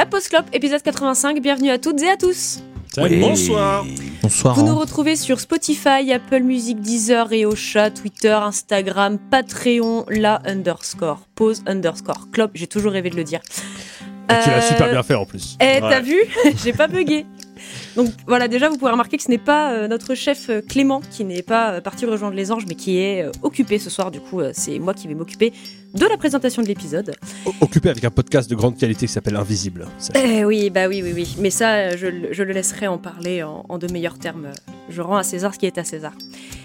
La Pause Clope, épisode 85. Bienvenue à toutes et à tous. Salut. Bonsoir. Bonsoir. Vous nous retrouvez sur Spotify, Apple Music, Deezer, Eocha, Twitter, Instagram, Patreon, la underscore, pause underscore, clope. J'ai toujours rêvé de le dire. Et tu l'as Euh, super bien fait en plus. Eh, t'as vu J'ai pas bugué. Donc voilà, déjà vous pouvez remarquer que ce n'est pas euh, notre chef euh, Clément qui n'est pas euh, parti rejoindre les anges, mais qui est euh, occupé ce soir. Du coup, euh, c'est moi qui vais m'occuper de la présentation de l'épisode. Occupé avec un podcast de grande qualité qui s'appelle Invisible. Eh oui, bah oui, oui, oui. Mais ça, je, le- je le laisserai en parler en, en de meilleurs termes. Je rends à César ce qui est à César.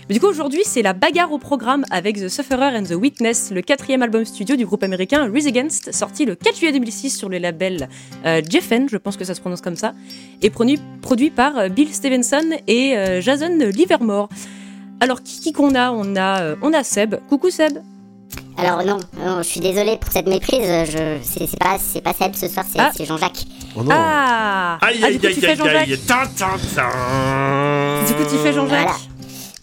Mais du coup, aujourd'hui, c'est la bagarre au programme avec The Sufferer and the Witness, le quatrième album studio du groupe américain Rise Against, sorti le 4 juillet 2006 sur le label euh, Geffen, je pense que ça se prononce comme ça, et produit, produit par euh, Bill Stevenson et euh, Jason Livermore. Alors, qui, qui qu'on a? On a, euh, on a Seb. Coucou Seb. Alors non, non, je suis désolé pour cette méprise. Je, c'est, c'est pas, c'est pas Seb ce soir, c'est, Ah. c'est Jean-Jacques. Oh non. Ah, Aïe Ah, aïe aïe aïe Jean-Jacques. aïe. Du coup, tu fais Jean-Jacques. Voilà.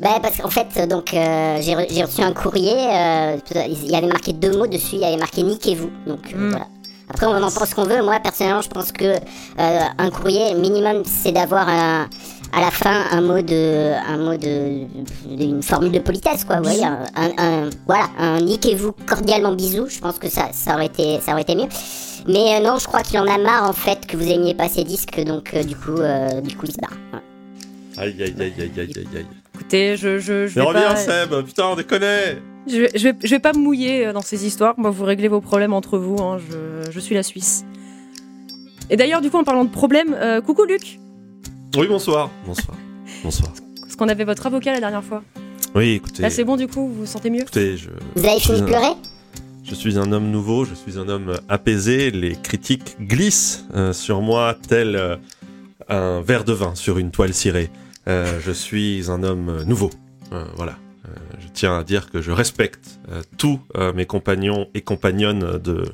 Bah parce qu'en fait, donc euh, j'ai, re- j'ai reçu un courrier. euh, il y avait marqué deux mots dessus. Il y avait marqué niquez-vous. Donc euh, Mm. voilà. Après, on en pense ce qu'on veut. Moi, personnellement, je pense que euh, un courrier minimum, c'est d'avoir un- à la fin un mot de, un mot de, une formule de politesse, quoi. Vous voyez, un, un- un- voilà, un niquez-vous cordialement bisous. Je pense que ça, ça aurait été, ça aurait été mieux. Mais euh, non, je crois qu'il en a marre en fait que vous aimiez pas ces disques, donc euh, du coup, euh, du coup, il se barre. Aïe aïe aïe aïe aïe aïe aïe. Écoutez, je, je, je Mais vais reviens pas... Seb, putain on déconne. Je vais, je, vais, je vais pas me mouiller dans ces histoires. Moi, vous réglez vos problèmes entre vous. hein. Je, je suis la Suisse. Et d'ailleurs, du coup, en parlant de problèmes, euh, coucou Luc. Oui bonsoir. Bonsoir. Bonsoir. Parce qu'on avait votre avocat la dernière fois. Oui écoutez. Là, c'est bon, du coup, vous vous sentez mieux Écoutez, je, Vous avez fini de pleurer je suis un homme nouveau, je suis un homme apaisé. Les critiques glissent euh, sur moi tel euh, un verre de vin sur une toile cirée. Euh, je suis un homme nouveau. Euh, voilà. Euh, je tiens à dire que je respecte euh, tous euh, mes compagnons et compagnonnes de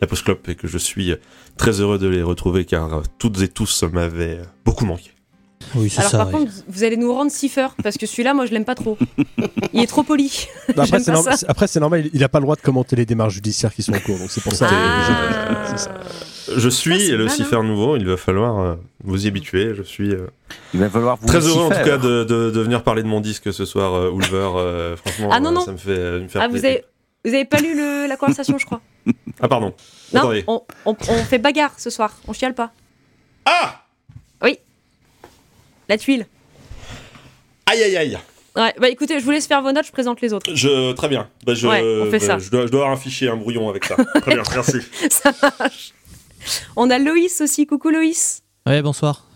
la Post Club et que je suis très heureux de les retrouver car toutes et tous m'avaient beaucoup manqué. Oui, c'est Alors, ça. par oui. contre, vous allez nous rendre cipher. Parce que celui-là, moi, je l'aime pas trop. Il est trop poli. Bah, après, c'est normal, ça. c'est- après, c'est normal, il- il a pas le droit de commenter les démarches judiciaires qui sont en cours, donc c'est pour ça. Ah. C'est ça. Je suis Ah, le cipher nouveau, il va falloir euh, vous y habituer. Je suis euh, Il va falloir vous très heureux en tout cas de, de, de venir parler de mon disque ce soir, euh, Ulver. euh, franchement, Ah, non, non. ça me fait, euh, me faire Ah, vous plaisir. avez, vous avez pas lu le- la conversation, je crois. Ah pardon. Non, on, on fait bagarre ce soir. On chiale pas. Ah La tuile. Aïe aïe aïe. Ouais, bah écoutez, je vous laisse faire vos notes, je présente les autres. Je très bien. Bah, je, Ouais, on fait bah, ça. Je dois, je dois avoir un fichier, un brouillon avec ça. très bien, merci. Ça marche. On a Loïs aussi. Coucou Loïs. Ouais, bonsoir.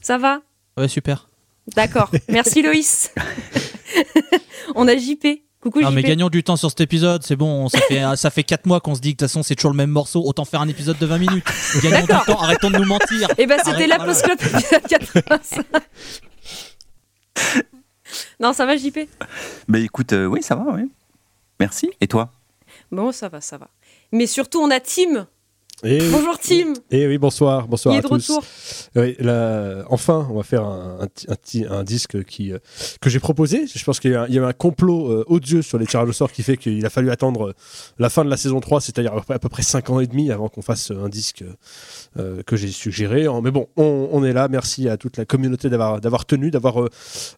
Ça va? Ouais, super. D'accord. Merci Loïs. On a JP. Coucou Non, mais gagnons du temps sur cet épisode, c'est bon. Ça fait, ça fait 4 mois qu'on se dit que de toute façon c'est toujours le même morceau, autant faire un épisode de 20 minutes. Gagnons du temps, arrêtons de nous mentir. Eh ben c'était la. Post Club épisode 85. non, ça va JP Mais écoute, euh, oui, ça va, oui. Merci. Et toi? Bon, ça va, ça va. Mais surtout, on a Tim. Et, Bonjour Tim. et oui, bonsoir, bonsoir Il à est de tous. retour. Oui, là, enfin, on va faire un, un, ti- un ti- un disque qui, euh, que j'ai proposé. Je pense qu'il y a, il y a eu un complot euh, odieux sur les tirages au sort qui fait qu'il a fallu attendre euh, la fin de la saison 3, c'est-à-dire à peu près- à peu près 5 ans et demi avant qu'on fasse euh, un disque euh, que j'ai suggéré. Mais bon, on, on est là. Merci à toute la communauté d'avoir d'avoir tenu, d'avoir euh,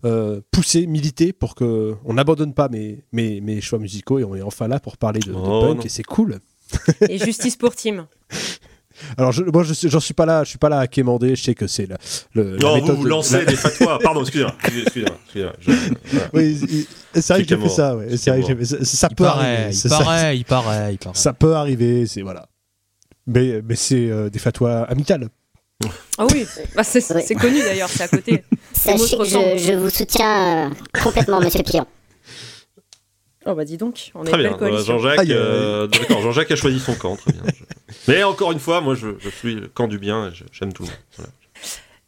euh, poussé, milité pour qu'on n'abandonne pas mes, mes, mes choix musicaux et on est enfin là pour parler de, de Oh, punk non. et c'est cool. Et justice pour Tim. Alors je, moi je suis- j'en suis pas là, je suis pas là à quémander. Je sais que c'est la, le, la Non, méthode vous, vous de- lancez la- des fatwas. Pardon, excusez-moi. Excusez-moi. excusez-moi, je- voilà. Oui, c'est vrai que j'ai fait ça. Ouais. C'est vrai que j'ai fait ça. Ça Il peut paraît, arriver. il c'est ça. paraît, il paraît, il paraît. Ça peut arriver. C'est voilà. Mais, mais c'est euh, des fatwas amicales. Ah oui, bah, c'est connu d'ailleurs, c'est à côté. Sachez que je, je vous soutiens euh, complètement, Monsieur Pion. Oh bah dis donc, on est Très bien. coalition. Euh, Jean-Jacques, euh, d'accord. Jean-Jacques a choisi son camp. Très bien. Je- Mais encore une fois, moi, je, je suis le camp du bien. et J'aime tout le monde. Voilà.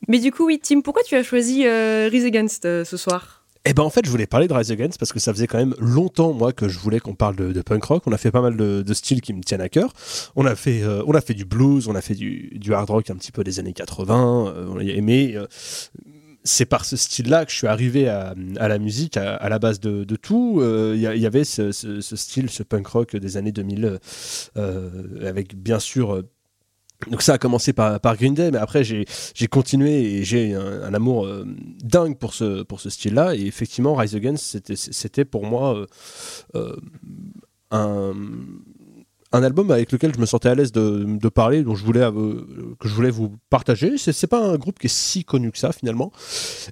Mais du coup, oui, Tim, pourquoi tu as choisi euh, Rise Against euh, ce soir? Eh ben en fait, je voulais parler de Rise Against parce que ça faisait quand même longtemps moi que je voulais qu'on parle de, de punk rock. On a fait pas mal de, de styles qui me tiennent à cœur. On a fait, euh, on a fait du blues, on a fait du, du hard rock un petit peu des années 80. euh, on a aimé. Euh, c'est par ce style-là que je suis arrivé à, la musique, à, la base de, tout. Euh, Il il y avait ce, style, ce punk rock des années 2000, euh, avec bien sûr euh, Donc ça a commencé par, Green Day, mais après j'ai continué et j'ai un, amour euh, dingue pour ce, pour ce style-là. Et effectivement, Rise Against, c'était- pour moi euh, euh, un, un album avec lequel je me sentais à l'aise de, parler, dont je voulais, euh, que je voulais vous partager. C'est c'est pas un groupe qui est si connu que ça finalement,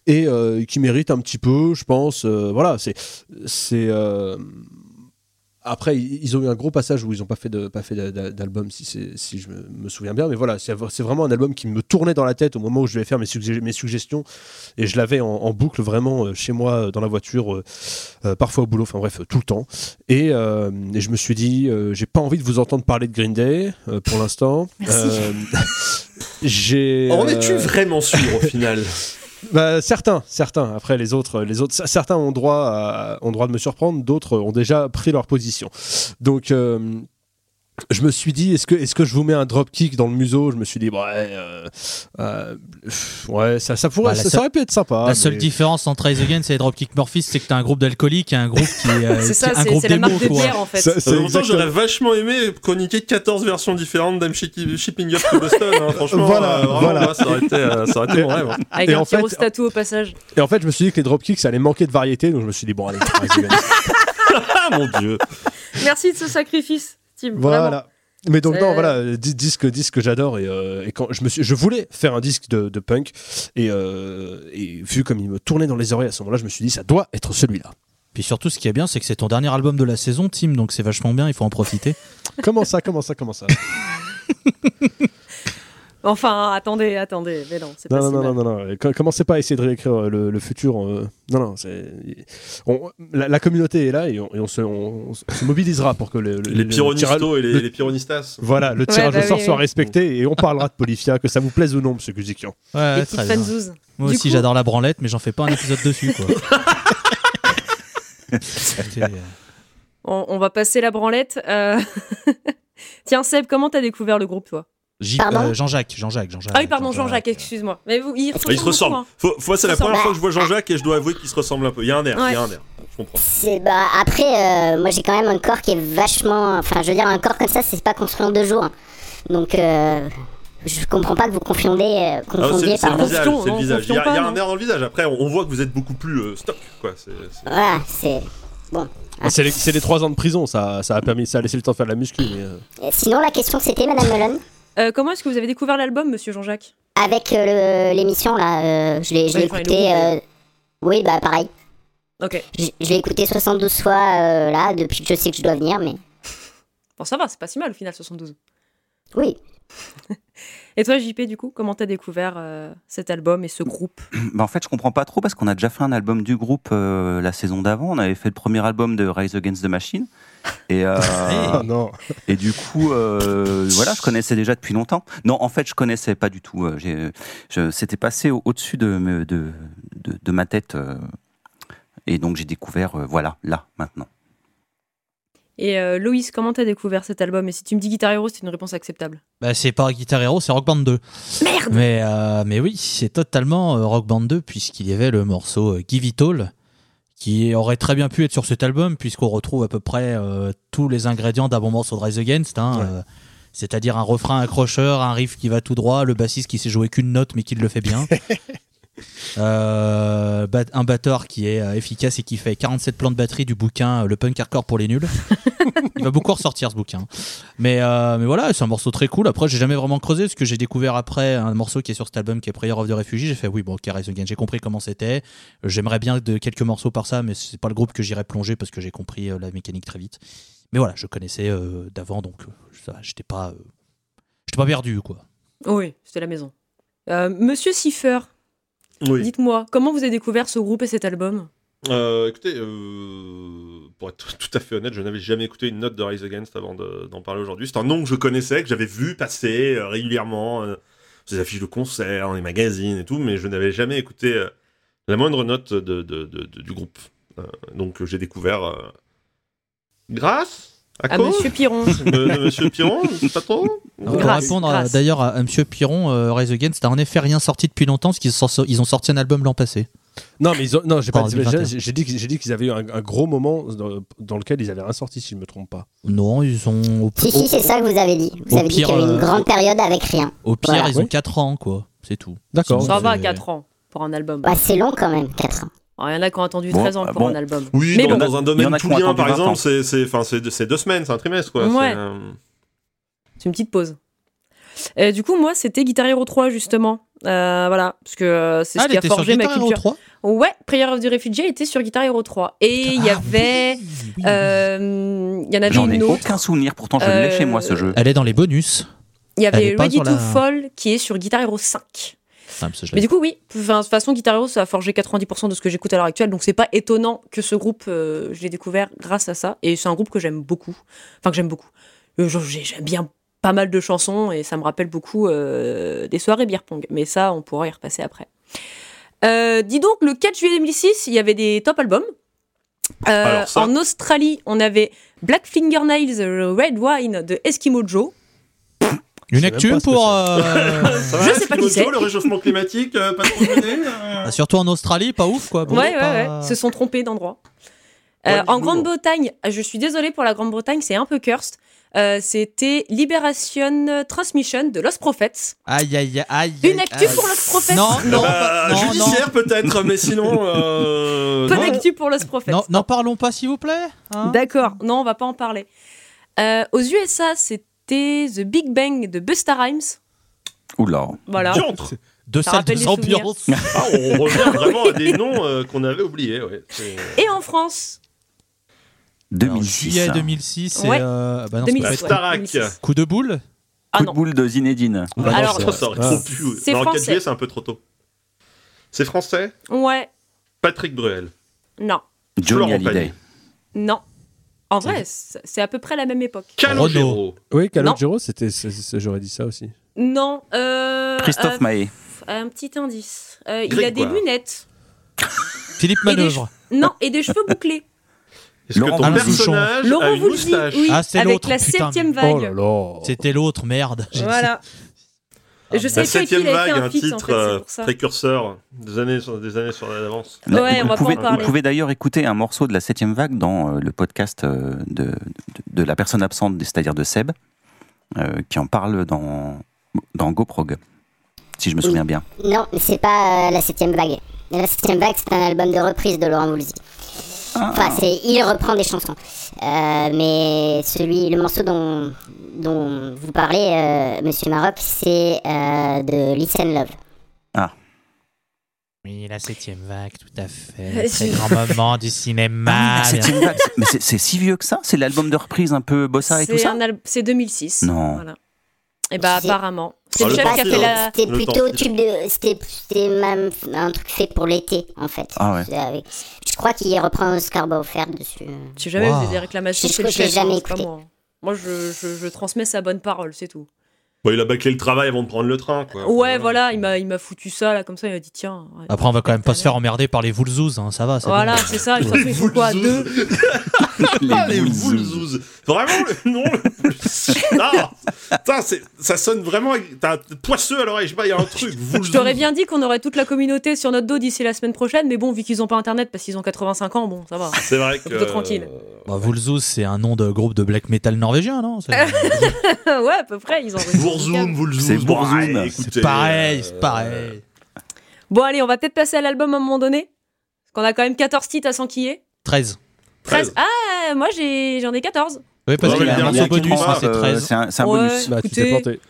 et euh, qui mérite un petit peu, je pense. euh, voilà, c'est c'est après, ils ont eu un gros passage où ils n'ont pas fait de- pas fait d'a- d'a- d'album, si, je me, souviens bien. Mais voilà, c'est vraiment un album qui me tournait dans la tête au moment où je devais faire mes, suggestions. Et je l'avais en, en boucle vraiment euh, chez moi, euh, dans la voiture, euh, parfois au boulot, enfin bref, tout le temps. Et, euh, et je me suis dit, euh, j'ai pas envie de vous entendre parler de Green Day euh, pour l'instant. Merci. Euh, j'ai. En es-tu euh, vraiment sûr au final? bah, certains, certains. Après, les autres, les autres, certains ont droit, à- ont droit de me surprendre, d'autres ont déjà pris leur position. Donc, euh, je me suis dit, est-ce que, est-ce que je vous mets un dropkick dans le museau? Je me suis dit, ouais, euh, euh, pff, ouais, ça, ça pourrait, Bah, ça, seule- ça aurait pu être sympa. La seule différence entre Rise Against et Dropkick Murphys, c'est que t'as un groupe d'alcooliques et un groupe qui est, euh, C'est qui- ça, un c'est groupe c'est la marque de bière en fait. C'est exactement- j'aurais vachement aimé chroniquer 14 versions différentes d'Am Shipping Up to Boston. hein. Franchement, Voilà, euh, voilà. ça aurait été, euh, ça aurait été mon rêve. hein. Avec Et un en fait- petit tatou au passage. Et en fait, je me suis dit que les dropkicks, ça allait manquer de variété, donc je me suis dit, bon, allez, Rise Against. Ah mon dieu. Merci de ce sacrifice, Vraiment. Voilà. Mais donc non voilà di- disque disque que j'adore et, euh, et quand je me suis je voulais faire un disque de, de punk et, euh, et vu comme il me tournait dans les oreilles à ce moment-là je me suis dit ça doit être celui-là. Puis surtout, ce qui est bien, c'est que c'est ton dernier album de la saison, Tim, donc c'est vachement bien, il faut en profiter. comment ça comment ça comment ça? Enfin, attendez, attendez. Mais non, c'est pas Non, si non, mal. non, non, non. Com- Commencez pas à essayer de réécrire euh, le, le futur. euh, Non, non, c'est. on- la, la communauté est là et on, et on se, on- on se mobilisera pour que le, le- Les le pyronistos tirage- et les, le- les pyronistas. Voilà, le tirage bah au sort oui, soit oui. respecté et on parlera de Polyphia, que ça vous plaise ou non, monsieur Guzikian. Ouais, Les très bien. Moi Du aussi, coup- j'adore la branlette, mais j'en fais pas un épisode dessus, quoi. Écoutez, euh, On, on va passer la branlette. euh. Tiens, Seb, comment t'as découvert le groupe, toi? Euh, Jean-Jacques, Jean-Jacques, Jean-Jacques. Ah oui, pardon, Jean-Jacques, excuse-moi. Mais vous, il Ils se hein. Faut, faut- c'est la première fois que je vois Jean-Jacques et je dois avouer qu'ils se ressemblent un peu. Il y a un air, il y a un air. Je comprends. C'est bah après, euh, moi j'ai quand même un corps qui est vachement. Enfin, je veux dire, un corps comme ça, c'est pas construit en deux jours. Donc, euh, je comprends pas que vous confondiez, euh, Ah, confondiez c'est le visage, Confions, c'est le non, visage. Il y a, il y un air dans le visage. Après, on, on voit que vous êtes beaucoup plus euh, stock, quoi. C'est- Voilà, c'est. Bon. Ah, C'est les, les trois ans de prison, ça, ça a permis, ça a laissé le temps de faire de la muscu. Mais, Euh, Sinon, la question c'était, Madame Melon, Euh, comment est-ce que vous avez découvert l'album, monsieur Jean-Jacques? Avec euh, l'émission là, euh, je l'ai Ouais, écouté. euh, Oui, bah pareil. Ok. Je je l'ai écouté 72 fois euh, là, depuis que je sais que je dois venir, mais. Bon, ça va, c'est pas si mal au final, 72. Oui. Et toi, JP, du coup, comment t'as découvert euh, cet album et ce groupe? Bah, en fait, je comprends pas trop parce qu'on a déjà fait un album du groupe euh, la saison d'avant. On avait fait le premier album de Rise Against the Machine. Et, euh, Ah non. et du coup, euh, voilà, je connaissais déjà depuis longtemps. Non, en fait, je connaissais pas du tout. euh, C'était passé au- au-dessus de, de, de, de ma tête. euh, et donc, j'ai découvert, euh, voilà, là, maintenant. Et euh, Loïs, comment t'as découvert cet album? Et si tu me dis Guitar Hero, c'est une réponse acceptable. Bah, c'est pas Guitar Hero, c'est Rock Band 2. Merde Mais, euh, mais oui, c'est totalement euh, Rock Band 2, puisqu'il y avait le morceau euh, Give It All, qui aurait très bien pu être sur cet album, puisqu'on retrouve à peu près euh, tous les ingrédients d'un bon morceau de Rise Against. hein, Ouais. euh, c'est-à-dire un refrain accrocheur, un riff qui va tout droit, le bassiste qui sait jouer qu'une note mais qui le fait bien. Euh, bat- un batteur qui est euh, efficace et qui fait 47 plans de batterie du bouquin euh, Le Punk Hardcore pour les nuls. Il va beaucoup ressortir ce bouquin. Mais, euh, mais voilà, c'est un morceau très cool. Après, j'ai jamais vraiment creusé parce que j'ai découvert après un morceau qui est sur cet album qui est Prayer of the Refugee. J'ai fait oui, bon, ok, Rise Against, j'ai compris comment c'était. J'aimerais bien de quelques morceaux par ça, mais c'est pas le groupe que j'irais plonger parce que j'ai compris euh, la mécanique très vite. Mais voilà, je connaissais euh, d'avant, donc euh, ça, j'étais pas, euh, j'étais pas perdu quoi. Oui, c'était la maison. Euh, monsieur Siffer, Oui. dites-moi, comment vous avez découvert ce groupe et cet album? Euh, écoutez, euh, pour être tout à fait honnête, je n'avais jamais écouté une note de Rise Against avant de- d'en parler aujourd'hui. C'est un nom que je connaissais, que j'avais vu passer euh, régulièrement, les affiches de concerts, dans les magazines et tout, mais je n'avais jamais écouté la moindre note de, du groupe. Donc j'ai découvert grâce à Monsieur Piron. de, de Monsieur Piron, pas trop. Pour Grâce, répondre grâce. d'ailleurs à, à Monsieur Piron, euh, Rise Against, t'as en effet rien sorti depuis longtemps parce qu'ils ils ont sorti un album l'an passé. Non, mais ils ont- non, j'ai pas En dit. 2021. J'ai dit, qu'ils- j'ai dit qu'ils avaient eu un, un gros moment dans, dans lequel ils avaient rien sorti, si je me trompe pas. Non, ils ont. Au, Si, si, c'est ça que vous avez dit. Vous avez dit qu'il y avait une euh, grande période avec rien. au pire, Voilà. ils ont Oui. 4 ans, quoi. C'est tout. D'accord. Ça va, c'est- 4 ans pour un album. Bah, c'est long quand même, 4 ans. Il y en a qui ont attendu Bon, 13 ans ah, pour bon. un album. Oui, Mais dans, bon. dans un domaine en tout attendu par 20 ans. exemple, c'est c'est- enfin, c'est deux, c'est deux semaines, c'est un trimestre, quoi. Ouais. C'est, euh, C'est une petite pause. Du coup, moi, c'était Guitar Hero 3, justement. Euh, voilà, parce que euh, c'est Ah, ce qui a était sur forgé ma Guitar Hero culture. 3 Ouais, Prayer of the Refugee était sur Guitar Hero 3. Et il y Ah, avait. oui, oui, oui. euh, Il y en avait J'en ai une autre. aucun souvenir, pourtant je l'ai chez moi ce jeu. Elle est dans les bonus. Il y avait Ready to la- Fall qui est sur Guitar Hero 5. Mais du coup, oui. Enfin, de toute façon, Guitar Hero, ça a forgé 90% de ce que j'écoute à l'heure actuelle. Donc, c'est pas étonnant que ce groupe, euh, je l'ai découvert grâce à ça. Et c'est un groupe que j'aime beaucoup. Enfin, que j'aime beaucoup. Euh, J'aime bien pas mal de chansons et ça me rappelle beaucoup euh, des soirées beer pong. Mais ça, on pourra y repasser après. Euh, dis donc, le 4 juillet 2006, il y avait des top albums. Euh, ça- En Australie, on avait Black Fingernails Red Wine de Eskimo Joe. Une actu pour. c'est. euh, Ça va, Je sais pas qui c'est. Le réchauffement climatique, euh, pas trop gêné, euh. ah, surtout en Australie, pas ouf quoi. Bon, ouais, ouais, pas- ouais, se sont trompés d'endroit. Ouais, Euh, en. Grande-Bretagne, je suis désolée pour la Grande-Bretagne, c'est un peu cursed. Euh, C'était Liberation Transmission de Lost Prophets. Aïe, aïe, aïe. Une actu aïe. pour Lost Prophets Non, non, Bah, non, judiciaire peut-être, mais sinon. Euh, Peu d'actu pour Lost Prophets. non. N'en parlons pas, s'il vous plaît. hein. D'accord, non, on va pas en parler. Euh, aux USA, c'était The Big Bang de Busta Rhymes. Oula. Voilà. Diantre. De Ça salles ambiances. Ah, on revient vraiment à des noms euh, qu'on avait oubliés. Ouais. Et en France, Alors, 2006. Juillet 2006, c'est. Ouais. euh, bah non, 2006, c'est La pas- ouais, Starac. 2006. Coup de boule Ah Coup de boule de Zinedine. Ah non, Alors, c'est- Ça, ça aurait ah. trop pu. C'est 4 français. juillet, c'est un peu trop tôt. C'est français? Ouais, Patrick Bruel. non, Johnny Hallyday. Non. En vrai, c'est à peu près la même époque. Calogero. Oui. Calogero, c'était, j'aurais dit ça aussi. Non, euh, Christophe euh, Mahé. Un petit indice. Euh, il a des lunettes. Philippe des Manœuvre. Non, et des cheveux bouclés. Est-ce que Laurent ton personnage a Laurent une moustache oui, Ah, c'est avec l'autre, la putain. septième Oh là vague. là. C'était l'autre, merde. Voilà. Ah, je La sais septième vague, un en titre fait, euh, précurseur des années, sur- des années sur l'avance. Ouais, on vous, pouvez, parler. vous pouvez d'ailleurs écouter un morceau de la septième vague dans euh, le podcast euh, de, de, de la personne absente, c'est-à-dire de Seb, euh, qui en parle dans, dans GoProg, si je me souviens bien. Non, c'est pas euh, la septième vague. La septième vague, c'est un album de reprise de Laurent Voulzy. Enfin, c'est, il reprend des chansons. Euh, mais celui, le morceau dont, dont vous parlez, euh, Monsieur Maroc, c'est euh, de Listen Love. Oui, la septième vague, tout à fait. Très je- grand moment du cinéma. Ah, c'est- mais c'est c'est si vieux que ça? C'est l'album de reprise un peu bossa et tout C'est ça c'est 2006. Non. Voilà. Et bah C'est- apparemment. C'est Ah, le chef qui a fait hein. la. C'était plutôt tube de, c'était, même un truc fait pour l'été, en fait. Ah ouais. Je crois qu'il reprend Oscar Beaufert dessus. Si jamais Wow. vous avez des réclamations, Je- c'est le chef. jamais hein, pas écouté. moi. Moi, je, je, je transmets sa bonne parole, c'est tout. Bon, il a bâclé le travail avant de prendre le train. Quoi. Ouais, voilà, il m'a, il m'a foutu ça là, comme ça, il m'a dit tiens. ouais. Après, on va quand même pas se faire emmerder par les Voulzouz, hein, ça va. Voilà, bon. c'est ça. Ils sont quoi Deux Ah, les. Voulzouz. Vraiment le nom le plus. Ah, ça sonne vraiment. T'as poisseux à l'oreille, je sais pas, il y a un truc. Je t'aurais bien dit qu'on aurait toute la communauté sur notre dos d'ici la semaine prochaine, mais bon, vu qu'ils ont pas internet parce qu'ils ont 85 ans, bon, ça va. C'est vrai que. Plutôt tranquille. Bah, Voulzouz, c'est un nom de groupe de black metal norvégien, non? Ouais, à peu près, ils ont. Bourzoum, Voulzouz. C'est Bourzoum. C'est pareil, euh, c'est pareil. Bon, allez, on va peut-être passer à l'album à un moment donné. Parce qu'on a quand même 14 titres à s'enquiller. 13. 13. Ah, moi j'ai, j'en ai 14. Oui, parce qu'il a un morceau bonus, c'est Euh, 13. c'est un, c'est un Ouais. bonus. Bah, tu Écoutez. t'es planté.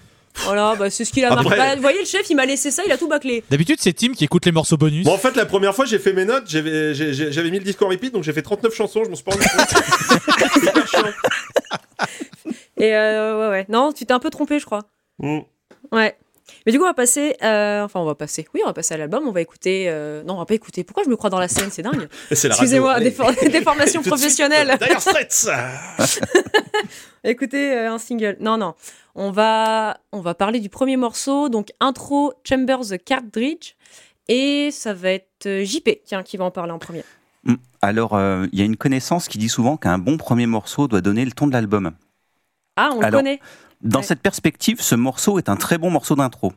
Voilà, bah, c'est ce qu'il a marqué. Bah, vous voyez, le chef, il m'a laissé ça, il a tout bâclé. D'habitude, c'est Tim qui écoute les morceaux bonus. Bon, en fait, la première fois, j'ai fait mes notes, j'avais mis le disque en repeat, donc j'ai fait 39 chansons, je m'en suis pas rendu compte. C'est hyper chiant. Et euh, ouais, ouais. Non, tu t'es un peu trompé, je crois. Mm. Ouais. Mais du coup, on va passer. euh, Enfin, on va passer. Oui, on va passer à l'album. On va écouter. euh, Non, on va pas écouter. Pourquoi je me crois dans la scène? C'est dingue. Excusez-moi, des, for- des formations professionnelles. Dire Straits. Écoutez euh, un single. Non, non. On va, on va parler du premier morceau. Donc, intro Chambers the Cartridge. Et ça va être JP, tiens, qui va en parler en premier. Hmm. Alors, euh, il y a une connaissance qui dit souvent qu'un bon premier morceau doit donner le ton de l'album. Ah, on le connaît. Dans Ouais. cette perspective, ce morceau est un très bon morceau d'intro.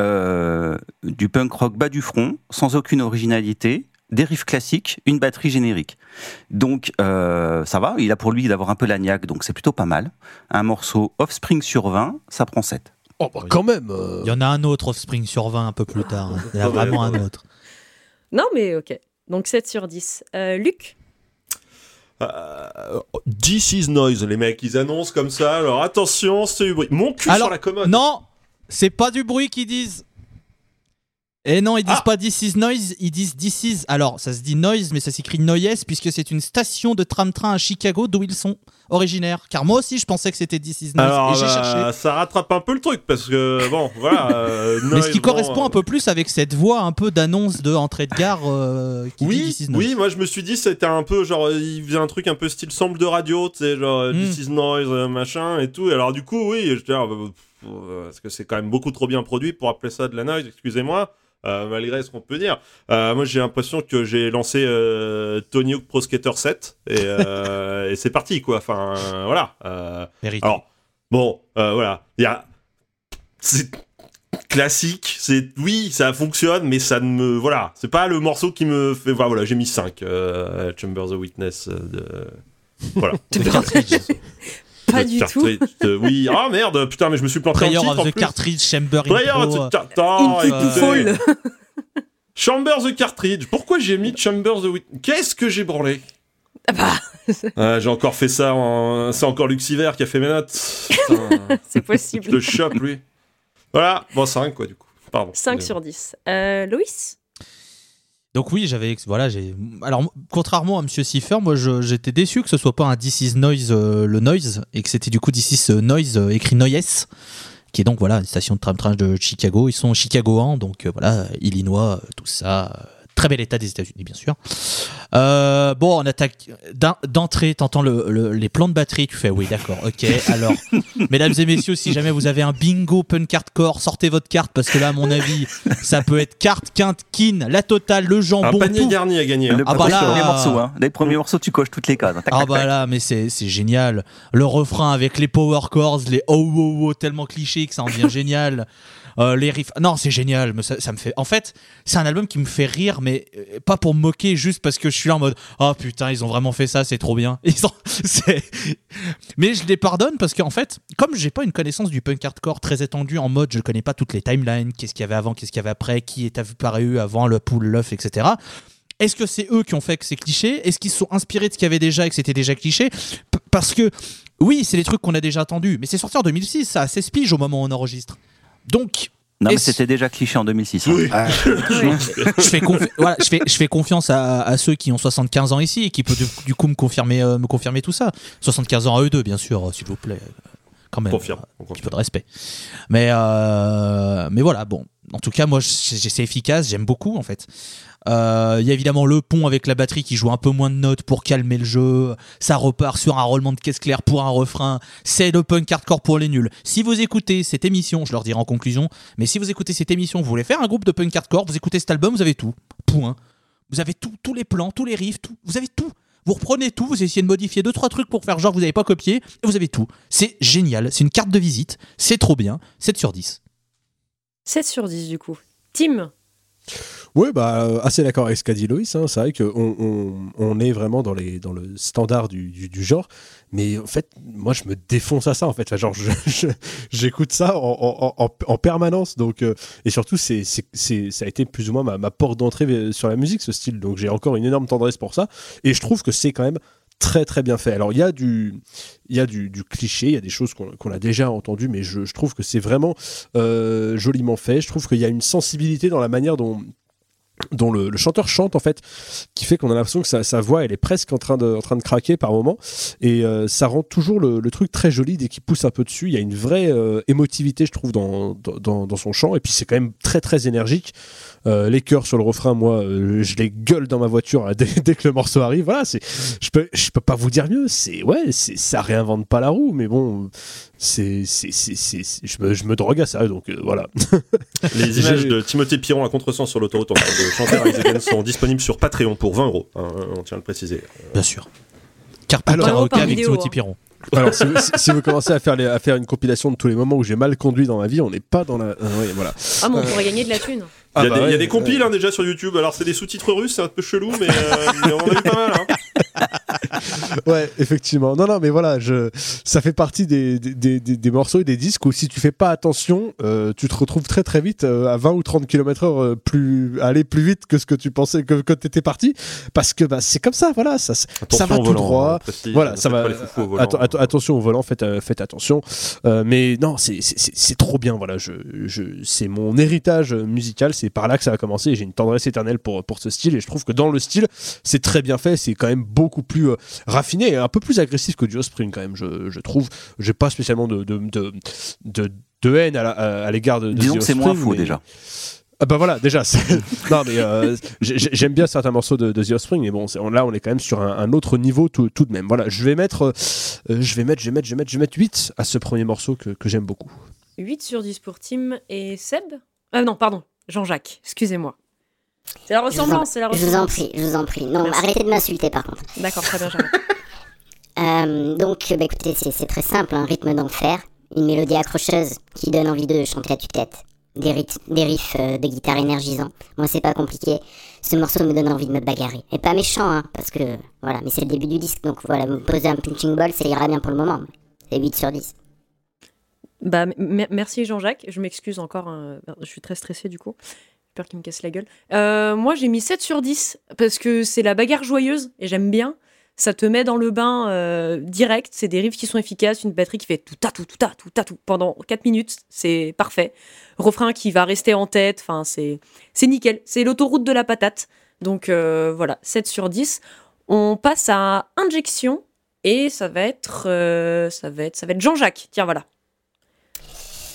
euh, du punk rock bas du front, sans aucune originalité, des riffs classiques, une batterie générique. Donc euh, ça va, il a pour lui d'avoir un peu l'agnac, donc c'est plutôt pas mal. Un morceau Offspring sur 20, ça prend 7. Oh, bah, quand même. euh, Il y en a un autre Offspring sur 20 un peu plus tard. hein. Il y en a vraiment un autre. Non, mais ok. Donc 7 sur 10. Euh, Luc? Euh, This is noise, les mecs, ils annoncent comme ça. Alors attention, c'est du bruit. Mon cul Alors, sur la commode. Non, c'est pas du bruit qu'ils disent. Et non, ils disent Ah. pas this is noise, ils disent this is. Alors, ça se dit noise, mais ça s'écrit noise puisque c'est une station de tram-train à Chicago d'où ils sont originaires. Car moi aussi, je pensais que c'était this is noise Alors, et j'ai bah, cherché. ça rattrape un peu le truc parce que bon, voilà. euh, Mais ce qui bon, correspond euh, un peu plus avec cette voix un peu d'annonce de entrée de gare euh, qui dit Oui, this is noise. oui, moi je me suis dit c'était un peu genre il faisait un truc un peu style sample de radio, tu sais genre euh, Mm. This is noise euh, machin et tout. Et alors du coup oui, je là, parce que c'est quand même beaucoup trop bien produit pour appeler ça de la noise, excusez-moi. Euh, malgré ce qu'on peut dire, Euh, moi j'ai l'impression que j'ai lancé euh, Tony Hawk Pro Skater 7 et, euh, et c'est parti quoi. Enfin euh, voilà. Euh, alors, bon, euh, voilà. Il y a. C'est classique. C'est Oui, ça fonctionne, mais ça ne me. Voilà. C'est pas le morceau qui me fait. Voilà, voilà, j'ai mis 5. Euh, Chamber the Witness. euh, de. Voilà. Pas du tout. de- Oui. Ah merde, putain, mais je me suis planté en Prayer titre of en the. Cartridge Chamber Prayer of Intro. the euh. Chamber the Cartridge. Pourquoi j'ai mis Chamber the Witness Qu'est-ce que j'ai branlé? Ah bah, Ah, J'ai encore fait ça en. C'est encore Luxiver qui a fait mes notes. C'est Je possible. le chope, lui. Voilà, bon, 5 quoi, du coup. Pardon. 5 sur 10. Euh, Loïs? Donc oui, j'avais voilà, j'ai alors contrairement à Monsieur Cipher, moi j'étais déçu que ce soit pas un This is Noise euh, le noise et que c'était du coup This is euh, Noise euh, écrit Noyes qui est donc voilà une station de tram-train de Chicago, ils sont chicagoans donc voilà, Illinois, tout ça Très bel état des États-Unis, bien sûr. Euh, bon, on attaque d'en- d'entrée. T'entends le, le- les plans de batterie. Tu fais oui, d'accord, ok. Alors, mesdames et messieurs, si jamais vous avez un bingo punk hardcore, sortez votre carte parce que là, à mon avis, ça peut être carte, quinte, kin, la totale, le Un jambon, panier tout. garni à gagner. hein. Le Ah bah là- premier morceau, hein. Les premiers morceaux, tu coches toutes les cases. Tac, Ah bah tac. là, mais c'est c'est génial. Le refrain avec les power chords, les oh oh oh tellement cliché que ça en devient génial. Euh, les riffs, non c'est génial. Mais ça, me fait. En fait, c'est un album qui me fait rire, mais euh, pas pour me moquer, juste parce que je suis là en mode oh putain ils ont vraiment fait ça, c'est trop bien. Mais je les pardonne parce qu'en fait, comme j'ai pas une connaissance du punk hardcore très étendue en mode je connais pas toutes les timelines, qu'est-ce qu'il y avait avant, qu'est-ce qu'il y avait après, qui est apparu avant le pool, l'œuf, etc. Est-ce que c'est eux qui ont fait que c'est cliché? Est-ce qu'ils sont inspirés de ce qu'il y avait déjà et que c'était déjà cliché? Parce que, oui, c'est des trucs qu'on a déjà entendus, mais c'est sorti en 2006, ça a 16 piges au moment où on enregistre. Donc, Non, mais c'était déjà cliché en 2006. hein. Oui. Ah, je fais, confi- voilà, je fais, je fais confiance à, à ceux qui ont 75 ans ici et qui peuvent du, du coup me confirmer, euh, me confirmer tout ça. 75 ans à eux deux, bien sûr, euh, s'il vous plaît. euh, Quand même. Confirme. on un petit peu de respect. Mais, euh, mais voilà, bon. En tout cas, moi, c'est efficace, j'aime beaucoup en fait. Euh, Il y a évidemment le pont avec la batterie qui joue un peu moins de notes pour calmer le jeu. Ça repart sur un roulement de caisse claire pour un refrain. C'est le punk hardcore pour les nuls. Si vous écoutez cette émission, je leur dirai en conclusion, mais si vous écoutez cette émission, vous voulez faire un groupe de punk hardcore, vous écoutez cet album, vous avez tout. Point. Vous avez tout, tous les plans, tous les riffs, tout. Vous avez tout. Vous reprenez tout, vous essayez de modifier deux trois trucs pour faire genre vous n'avez pas copié, et vous avez tout. C'est génial, c'est une carte de visite, c'est trop bien, 7 sur 10. 7 sur 10 du coup. Tim Oui, bah, euh, assez d'accord avec ce qu'a dit Loïs. hein. C'est vrai qu'on on, on est vraiment dans, les, dans le standard du, du, genre. Mais en fait, moi, je me défonce à ça. En fait, Enfin, genre, j'écoute ça en, en- en- en permanence. Donc, euh, et surtout, c'est, ça a été plus ou moins ma, ma porte d'entrée euh, sur la musique, ce style. Donc, j'ai encore une énorme tendresse pour ça. Et je trouve que c'est quand même très très bien fait. Alors il y a du, il y a du, cliché, il y a des choses qu'on a déjà entendues, mais je, trouve que c'est vraiment euh, joliment fait. Je trouve qu'il y a une sensibilité dans la manière dont dont le, chanteur chante en fait, qui fait qu'on a l'impression que sa, voix elle est presque en train de, en train de craquer par moment, et euh, ça rend toujours le, le truc très joli dès qu'il pousse un peu dessus. Il y a une vraie euh, émotivité je trouve dans, dans, dans son chant, et puis c'est quand même très très énergique. Euh, les chœurs sur le refrain, moi, euh, je les gueule dans ma voiture là, dès, dès que le morceau arrive. Voilà, c'est, je peux, je peux pas vous dire mieux. C'est ouais, c'est, ça réinvente pas la roue, mais bon, c'est, c'est, c'est, c'est- c'est- je me, je me drogue à ça, donc euh, voilà. Les images de Timothée Piron à contresens sur l'autoroute en train de chanter Rise sont disponibles sur Patreon pour 20 euros. hein, on tient à le préciser. Bien sûr. Carpe Alors- karaoke avec vidéo, Timothy hein. Piron. Alors, si, vous- si- si vous commencez à faire, les- à faire une compilation de tous les moments où j'ai mal conduit dans ma vie, on n'est pas dans la. euh, ouais, voilà. Ah, mais on pourrait gagner de la thune. Ah Il y a, bah des, il y a ouais, des compiles hein, déjà sur YouTube. Alors c'est des sous-titres russes, c'est un peu chelou, mais, euh, mais on en a eu pas mal. Hein. Ouais, effectivement. Non, non, mais voilà, je... ça fait partie des, des, des- morceaux et des disques où si tu fais pas attention, euh, tu te retrouves très très vite euh, à 20 ou 30 km heure plus, aller plus vite que ce que tu pensais que, que t'étais parti. Parce que bah, c'est comme ça, voilà, ça, ça Attention va au tout volant, droit. hein, Voilà, ça va. au volant. Atten- attention au volant, faites, euh, faites attention. Euh, mais non, c'est- c'est c'est- c'est trop bien. Voilà, je, je, c'est mon héritage musical. C'est par là que ça a commencé. J'ai une tendresse éternelle pour, pour ce style. Et je trouve que dans le style, c'est très bien fait. C'est quand même beaucoup plus euh, raffiné et un peu plus agressif que du Spring quand même. Je, je trouve. J'ai pas spécialement de, de, de, de, de haine à l'égard de, de Disons The que c'est moins faux mais- déjà. ah bah voilà, déjà. non mais euh, j'ai- j'ai- j'aime bien certains morceaux de, de The Offspring, mais bon, là on est quand même sur un, un autre niveau tout, tout de même. Voilà, je vais mettre, euh, euh, je vais mettre, je vais mettre, je vais mettre, je vais mettre 8 à ce premier morceau que, que j'aime beaucoup. 8 sur 10 pour Tim et Seb? Ah non, pardon, Jean-Jacques, excusez-moi. C'est la ressemblance, c'est la Je vous en ressemblance. prie, je vous en prie. Non, Merci. arrêtez de m'insulter par contre. D'accord, très bien. Euh, donc, bah, écoutez, c'est très simple, un rythme d'enfer, une mélodie accrocheuse qui donne envie de chanter à tue-tête, des, riffs- des riffs euh, de guitare énergisants. Moi, c'est pas compliqué. Ce morceau me donne envie de me bagarrer. Et pas méchant, hein, parce que voilà, mais c'est le début du disque, donc voilà, me posez un punching ball, ça ira bien pour le moment. C'est 8 sur 10. Bah, merci Jean-Jacques. Je m'excuse encore, hein, je suis très stressée du coup. Peur qu'il me casse la gueule. Euh, moi, j'ai mis 7 sur 10 parce que c'est la bagarre joyeuse et j'aime bien. Ça te met dans le bain euh, direct. C'est des riffs qui sont efficaces, une batterie qui fait tout à tout, tout tout tout pendant 4 minutes. C'est parfait. Refrain qui va rester en tête. Enfin, c'est c'est nickel. C'est l'autoroute de la patate. Donc euh, voilà, 7 sur 10. On passe à Injection et ça va être, ça va être, ça va être Jean-Jacques. Tiens, voilà.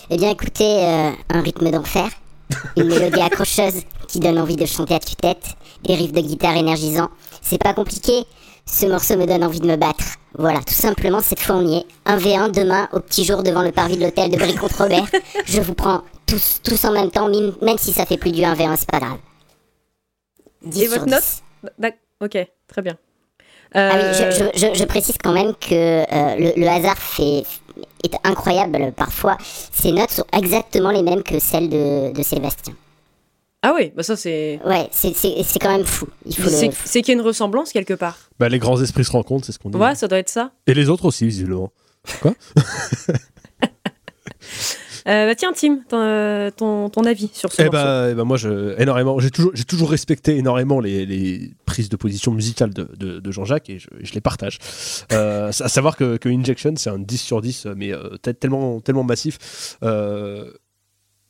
Eh bien, écoutez, un rythme d'enfer, une mélodie accrocheuse qui donne envie de chanter à tue-tête, des riffs de guitare énergisants. C'est pas compliqué, ce morceau me donne envie de me battre. Voilà, tout simplement, cette fois on y est. 1v1 demain, au petit jour, devant le parvis de l'hôtel de Brie contre Robert. Je vous prends tous, tous en même temps, même si ça fait plus du 1v1, c'est pas grave. 10 Et sur votre 10. note D'ac- Ok, très bien. Ah oui, Euh, je, je- je- je précise quand même que euh, le, le hasard fait, est incroyable parfois. Ces notes sont exactement les mêmes que celles de, de Sébastien. Ah oui, bah ça c'est. Ouais, c'est- c'est c'est quand même fou. Il faut C'est le... c'est qu'il y a une ressemblance quelque part. Bah, les grands esprits se rencontrent, c'est ce qu'on dit. Ouais, ça doit être ça. Et les autres aussi, visiblement. Euh, bah tiens, Tim, ton, euh, ton, ton avis sur ce Eh morceau. bah, eh bah, moi, je, énormément, j'ai toujours, j'ai toujours respecté énormément les, les prises de position musicales de, de- de Jean-Jacques et je, je les partage. Euh, à savoir que, que Injection, c'est un 10 sur 10, mais euh, tel- tellement, tellement massif.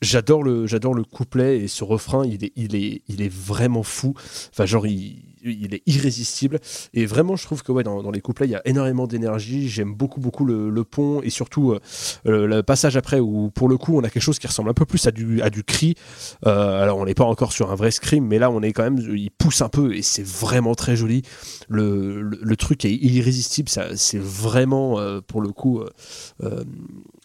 J'adore le, j'adore le couplet et ce refrain, il est, il est, il est vraiment fou. Enfin, genre, il, il est irrésistible. Et vraiment, je trouve que ouais, dans, les couplets, il y a énormément d'énergie. J'aime beaucoup, beaucoup le, pont et surtout euh, euh, le passage après où, pour le coup, on a quelque chose qui ressemble un peu plus à du, à du cri. Euh, alors, on n'est pas encore sur un vrai scream, mais là, on est quand même, il pousse un peu et c'est vraiment très joli. Le, le, truc est irrésistible. C'est vraiment, pour le coup,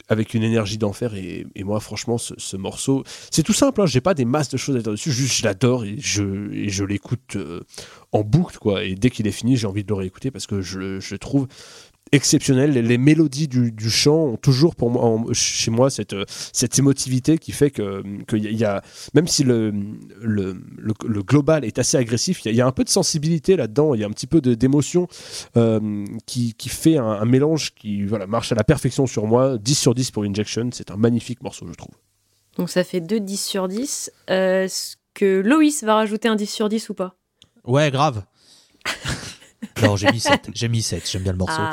avec une énergie d'enfer. Et, moi, franchement, ce, ce morceau, c'est tout simple. Hein, J'ai pas des masses de choses à dire dessus. Juste, je l'adore et je, l'écoute euh, en boucle, quoi. Et dès qu'il est fini, j'ai envie de le réécouter parce que je, je le trouve exceptionnel. Les, les mélodies du, du chant ont toujours pour moi, en- chez moi cette, euh, cette émotivité qui fait que, que y a- y a, même si le, le, le, le global est assez agressif, il y, a- il y a un peu de sensibilité là-dedans, il y a un petit peu de- d'émotion euh, qui, qui fait un, un mélange qui voilà, marche à la perfection sur moi. 10 sur 10 pour Injection, c'est un magnifique morceau, je trouve. Donc ça fait 2 10 sur 10. Euh, Est-ce que Loïs va rajouter un 10 sur 10 ou pas? Ouais, grave. non, j'ai mis 7. J'ai mis 7. J'aime bien le morceau. Ah.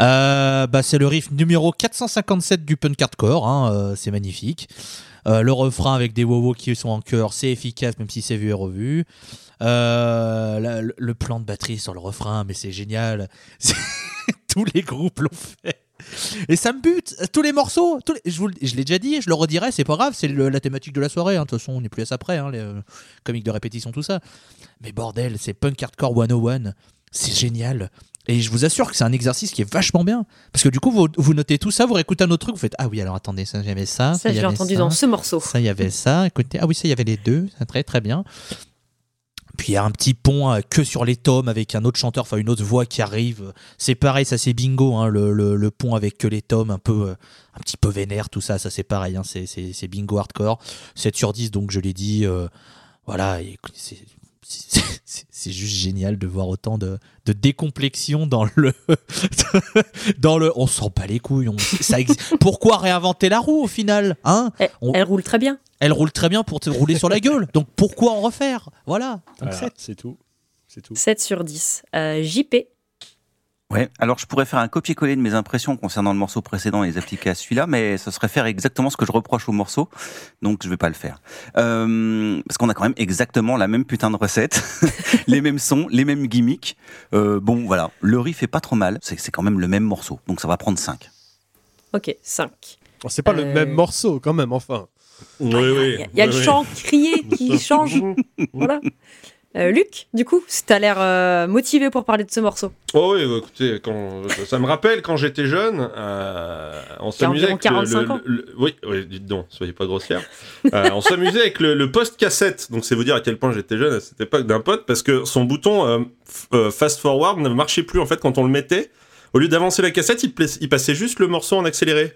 Euh, bah, c'est le riff numéro 457 du punk hardcore, hein, euh, c'est magnifique. Euh, le refrain avec des wowos qui sont en chœur, c'est efficace même si c'est vu et revu. La- le, plan de batterie sur le refrain, mais c'est génial. Tous les groupes l'ont fait. Et ça me bute, tous les morceaux, tous les- je, vous le- je l'ai déjà dit, je le redirai, c'est pas grave, c'est le- la thématique de la soirée, hein. de toute façon on n'est plus à ça près, hein, les euh, comiques de répétition, tout ça. Mais bordel, c'est Punk Hardcore 101, c'est génial. Et je vous assure que c'est un exercice qui est vachement bien. Parce que du coup, vous, vous notez tout ça, vous réécoutez un autre truc, vous faites Ah oui, alors attendez, ça, j'avais ça. ça, j'ai entendu ça, dans ce morceau. Ça, il y avait ça. Écoutez, ah oui, ça, il y avait les deux. Très, très bien. Puis il y a un petit pont euh, que sur les tomes avec un autre chanteur, enfin une autre voix qui arrive. C'est pareil, ça c'est bingo, hein, le, le- le pont avec que les tomes, un peu, euh, un petit peu vénère, tout ça, ça c'est pareil, hein, c'est- c'est c'est bingo hardcore. 7 sur 10, donc je l'ai dit. euh, voilà, et c'est- c'est juste génial de voir autant de, de décomplexion dans le dans le on s'en bat les couilles on- ça pourquoi réinventer la roue au final hein? Elle, On- elle roule très bien. elle roule très bien pour te rouler sur la gueule donc pourquoi en refaire? Voilà donc Voilà, sept. c'est tout. C'est tout. 7 sur 10. Euh, JP. Ouais, alors je pourrais faire un copier-coller de mes impressions concernant le morceau précédent et les appliquer à celui-là, mais ce serait faire exactement ce que je reproche au morceau, donc je vais pas le faire. Euh, parce qu'on a quand même exactement la même putain de recette, les mêmes sons, les mêmes gimmicks. Euh, bon, voilà, le riff est pas trop mal, c'est quand même le même morceau, donc ça va prendre 5. Ok, 5. Oh, c'est pas Euh, le même morceau quand même, enfin. Oui, oui. Il y a, il y a le oui, chant crié qui change. voilà. Euh, Luc, du coup, t'as l'air euh, motivé pour parler de ce morceau. Oh oui, bah, écoutez, quand, ça me rappelle quand j'étais jeune, euh, on s'amusait avec le- 45 le, ans. le- oui, oui, dites donc, soyez pas grossière. On s'amusait avec le, le post-cassette, donc c'est vous dire à quel point j'étais jeune à cette époque d'un pote, parce que son bouton fast forward ne marchait plus en fait quand on le mettait. Au lieu d'avancer la cassette, il passait juste le morceau en accéléré.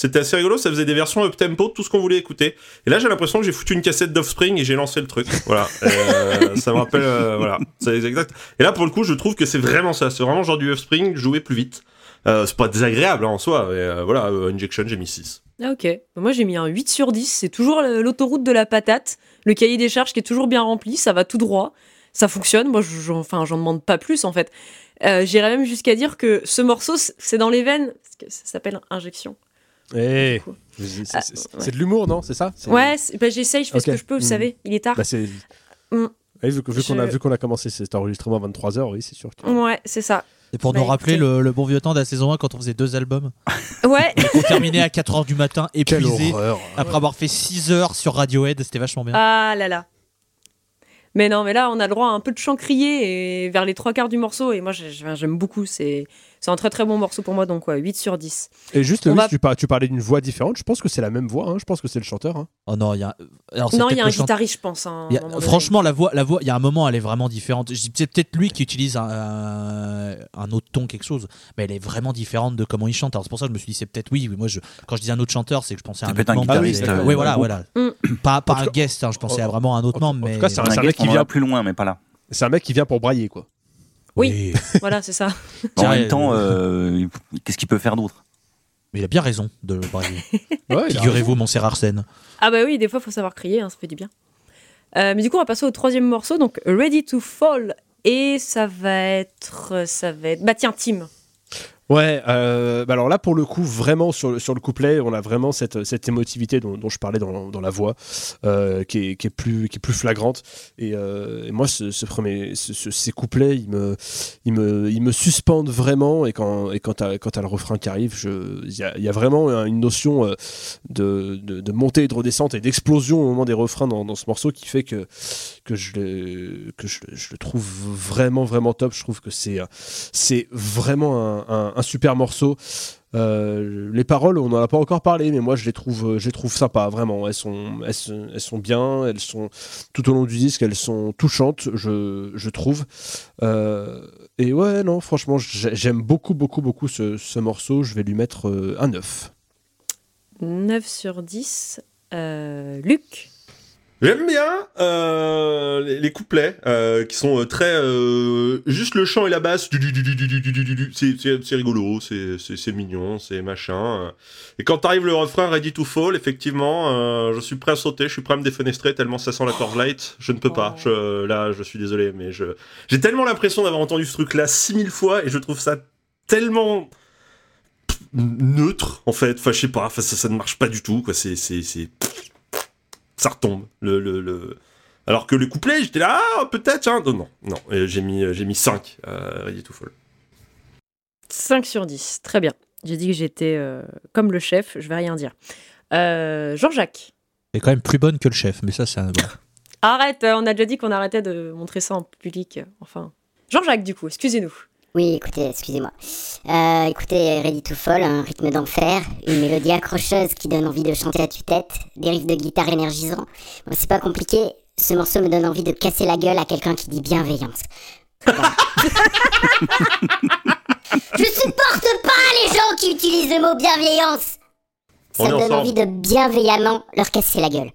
C'était assez rigolo, ça faisait des versions up tempo de tout ce qu'on voulait écouter. Et là, j'ai l'impression que j'ai foutu une cassette d'Offspring et j'ai lancé le truc. Voilà. Euh, ça me rappelle, euh, voilà. C'est exact. Et là, pour le coup, je trouve que c'est vraiment ça. C'est vraiment genre du Offspring joué plus vite. Euh, c'est pas désagréable hein, en soi. Mais euh, voilà, Injection, j'ai mis 6. Ah, ok. Moi, j'ai mis un 8 sur 10. C'est toujours l'autoroute de la patate. Le cahier des charges qui est toujours bien rempli. Ça va tout droit. Ça fonctionne. Moi, je- j'en demande pas plus, en fait. J'irais même jusqu'à dire que ce morceau, c'est dans les veines. Parce que ça s'appelle Injection. Eh, c'est Ah, c'est- ouais. de l'humour, non C'est ça Ouais, bah, j'essaye, je fais ce que je peux, vous Mm. savez. Il est tard. Bah, c'est. Mm. Ouais, vu qu'on a, Je- vu qu'on a commencé cet enregistrement à 23h, oui, c'est sûr. que- Ouais, c'est ça. et pour Bah, nous rappeler écoutez. le, le bon vieux temps de la saison 1 quand on faisait deux albums Ouais, on terminait à 4h du matin Quelle épuisé horreur après avoir fait 6 heures sur Radiohead c'était vachement bien Ah là là. Mais non, mais là, on a le droit à un peu de chant crié et vers les trois quarts du morceau. Et moi, j'ai- j'ai- j'aime beaucoup. C'est c'est un très très bon morceau pour moi. Donc, ouais, 8 sur 10. Et juste, va- tu, par- tu parlais d'une voix différente. Je pense que c'est la même voix. hein. Je pense que c'est le chanteur. hein. oh non il y a alors, Non, il y a un guitariste, je pense. hein, a- franchement, la voix, la voix, il y a un moment, elle est vraiment différente. C'est peut-être lui qui utilise un, un, un autre ton, quelque chose, mais elle est vraiment différente de comment il chante. Alors c'est pour ça que je me suis dit, c'est peut-être oui. oui, Moi, je, quand je dis un autre chanteur, c'est que je pensais à un autre un membre. guitariste, mais- euh, oui, voilà, voilà. Mm. Pas, pas un guest. hein, je pensais en- à vraiment un autre membre. en tout cas, c'est un- mec qui vient- plus loin, mais pas là. C'est un mec qui vient pour brailler, quoi. Oui. Voilà, c'est ça. En même temps, euh, euh, qu'est-ce qu'il peut faire d'autre? Mais il a bien raison de le brailler. Ouais, Figurez-vous, mon Arsène. Ah bah oui, des fois, il faut savoir crier, hein, ça fait du bien. Euh, mais du coup, on va passer au troisième morceau, donc Ready to Fall. Et ça va être... Ça va être... Bah tiens, Tim. Ouais, euh, bah alors là pour le coup vraiment sur le, sur le couplet on a vraiment cette, cette émotivité dont, je parlais dans, dans la voix euh, qui, est, qui, est plus, qui est plus flagrante. Et, euh, moi ce, premier, ce- ce- ces couplets ils me, ils me, ils me suspendent vraiment. Et quand, et quand quand t'as le refrain qui arrive il y y a vraiment une notion de, de, montée et de redescente et d'explosion au moment des refrains dans, ce morceau qui fait que, que, je, le, que je, je le trouve vraiment vraiment top. Je trouve que c'est vraiment un- un super morceau. Euh, les paroles, on n'en a pas encore parlé, mais moi je les trouve, je les trouve sympas, vraiment. Elles sont, elles, sont bien, elles sont tout au long du disque, elles sont touchantes, je, je trouve. Euh, et ouais, non, franchement, j'ai- j'aime beaucoup, beaucoup, beaucoup ce, ce morceau. Je vais lui mettre euh, un 9. 9 sur 10. Euh, Luc. J'aime bien euh, les, les, couplets euh, qui sont euh, très euh, juste le chant et la basse. C'est rigolo, c'est mignon, c'est machin. Euh. Et quand arrive le refrain Ready to Fall, effectivement, euh, je suis prêt à sauter, je suis prêt à me défenestrer tellement ça sent la Torch Light. Je ne peux pas. Je, là, je suis désolé, mais je j'ai tellement l'impression d'avoir entendu ce truc-là 6000 fois et je trouve ça tellement neutre en fait. Enfin, je sais pas. Enfin, ça, ça ne marche pas du tout. Quoi, c'est c'est ça retombe. Le, le, le... Alors que le couplet, j'étais là, ah, peut-être, hein. Non, non, non. J'ai mis, j'ai mis 5 euh, Ready to Fall. 5 sur 10. Très bien. J'ai dit que j'étais euh, comme le chef, je vais rien dire. Euh, Jean-Jacques. Elle est quand même plus bonne que le chef, mais ça, c'est un. Arrête, on a déjà dit qu'on arrêtait de montrer ça en public. Enfin. Jean-Jacques, du coup, excusez-nous. Oui, écoutez, excusez-moi. Euh, écoutez, Ready to Fall, un rythme d'enfer, une mélodie accrocheuse qui donne envie de chanter à tue-tête, des riffs de guitare énergisants. Bon, c'est pas compliqué, ce morceau me donne envie de casser la gueule à quelqu'un qui dit bienveillance. Voilà. Je supporte pas les gens qui utilisent le mot bienveillance. Ça me donne ensemble. envie de bienveillamment leur casser la gueule.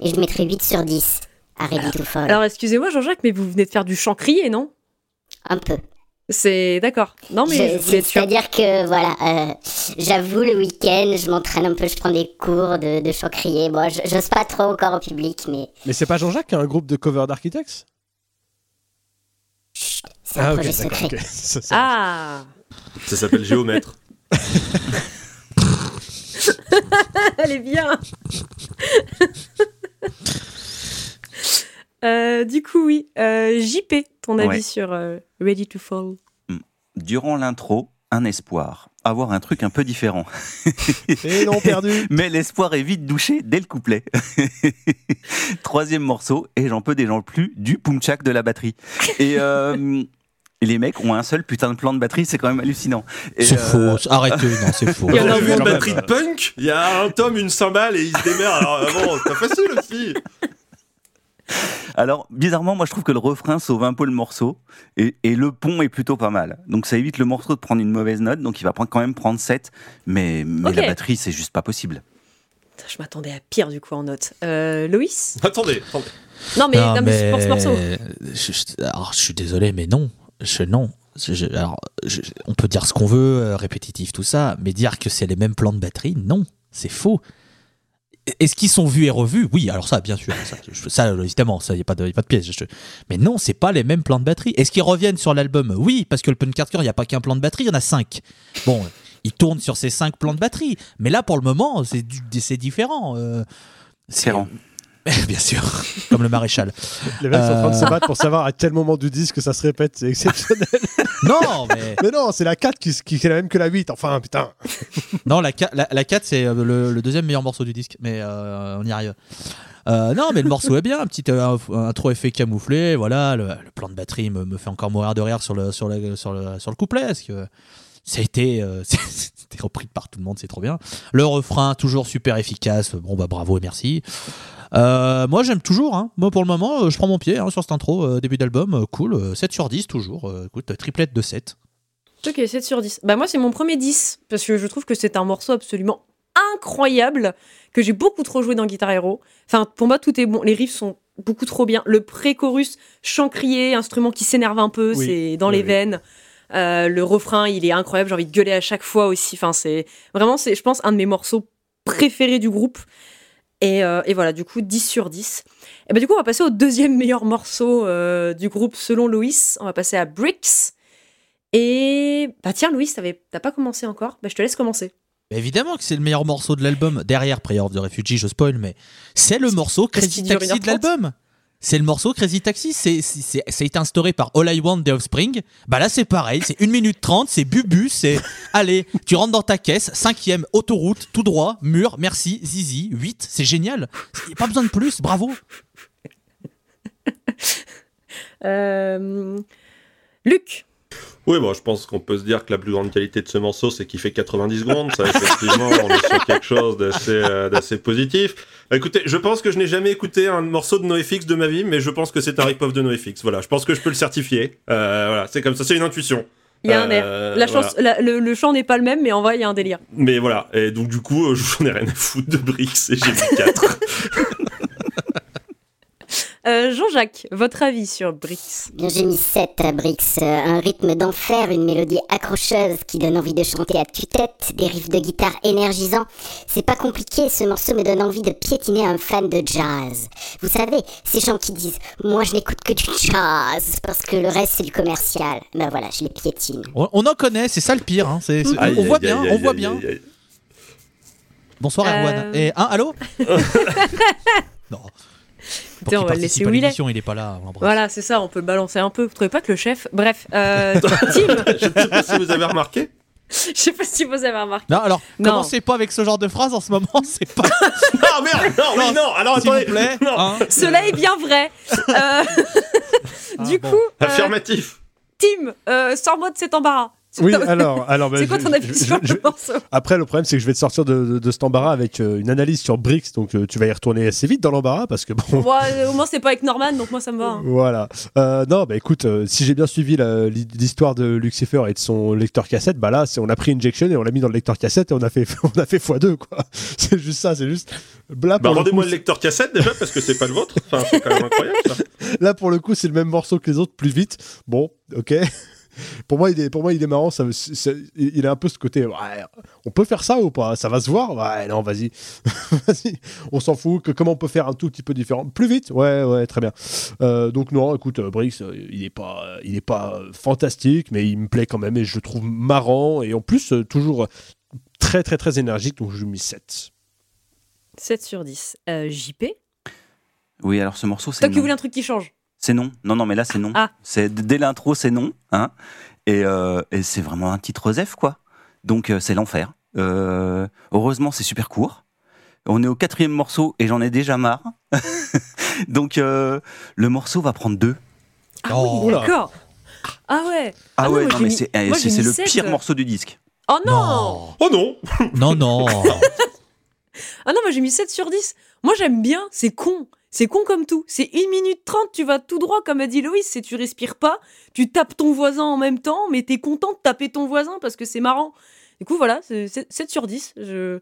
Et je mettrai 8 sur 10 à Ready to Fall. Alors excusez-moi Jean-Jacques, mais vous venez de faire du chant crié, non? Un peu. C'est d'accord. Non mais Je- je voulais être sûre. C'est-à-dire que, voilà, euh, j'avoue, le week-end, je m'entraîne un peu, je prends des cours de, de chant crié. Bon, je- j'ose pas trop encore au public, mais Mais c'est pas Jean-Jacques qui a un groupe de cover d'architectes? C'est un projet secret. ok. Ça, ça- Ah Ça s'appelle géomètre. Elle est bien Euh, Du coup, oui. Euh, JP, ton avis Ouais. sur euh, Ready to Fall? Durant l'intro, un espoir. Avoir un truc un peu différent. Et non, perdu Mais l'espoir est vite douché dès le couplet. Troisième morceau, et j'en peux déjà plus, du pumchak de la batterie. Et, euh, les mecs ont un seul putain de plan de batterie, c'est quand même hallucinant. C'est euh, faux. Arrêtez, non, c'est faux. Il y en a une batterie de punk, il y a un tome, une cymbale et il se démerde. Alors bon, c'est pas facile aussi. Alors, bizarrement, moi je trouve que le refrain sauve un peu le morceau, et, et le pont est plutôt pas mal. Donc ça évite le morceau de prendre une mauvaise note, donc il va quand même prendre 7, mais, mais la batterie c'est juste pas possible. Je m'attendais à pire du coup en note. Euh, Loïs? Attendez, attendez. Non mais, Non, non, mais pour ce morceau. je, je- alors, je suis désolé, mais non. Je, non. Je- alors, je- on peut dire ce qu'on veut, euh, répétitif, tout ça, mais dire que c'est les mêmes plans de batterie, non, c'est faux. Est-ce qu'ils sont vus et revus? Oui, alors ça, bien sûr. Ça, ça, évidemment, ça, il n'y a, pas de pièce. Mais non, c'est pas les mêmes plans de batterie. Est-ce qu'ils reviennent sur l'album? Oui, parce que le punk hardcore, il n'y a pas qu'un plan de batterie, il y en a cinq. Bon, ils tournent sur ces cinq plans de batterie. Mais là, pour le moment, c'est différent. euh, c'est-. Bien sûr, comme le maréchal. Les mecs sont en train de se Euh. battre pour savoir à quel moment du disque ça se répète, c'est exceptionnel. Non, mais Mais non, c'est la 4 qui, qui est la même que la 8, enfin putain. Non, la, la, la 4, c'est euh, le, le deuxième meilleur morceau du disque, mais euh, on y arrive. Euh, non, mais le morceau est bien, un petit euh, intro effet camouflé, voilà, le, le plan de batterie me, me fait encore mourir de rire sur le, sur le, sur le, sur le couplet, parce que ça a été, euh, c'était repris par tout le monde, c'est trop bien. Le refrain, toujours super efficace, bon bah bravo et merci. Euh, moi j'aime toujours, hein. moi pour le moment euh, je prends mon pied hein, sur cette intro, euh, début d'album, cool, euh, 7 sur 10 toujours, écoute, triplette de 7. Ok, 7 sur 10. Bah moi c'est mon premier 10, parce que je trouve que c'est un morceau absolument incroyable, que j'ai beaucoup trop joué dans Guitar Hero. Enfin, pour moi tout est bon, les riffs sont beaucoup trop bien. Le pré-chorus, chant crié, instrument qui s'énerve un peu, Oui, c'est dans oui, les oui. veines. Euh, le refrain, il est incroyable, j'ai envie de gueuler à chaque fois aussi. Enfin, c'est vraiment, c'est, je pense, un de mes morceaux préférés du groupe. Et, euh, et voilà, du coup, 10 sur 10. Et bah, du coup, on va passer au deuxième meilleur morceau euh, du groupe selon Loïs. On va passer à Bricks. Et bah tiens, Louis, t'as pas commencé encore Bah je te laisse commencer. Évidemment que c'est le meilleur morceau de l'album, derrière Prayer of the Refugee, je spoil, mais c'est le morceau Crazy Taxi de 1h30. l'album. C'est le morceau Crazy Taxi, c'est, instauré par All I Want The Offspring. Bah là c'est pareil, c'est 1 minute 30, c'est bubu, c'est allez, tu rentres dans ta caisse, cinquième, autoroute, tout droit, mur, merci, zizi, 8, c'est génial. Pas besoin de plus, bravo. Euh, Luc, Oui, bon, je pense qu'on peut se dire que la plus grande qualité de ce morceau, c'est qu'il fait 90 secondes. Ça, effectivement, on est sur quelque chose d'assez, euh, d'assez positif. Écoutez, je pense que je n'ai jamais écouté un morceau de NoFX de ma vie, mais je pense que c'est un rip-off de NoFX. Voilà, je pense que je peux le certifier. Euh, voilà, c'est comme ça, c'est une intuition. il y a un air. Euh, La voilà. chance, la- le, le chant n'est pas le même, mais en vrai, il y a un délire. Mais voilà, et donc du coup, euh, j'en ai rien à foutre de Brix et j'ai mis 4. Euh, Jean-Jacques, votre avis sur Bien, j'ai mis 7 à Brix. Euh, un rythme d'enfer, une mélodie accrocheuse qui donne envie de chanter à tue-tête, des riffs de guitare énergisants. C'est pas compliqué, ce morceau me donne envie de piétiner un fan de jazz. Vous savez, ces gens qui disent Moi je n'écoute que du jazz parce que le reste c'est du commercial. Ben voilà, je les piétine. On, on en connaît, c'est ça le pire. hein, on voit bien, on voit bien. Bonsoir Euh. Erwan. Et hein, allô Non. Pour Écoutez, on va le laisser où il est. il est pas là. on. Voilà, c'est ça, on peut le balancer un peu. Vous trouvez pas que le chef. Bref, euh, Tim, Je ne sais pas si vous avez remarqué. je sais pas si vous avez remarqué. Non, alors, Non. commencez pas avec ce genre de phrase en ce moment, c'est pas. Ah merde, non, oui, non, alors S'il vous attendez. plaît. Non. hein. Cela est bien vrai. Euh, Ah, du bon. coup, euh, Affirmatif. Tim, euh, sors-moi de cet embarras. Oui, alors, alors bah, C'est quoi je- ton avis sur le morceau? Après, le problème, c'est que je vais te sortir de, de, de cet embarras avec euh, une analyse sur Brix, donc euh, tu vas y retourner assez vite dans l'embarras parce que bon. Euh, Au moins, c'est pas avec Norman, donc moi, ça me va. hein. Voilà. Euh, non, bah écoute, euh, si j'ai bien suivi l'histoire de Lucifer et de son lecteur cassette, bah là, c'est on a pris Injection et on l'a mis dans le lecteur cassette et on a fait on a fait x2 quoi. C'est juste ça, c'est juste. Là Bah, le rendez-moi le lecteur cassette déjà parce que c'est pas le vôtre. Enfin, c'est quand même incroyable ça. là pour le coup, c'est le même morceau que les autres, plus vite. Bon, ok. Pour moi, il est, pour moi, il est marrant. Ça, il a un peu ce côté. Ouais, on peut faire ça ou pas? Ça va se voir? Ouais, non, vas-y, vas-y. On s'en fout. Que comment on peut faire un tout petit peu différent? Plus vite? Ouais, ouais, très bien. Euh, donc non, écoute, euh, Brix, euh, il est pas, il est pas fantastique, mais il me plaît quand même et je le trouve marrant et en plus euh, toujours très très très énergique. Donc je lui ai mis 7. 7 sur 10. Euh, JP Oui, alors ce morceau, c'est Toi qui voulais un truc qui change. C'est non. Non, non, mais là, c'est non. Ah. C'est dès l'intro, c'est non. Hein et euh, et c'est vraiment un titre Zef, quoi. Donc euh, c'est l'enfer. Euh, heureusement, c'est super court. On est au quatrième morceau et j'en ai déjà marre. Donc euh, le morceau va prendre deux. Ah Oh. oui, d'accord. Ah ouais. Ah, Ah non, ouais, non, mais mis- c'est eh, le sept. pire morceau du disque. Oh non, Non, Oh non non, non. Ah non, moi j'ai mis 7 sur 10. Moi j'aime bien, c'est con. C'est con comme tout. C'est 1 minute 30, tu vas tout droit, comme a dit Loïs, c'est tu respires pas, tu tapes ton voisin en même temps, mais t'es content de taper ton voisin parce que c'est marrant. Du coup, voilà, c'est 7 sur 10. Je...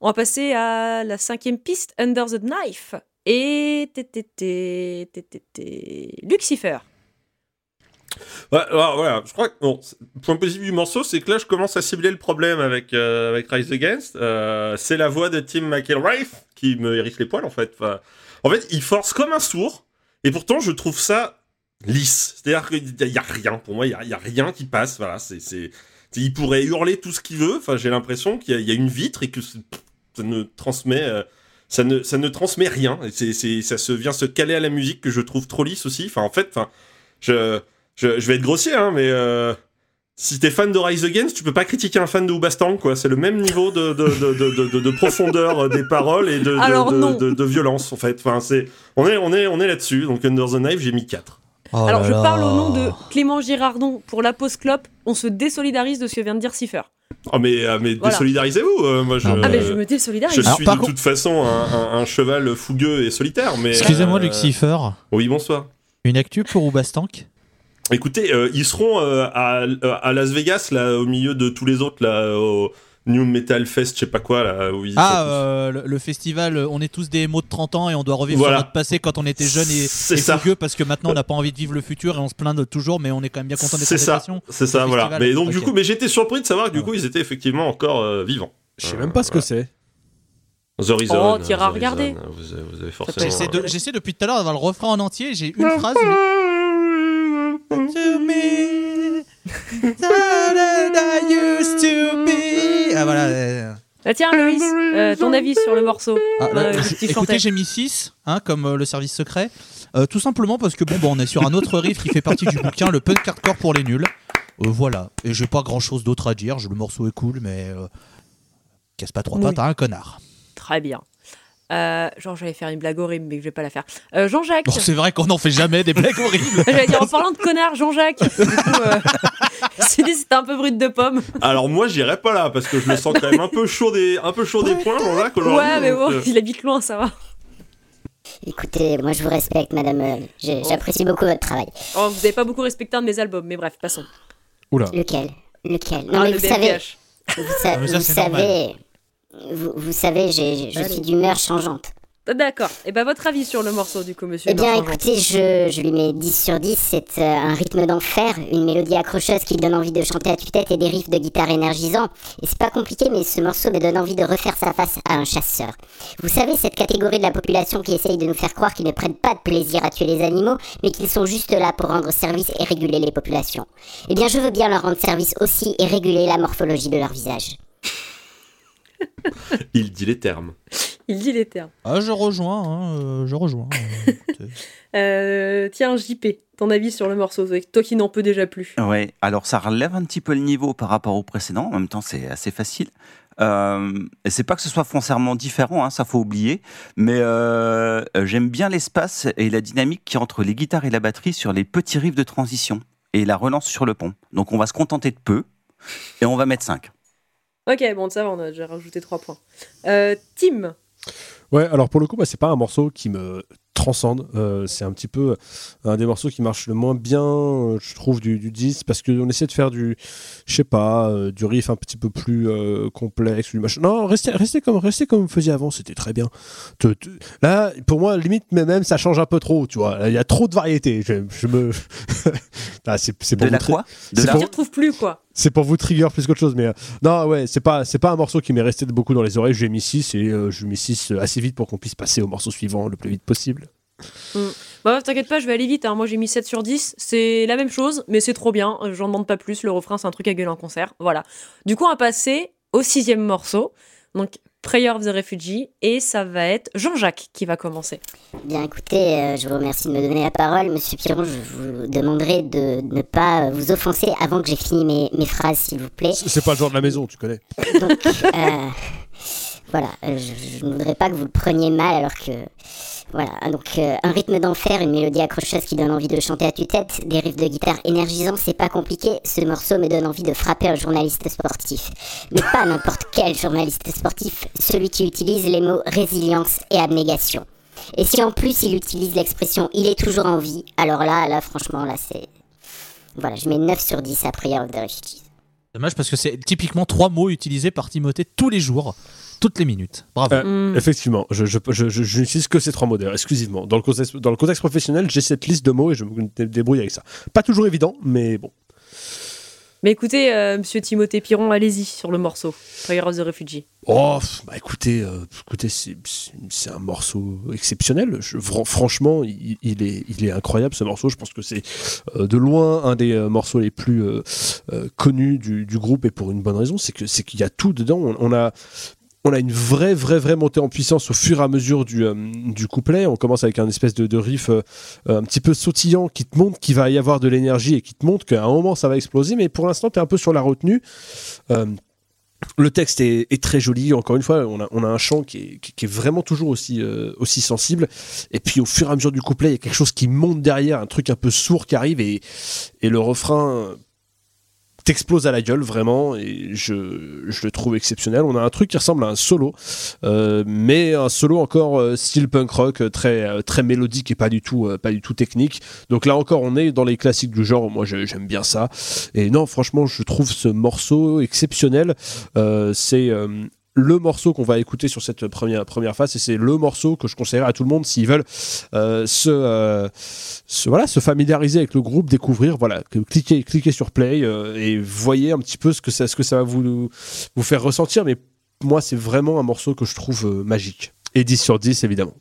On va passer à la cinquième piste, Under the Knife. Et Lucifer. Ouais, voilà, je crois que bon, point positif du morceau, c'est que là, je commence à cibler le problème avec, euh, Rise Against. Euh, c'est la voix de Tim McElraith qui me hérisse les poils, en fait. En fait, il force comme un sourd, et pourtant, je trouve ça lisse. C'est-à-dire qu'il n'y a, rien, pour moi, il n'y a, rien qui passe. Voilà, c'est, il pourrait hurler tout ce qu'il veut. Enfin, j'ai l'impression qu'il y a, une vitre et que ça ne transmet. euh, ça ne, transmet rien. Ça se vient se caler à la musique que je trouve trop lisse aussi. Enfin, en fait, enfin, je, je, je vais être grossier, hein, mais euh, si t'es fan de Rise Against, tu peux pas critiquer un fan de Oubastang, quoi. C'est le même niveau de, de, de, de, de- de- de profondeur euh, des paroles et de, de, Alors de- non. de- de violence, en fait. Enfin, c'est, on est, on est, on est là-dessus. Donc, Under the Knife, j'ai mis 4. Oh Alors, là je là. parle au nom de Clément Girardon pour la pause clope. On se désolidarise de ce que vient de dire Cipher. Oh, mais, mais Voilà. désolidarisez-vous. euh, moi, je, Ah, Ah, mais je me je désolidarise. Alors, suis par de contre- toute façon un, un- un cheval fougueux et solitaire. Mais, Excusez-moi, euh, Lucifer. Oui, bonsoir. Une actu pour Oubastank Écoutez, euh, ils seront euh, à, à Las Vegas, là, au milieu de tous les autres, là, au New Metal Fest, je sais pas quoi, là, où ils Ah, sont tous- euh, le, le festival, euh, on est tous des mots de 30 ans et on doit revivre Voilà. sur notre passé quand on était jeune et, et ça. fougueux parce que maintenant on n'a pas envie de vivre le futur et on se plaint de toujours, mais on est quand même bien content d'être C'est ça, c'est ça, voilà. festival. Mais donc, du coup, mais j'étais surpris de savoir que du Ouais. coup, ils étaient effectivement encore euh, vivants. Je sais même pas ce que c'est. The Reason. Oh, t'iras regarder. Vous, avez- vous avez forcément. J'essaie de- J'essaie depuis tout à l'heure d'avoir le refrain en entier, j'ai une phrase. mais- To me, that I used to be. Ah voilà. euh, Ah, tiens, Loïs, euh, ton avis sur le morceau Ah, là, Euh, écoutez, j'ai mis 6, hein, comme euh, le service secret. Euh, tout simplement parce que bon, bah, on est sur un autre riff qui fait partie du bouquin, le punk hardcore pour les nuls. Euh, voilà. Et j'ai pas grand chose d'autre à dire. Je- Le morceau est cool, mais euh, casse pas trois Oui. pattes à un connard. Très bien. Euh, genre, j'allais faire une blague horrible, mais je vais pas la faire. Euh, Jean-Jacques. Bon, c'est vrai qu'on n'en fait jamais des blagues horribles. J'allais dire en parlant de connard, Jean-Jacques. Coup, euh, me dit, c'était un peu brut de pomme. Alors, moi, j'irai pas là, parce que je le sens quand même un peu chaud des, un peu chaud des poings, Jean-Jacques. Ouais, mais bon, euh, il habite loin, ça va. Écoutez, moi je vous respecte, madame. je- J'apprécie beaucoup votre travail. Oh, vous avez pas beaucoup respecté un de mes albums, mais bref, passons. Oula. Lequel? Lequel? Non, Ah, mais le vous savez, vous, sa- Ah, mais ça, vous c'est savez, vous, vous savez, j'ai- je Allez. suis d'humeur changeante. Ah, D'accord. Et ben votre avis sur le morceau, du coup, monsieur Eh bien, écoutez, je, je lui mets 10 sur 10. C'est euh, un rythme d'enfer, une mélodie accrocheuse qui donne envie de chanter à tue-tête et des riffs de guitare énergisants. Et c'est pas compliqué, mais ce morceau me donne envie de refaire sa face à un chasseur. Vous savez, cette catégorie de la population qui essaye de nous faire croire qu'ils ne prennent pas de plaisir à tuer les animaux, mais qu'ils sont juste là pour rendre service et réguler les populations. Eh bien, je veux bien leur rendre service aussi et réguler la morphologie de leur visage. Il dit les termes. Il dit les termes. Ah, je rejoins, hein, euh, je rejoins. euh. Euh, tiens, JP, ton avis sur le morceau, toi qui n'en peux déjà plus. Ouais, alors ça relève un petit peu le niveau par rapport au précédent. En même temps, c'est assez facile. Euh, et c'est pas que ce soit foncièrement différent, hein, ça faut oublier. Mais euh, j'aime bien l'espace et la dynamique qui entre les guitares et la batterie sur les petits riffs de transition et la relance sur le pont. Donc on va se contenter de peu, et on va mettre 5. Ok, bon, ça va, on a déjà rajouté 3 points. Euh, Tim, Ouais, alors pour le coup, bah, c'est pas un morceau qui me transcende. Euh, c'est un petit peu un des morceaux qui marche le moins bien, euh, je trouve, du, du 10, parce qu'on essaie de faire du, je sais pas, euh, du riff un petit peu plus euh, complexe, du machin. Non, restez, restez comme, restez comme vous faisiez avant, c'était très bien. Te- te- Là, pour moi, limite, mais même, ça change un peu trop, tu vois. Il y a trop de variété. Je, je me. Ah, c'est c'est De pour la quoi? De la tu retrouves plus, quoi. C'est pour vous trigger plus qu'autre chose, mais euh, non, ouais, c'est pas, c'est pas un morceau qui m'est resté beaucoup dans les oreilles. J'ai mis 6 et euh, je mis 6 assez vite pour qu'on puisse passer au morceau suivant le plus vite possible. Bah, t'inquiète pas, je vais aller vite. hein. Moi, j'ai mis 7 sur 10. C'est la même chose, mais c'est trop bien. Euh, J'en demande pas plus. Le refrain, c'est un truc à gueuler en concert. Voilà. Du coup, on va passer au sixième morceau. Donc, Prayer of the Refugee. Et ça va être Jean-Jacques qui va commencer. Bien écoutez, euh, je vous remercie de me donner la parole. Monsieur Piron, je vous demanderai de ne pas vous offenser avant que j'ai fini mes, mes phrases, s'il vous plaît. C'est pas le genre de la maison, tu connais. Donc, euh, voilà, euh, je, ne voudrais pas que vous le preniez mal alors que... Voilà, donc euh, un rythme d'enfer, une mélodie accrocheuse qui donne envie de chanter à tue-tête, des riffs de guitare énergisants, c'est pas compliqué. Ce morceau me donne envie de frapper un journaliste sportif. Mais pas n'importe quel journaliste sportif, celui qui utilise les mots résilience et abnégation. Et si en plus il utilise l'expression il est toujours en vie, alors là, là franchement, là c'est... Voilà, je mets 9 sur 10 à Prayer of the Refugees. Dommage parce que c'est typiquement trois mots utilisés par Timothée tous les jours, toutes les minutes. Bravo. Euh, Hmm. Effectivement, je, je, je, n'utilise que ces trois mots d'ailleurs, exclusivement. Dans le contexte, dans le contexte professionnel, j'ai cette liste de mots et je me dé- débrouille avec ça. Pas toujours évident, mais bon. Mais écoutez, euh, monsieur Timothée Piron, allez-y sur le morceau. Prayer of the Refugee. Oh, bah écoutez, euh, écoutez, c'est- un morceau exceptionnel. Je- franchement, il, il est, il est incroyable ce morceau. Je pense que c'est euh, de loin un des euh, morceaux les plus euh, euh, connus du, du groupe et pour une bonne raison, c'est que c'est qu'il y a tout dedans. On, on a on a une vraie, vraie, vraie montée en puissance au fur et à mesure du, euh, couplet. On commence avec un espèce de, riff euh, un petit peu sautillant qui te montre qu'il va y avoir de l'énergie et qui te montre qu'à un moment ça va exploser. Mais pour l'instant, tu es un peu sur la retenue. Euh, le texte est, très joli. Encore une fois, on a, un chant qui est, vraiment toujours aussi, euh, aussi sensible. Et puis au fur et à mesure du couplet, il y a quelque chose qui monte derrière, un truc un peu sourd qui arrive et, et le refrain t'explose à la gueule vraiment et je, je le trouve exceptionnel. On a un truc qui ressemble à un solo, euh, mais un solo encore euh, style punk rock, euh, très, très mélodique et pas du, tout, pas du tout technique. Donc là encore, on est dans les classiques du genre. Moi, j'ai- j'aime bien ça. Et non, franchement, je trouve ce morceau exceptionnel. C'est le morceau qu'on va écouter sur cette première, première phase et c'est le morceau que je conseillerais à tout le monde s'ils veulent euh, se, euh, se, voilà, se familiariser avec le groupe, découvrir, voilà, que cliquez, cliquez sur play euh, et voyez un petit peu ce que ça, ce que ça va vous, vous faire ressentir. Mais moi, c'est vraiment un morceau que je trouve magique. Et 10 sur 10, évidemment.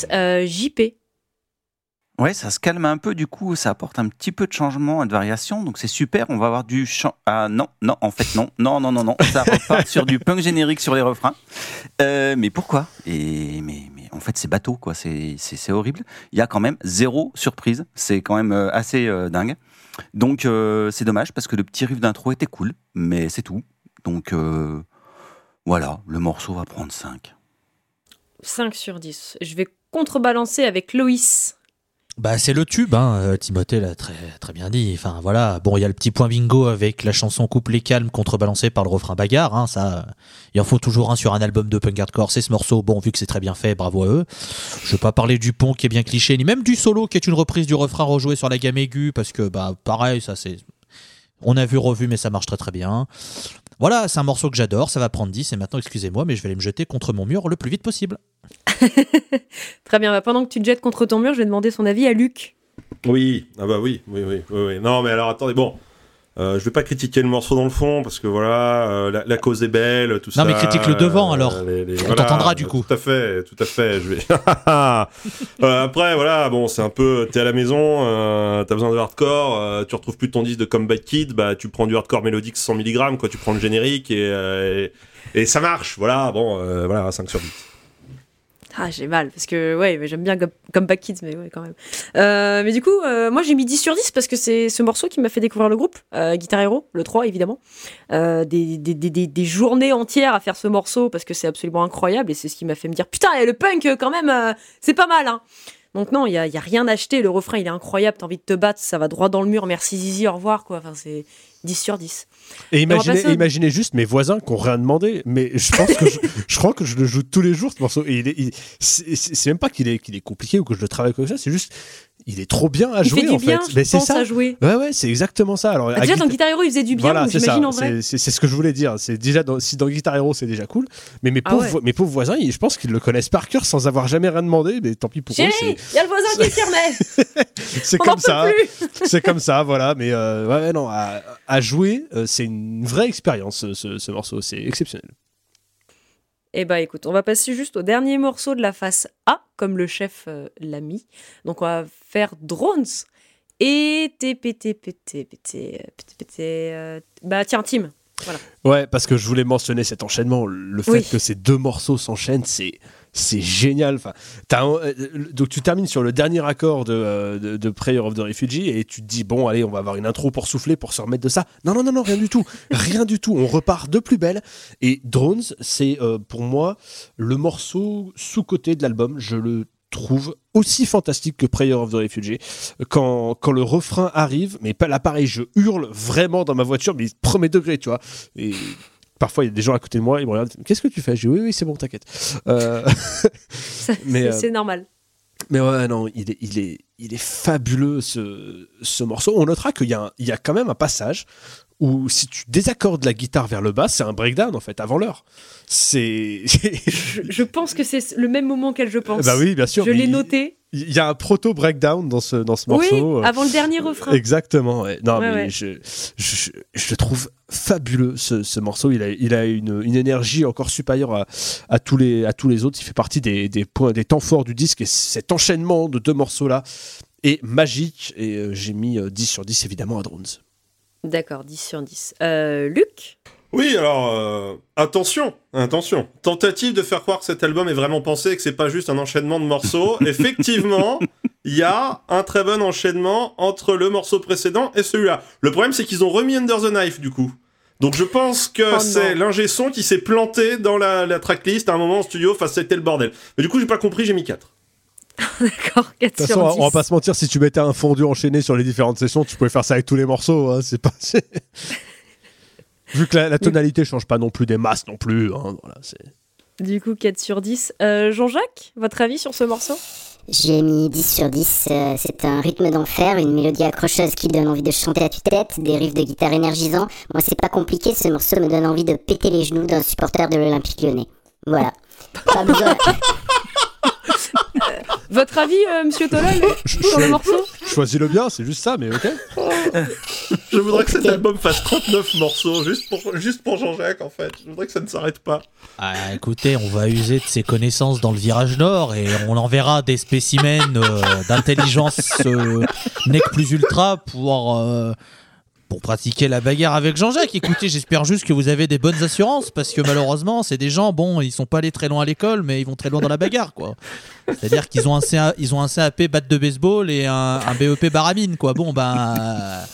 Sur 10. Euh, JP. Ouais, ça se calme un peu, du coup, ça apporte un petit peu de changement et de variation, donc c'est super. On va avoir du chant. Ah non, non, en fait, non, non, non, non, non. Ça repart sur du punk générique sur les refrains. Euh, mais pourquoi? Et mais, mais en fait, c'est bateau, quoi. C'est horrible. Il y a quand même zéro surprise. C'est quand même euh, assez euh, dingue. Donc, euh, c'est dommage parce que le petit riff d'intro était cool, mais c'est tout. Donc, voilà, le morceau va prendre 5. 5 sur 10. Je vais contrebalancer avec Loïs. Bah, c'est le tube, hein. euh, Timothée l'a très, très bien dit. Voilà. Bon, il y a le petit point bingo avec la chanson Couplet calme contrebalancée par le refrain bagarre. Hein, ça, euh, il en faut toujours un sur un album de punk hardcore. C'est ce morceau. Bon, vu que c'est très bien fait, bravo à eux. Je vais pas parler du pont qui est bien cliché, ni même du solo qui est une reprise du refrain rejoué sur la gamme aiguë, parce que, bah, pareil, ça c'est. On a vu, revu, mais ça marche très bien. Voilà, c'est un morceau que j'adore, ça va prendre 10, et maintenant, excusez-moi, mais je vais aller me jeter contre mon mur le plus vite possible. Très bien, bah, pendant que tu te jettes contre ton mur, je vais demander son avis à Luc. Oui, ah bah oui, oui, oui, oui, oui. Non, mais alors attendez, bon. Euh, je vais pas critiquer le morceau dans le fond parce que voilà, euh, la, la cause est belle, tout ça. Non, mais critique le devant, alors. les- les- On t'entendra, du coup. Tout à fait, tout à fait. Je vais. Euh, après, voilà, bon, c'est un peu, t'es à la maison, euh, t'as besoin de hardcore, euh, tu retrouves plus ton disque de Comeback Kid, bah tu prends du hardcore mélodique 100 mg, quoi, tu prends le générique et, euh, et, et ça marche. Voilà, bon, euh, voilà, 5 sur 10. Ah, j'ai mal, parce que ouais, mais j'aime bien comme, comme Back Kids, mais ouais, quand même. Euh, mais du coup, euh, moi j'ai mis 10 sur 10 parce que c'est ce morceau qui m'a fait découvrir le groupe, euh, Guitar Hero, le 3 évidemment. Euh, des, des, des, des, journées entières à faire ce morceau parce que c'est absolument incroyable et c'est ce qui m'a fait me dire putain, le punk quand même, c'est pas mal. Hein. Donc non, il y a, y a rien à acheter, le refrain il est incroyable, t'as envie de te battre, ça va droit dans le mur, merci Zizi, au revoir quoi. Enfin, c'est 10 sur 10. Et imaginez, au- juste mes voisins qui n'ont rien demandé, mais je pense que je, je crois que je le joue tous les jours ce morceau. Et il est- il- c'est même pas qu'il est, qu'il est compliqué ou que je le travaille comme ça, c'est juste il est trop bien à Il jouer fait du en bien, fait. Mais c'est ça. à jouer. Ouais ouais, c'est exactement ça. Alors Ah, déjà, dans Guitar Hero, il faisait du bien, voilà, c'est ça. j'imagine en vrai. C'est- ce que je voulais dire. C'est déjà dans- si dans Guitar Hero c'est déjà cool, mais mes Ah pauvres, ouais. vo- mes pauvres voisins, ils- je pense qu'ils le connaissent par cœur sans avoir jamais rien demandé. Mais tant pis pour eux. Il y a le voisin qui remet C'est comme ça. c'est comme ça, voilà. Mais euh, ouais, non, à, à jouer, euh, c'est une vraie expérience ce, ce- ce morceau. C'est exceptionnel. Eh bah écoute, on va passer juste au dernier morceau de la face A, comme le chef euh, l'a mis. Donc on va faire Drones et TPTPTPT. euh, Bah tiens, Tim. Ouais, parce que je voulais mentionner cet enchaînement. Le fait Oui. que ces deux morceaux s'enchaînent, c'est c'est génial. Enfin, euh, donc tu termines sur le dernier accord de, euh, de, Prayer of the Refugee et tu te dis bon allez on va avoir une intro pour souffler pour se remettre de ça. Non non non non rien du tout, rien du tout. On repart de plus belle. Et Drones, c'est euh, pour moi le morceau sous côté de l'album. Je le trouve aussi fantastique que Prayer of the Refugee. Quand, quand le refrain arrive, mais pas là pareil, je hurle vraiment dans ma voiture, mais premier degré, tu vois. Et parfois, il y a des gens à côté de moi, ils me regardent, qu'est-ce que tu fais? Je dis, oui, oui, c'est bon, t'inquiète. Euh, Mais, c'est euh, c'est normal. mais ouais, non, il est, il est, il est fabuleux ce, ce morceau. On notera qu'il y, a un- il y a quand même un passage où si tu désaccordes la guitare vers le bas, c'est un breakdown en fait, avant l'heure. C'est. Je, je pense que c'est le même moment auquel je pense. bah oui, bien sûr. Je l'ai noté. Il y a un proto-breakdown dans ce, dans ce Oui, morceau. euh, avant le dernier refrain. Exactement. ouais. Non, Ouais, mais ouais. Je, je, je le trouve fabuleux ce, ce morceau. Il a, il a une, une énergie encore supérieure à, à, tous les, à tous les autres. Il fait partie des, des points, des temps forts du disque. Et cet enchaînement de deux morceaux-là est magique. Et euh, j'ai mis euh, 10 sur 10 évidemment à Drones. D'accord, 10 sur 10. Euh, Luc? Oui, alors euh, attention, attention. Tentative de faire croire que cet album est vraiment pensé et que c'est pas juste un enchaînement de morceaux. Effectivement, il y a un très bon enchaînement entre le morceau précédent et celui-là. Le problème, c'est qu'ils ont remis Under the Knife du coup. Donc je pense que Oh c'est l'ingé son qui s'est planté dans la, la tracklist à un moment en studio. Enfin, c'était le bordel. Mais du coup, j'ai pas compris, j'ai mis 4. D'accord, 4 De toute sur façon, 10. on va pas se mentir, si tu mettais un fondu enchaîné sur les différentes sessions, tu pouvais faire ça avec tous les morceaux. hein, c'est pas. Vu que la, la tonalité change pas non plus des masses non plus. hein, voilà, c'est- Du coup, 4 sur 10. Euh, Jean-Jacques, votre avis sur ce morceau? J'ai mis 10 sur 10. euh, c'est un rythme d'enfer, une mélodie accrocheuse qui donne envie de chanter à tue-tête, des riffs de guitare énergisants. Moi, c'est pas compliqué, ce morceau me donne envie de péter les genoux d'un supporter de l'Olympique lyonnais. Voilà. Pas besoin. Votre avis, euh, monsieur Tolol, sur le morceau Choisis le bien, c'est juste ça, mais ok. Je voudrais que cet album fasse 39 morceaux, juste pour, juste pour Jean-Jacques, en fait. Je voudrais que ça ne s'arrête pas. Ah, écoutez, on va user de ses connaissances dans le virage nord et on enverra des spécimens euh, d'intelligence euh, nec plus ultra pour, euh, pour pratiquer la bagarre avec Jean-Jacques. Écoutez, j'espère juste que vous avez des bonnes assurances parce que malheureusement, c'est des gens, bon, ils sont pas allés très loin à l'école, mais ils vont très loin dans la bagarre, quoi. C'est-à-dire qu'ils ont un, CA ils ont un CAP batte de baseball et un, un BEP baramine, quoi. Bon, ben. euh,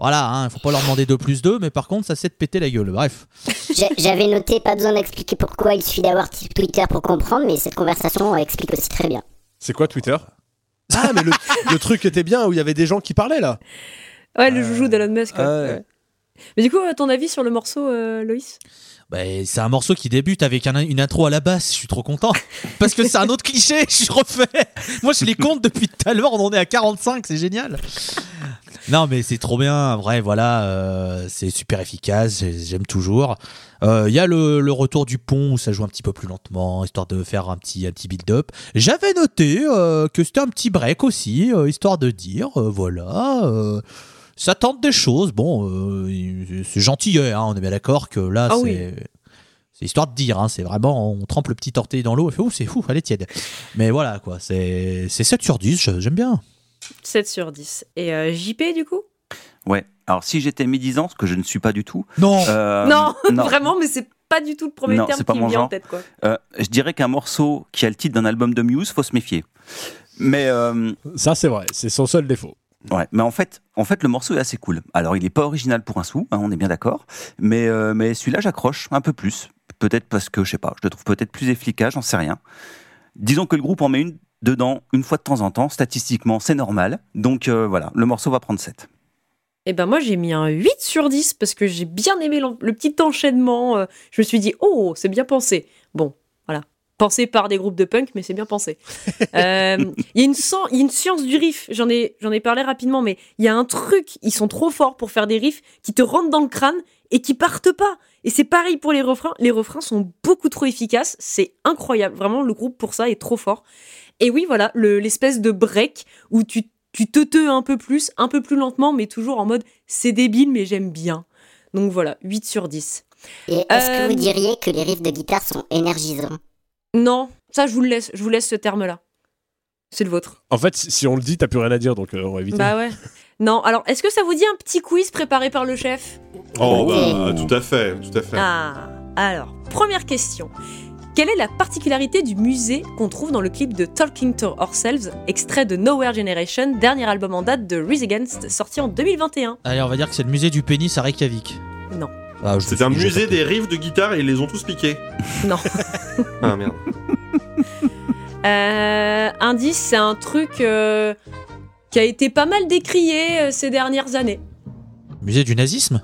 voilà, hein, faut pas leur demander 2 plus 2, mais par contre, ça c'est de péter la gueule. Bref. J'a- J'avais noté, pas besoin d'expliquer pourquoi, il suffit d'avoir Twitter pour comprendre, mais cette conversation explique aussi très bien. C'est quoi Twitter? Ah, mais le, le truc était bien où il y avait des gens qui parlaient là. Ouais, le joujou d'Elon Musk. ouais. Ouais. Ouais. Mais du coup, à ton avis sur le morceau, euh, Loïs? Bah, c'est un morceau qui débute avec un- une intro à la basse, je suis trop content. Parce que c'est un autre cliché, je suis refait. Moi, je les compte depuis tout à l'heure, on en est à 45, c'est génial. Non, mais c'est trop bien, vrai, voilà, euh, c'est super efficace, j'ai- j'aime toujours. Euh, Il y a le, le retour du pont où ça joue un petit peu plus lentement, histoire de faire un petit, un petit build-up. J'avais noté euh, que c'était un petit break aussi, euh, histoire de dire, euh, voilà. Ça tente des choses. Bon, euh, c'est gentillet, hein, on est bien d'accord que là, Ah c'est. oui. C'est histoire de dire, hein, c'est vraiment, on trempe le petit orteil dans l'eau et fait, ouh, c'est fou, elle est tiède. Mais voilà, quoi, c'est c'est 7 sur 10, je- j'aime bien. 7 sur 10. Et euh, JP, du coup? Ouais. Alors si j'étais médisant, ce que je ne suis pas du tout. Non euh, non, vraiment, mais c'est pas du tout le premier Non, terme c'est pas qui me mon vient en genre. tête, quoi. euh, je dirais qu'un morceau qui a le titre d'un album de Muse, faut se méfier. Mais euh, Ça, c'est vrai, c'est son seul défaut. Ouais, mais en fait, en fait, le morceau est assez cool. Alors, il n'est pas original pour un sou, hein, on est bien d'accord. Mais, euh, mais celui-là, j'accroche un peu plus. Peut-être parce que, je sais pas, je le trouve peut-être plus efficace, j'en sais rien. Disons que le groupe en met une dedans une fois de temps en temps. Statistiquement, c'est normal. Donc euh, voilà, le morceau va prendre 7. Et ben moi j'ai mis un 8 sur 10 parce que j'ai bien aimé le petit enchaînement. euh, Je me suis dit, oh, c'est bien pensé. Bon. Pensé par des groupes de punk, mais c'est bien pensé. Euh, Il y, a une sen- il y a une science du riff, j'en ai, j'en ai parlé rapidement, mais il y a un truc, ils sont trop forts pour faire des riffs qui te rentrent dans le crâne et qui partent pas. Et c'est pareil pour les refrains. Les refrains sont beaucoup trop efficaces. C'est incroyable. Vraiment, le groupe pour ça est trop fort. Et oui, voilà, le- l'espèce de break où tu, tu te te un peu plus, un peu plus lentement, mais toujours en mode c'est débile, mais j'aime bien. Donc voilà, 8 sur 10. Et est-ce Euh, que vous diriez que les riffs de guitare sont énergisants? Non, ça, je vous le laisse. Je vous laisse ce terme-là. C'est le vôtre. En fait, si on le dit, t'as plus rien à dire, donc euh, on va éviter. Bah ouais. Non, alors, est-ce que ça vous dit un petit quiz préparé par le chef? Oh, Ouais. bah, tout à fait, tout à fait. Ah, alors, première question. Quelle est la particularité du musée qu'on trouve dans le clip de Talking to Ourselves, extrait de Nowhere Generation, dernier album en date de Rise Against, sorti en 2021 Allez, on va dire que c'est le musée du pénis à Reykjavik. Ah, je C'est un musée des riffs de guitare et ils les ont tous piqués. Non. Ah merde. Euh, indice, c'est un truc euh, qui a été pas mal décrié euh, ces dernières années. Musée du nazisme?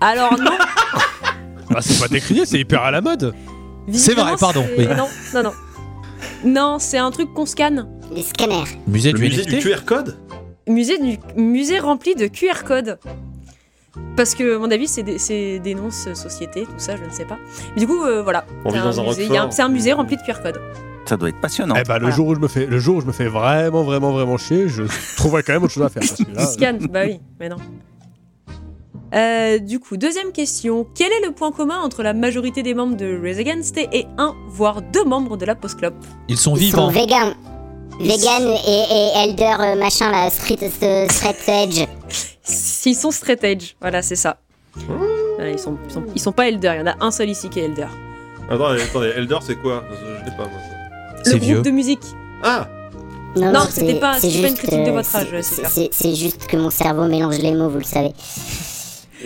Alors non, Ah, c'est pas décrié, c'est hyper à la mode. C'est vrai, visiblement, pardon, c'est- oui. Non, non, non. Non, c'est un truc qu'on scanne. Les scanners. Musée Le du musée NFT du QR code? Musée, du, musée rempli de QR codes. Parce que, à mon avis, c'est des, sociétés, tout ça, je ne sais pas. Mais du coup, euh, voilà. On vit C'est dans un musée. C'est un rempli de QR codes. Ça doit être passionnant. Eh bah, le Voilà. jour où je me fais, le jour où je me fais vraiment, vraiment, vraiment chier, je trouverai quand même autre chose à faire. Parce que Ils bah oui, mais non. Euh, du coup, deuxième question. Quel est le point commun entre la majorité des membres de Raise Against et un, voire deux membres de la Post Club Ils sont Ils vivants. sont vegan. Vegan et, et Elder euh, machin là, street, euh, straight edge. Ils sont straight edge, voilà, c'est ça. Voilà, ils, sont, ils, sont, ils sont pas Elder, il y en a un seul ici qui est Elder. Attendez, attendez, Elder c'est quoi? Je sais pas moi. C'est Le vieux. groupe de musique. Ah Non, Non, c'est- c'était pas- pas une juste, critique de euh, votre âge, c'est- juste que mon cerveau mélange les mots, vous le savez.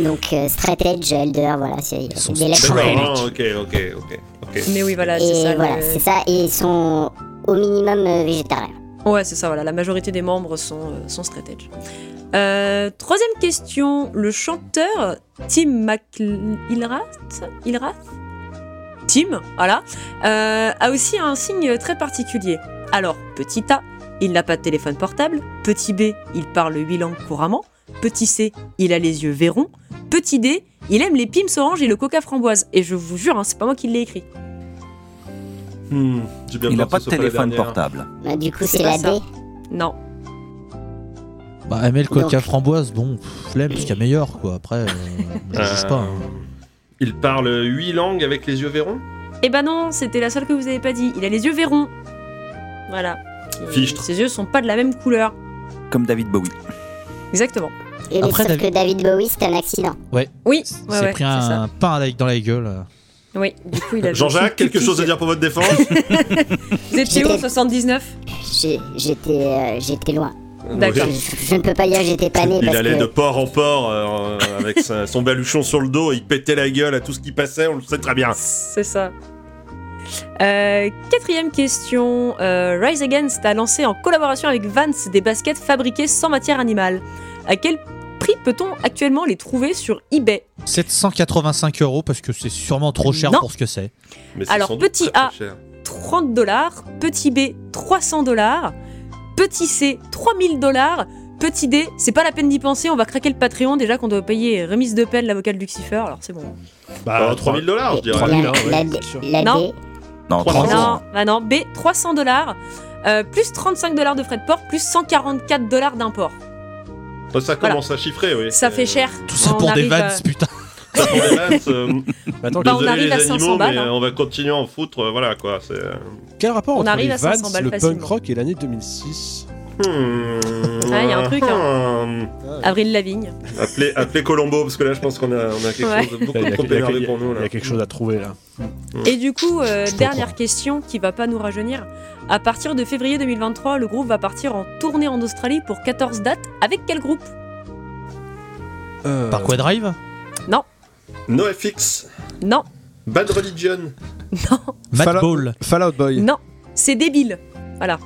Donc, euh, straight edge, Elder, voilà, c'est sont des lettres. Ah, ok, ok, ok, ok. Mais oui, voilà, c'est Et ça. voilà, le- c'est ça. Et ils sont au minimum euh, végétariens. Ouais, c'est ça, voilà. La majorité des membres sont, euh, sont straight. Euh, troisième question. Le chanteur Tim McIlrath Ilrath? Tim, voilà, a aussi un signe très particulier. Alors, petit A, il n'a pas de téléphone portable. Petit B, il parle huit langues couramment. Petit C, il a les yeux verrons. Petit D, il aime les pims orange et le coca framboise. Et je vous jure, hein, c'est pas moi qui l'ai écrit. Hmm, bien Il n'a pas de téléphone portable. Bah, du coup, C'est c'est la. D. Non. Bah, aimer le coca framboise, bon, flemme, parce qu'il y a meilleur, quoi. Après, euh, je juge pas. hein. Il parle huit langues avec les yeux verrons? Eh ben non, c'était la seule que vous avez pas dit. Il a les yeux verrons. Voilà. Fichtre. Ses yeux sont pas de la même couleur. Comme David Bowie. Exactement. Et Après, sauf David- que David Bowie, c'était un accident. Oui, Il ouais, s'est ouais, pris c'est ça. un pain avec- dans la gueule. Oui, du coup, il a Jean-Jacques, quelque chose à dire pour votre défense Vous étiez où en J'étais- 79 J'ai- J'étais euh, j'étais loin. D'accord. Je, je ne peux pas dire que j'étais pas né Il parce allait que de port en port euh, avec sa- son baluchon sur le dos, et il pétait la gueule à tout ce qui passait, on le sait très bien. C'est ça. Euh, quatrième question. Euh, Rise Against a lancé en collaboration avec Vans des baskets fabriquées sans matière animale. À quel prix peut-on actuellement les trouver sur eBay 785 euros parce que c'est sûrement trop cher Non. pour ce que c'est. Alors, sans doute petit très, A. très cher. 30 dollars, petit B 300 dollars, petit C 3000 dollars, petit D c'est pas la peine d'y penser, on va craquer le Patreon déjà qu'on doit payer remise de peine l'avocat de Lucifer, alors c'est bon. Bah, Euh, 3000 dollars, je dirais. 3000, la, hein, ouais, la, c'est D- sûr. la Non. Non, 300. 300. Non, bah non, B 300 dollars, euh, plus 35 dollars de frais de port, plus 144 dollars d'import. Ça, ça commence à chiffrer, oui. Ça fait cher. Tout ça On pour des vannes, putain. Ça pour des vannes, euh, attends, Bah, on désolé arrive les à 500 animaux, balles, mais hein. on va continuer à en foutre, euh, voilà quoi. C'est. euh, quel rapport On entre arrive les à 500 Vans, balles le facilement. punk rock et l'année 2006 Hmm, Ah, il y a un truc, hein. hmm. Avril Lavigne. Appelez, appelez Colombo, parce que là, je pense qu'on a, on a quelque Ouais. chose de beaucoup a- trop énervé pour nous. il y Là. a quelque chose à trouver là. Et du coup, euh, dernière question qui va pas nous rajeunir. À partir de février 2023, le groupe va partir en tournée en Australie pour 14 dates. Avec quel groupe? Euh, Par quoi drive? NoFX, Non, Bad Religion, non, Fallout- Ball. Fallout Boy. non. C'est débile. Voilà.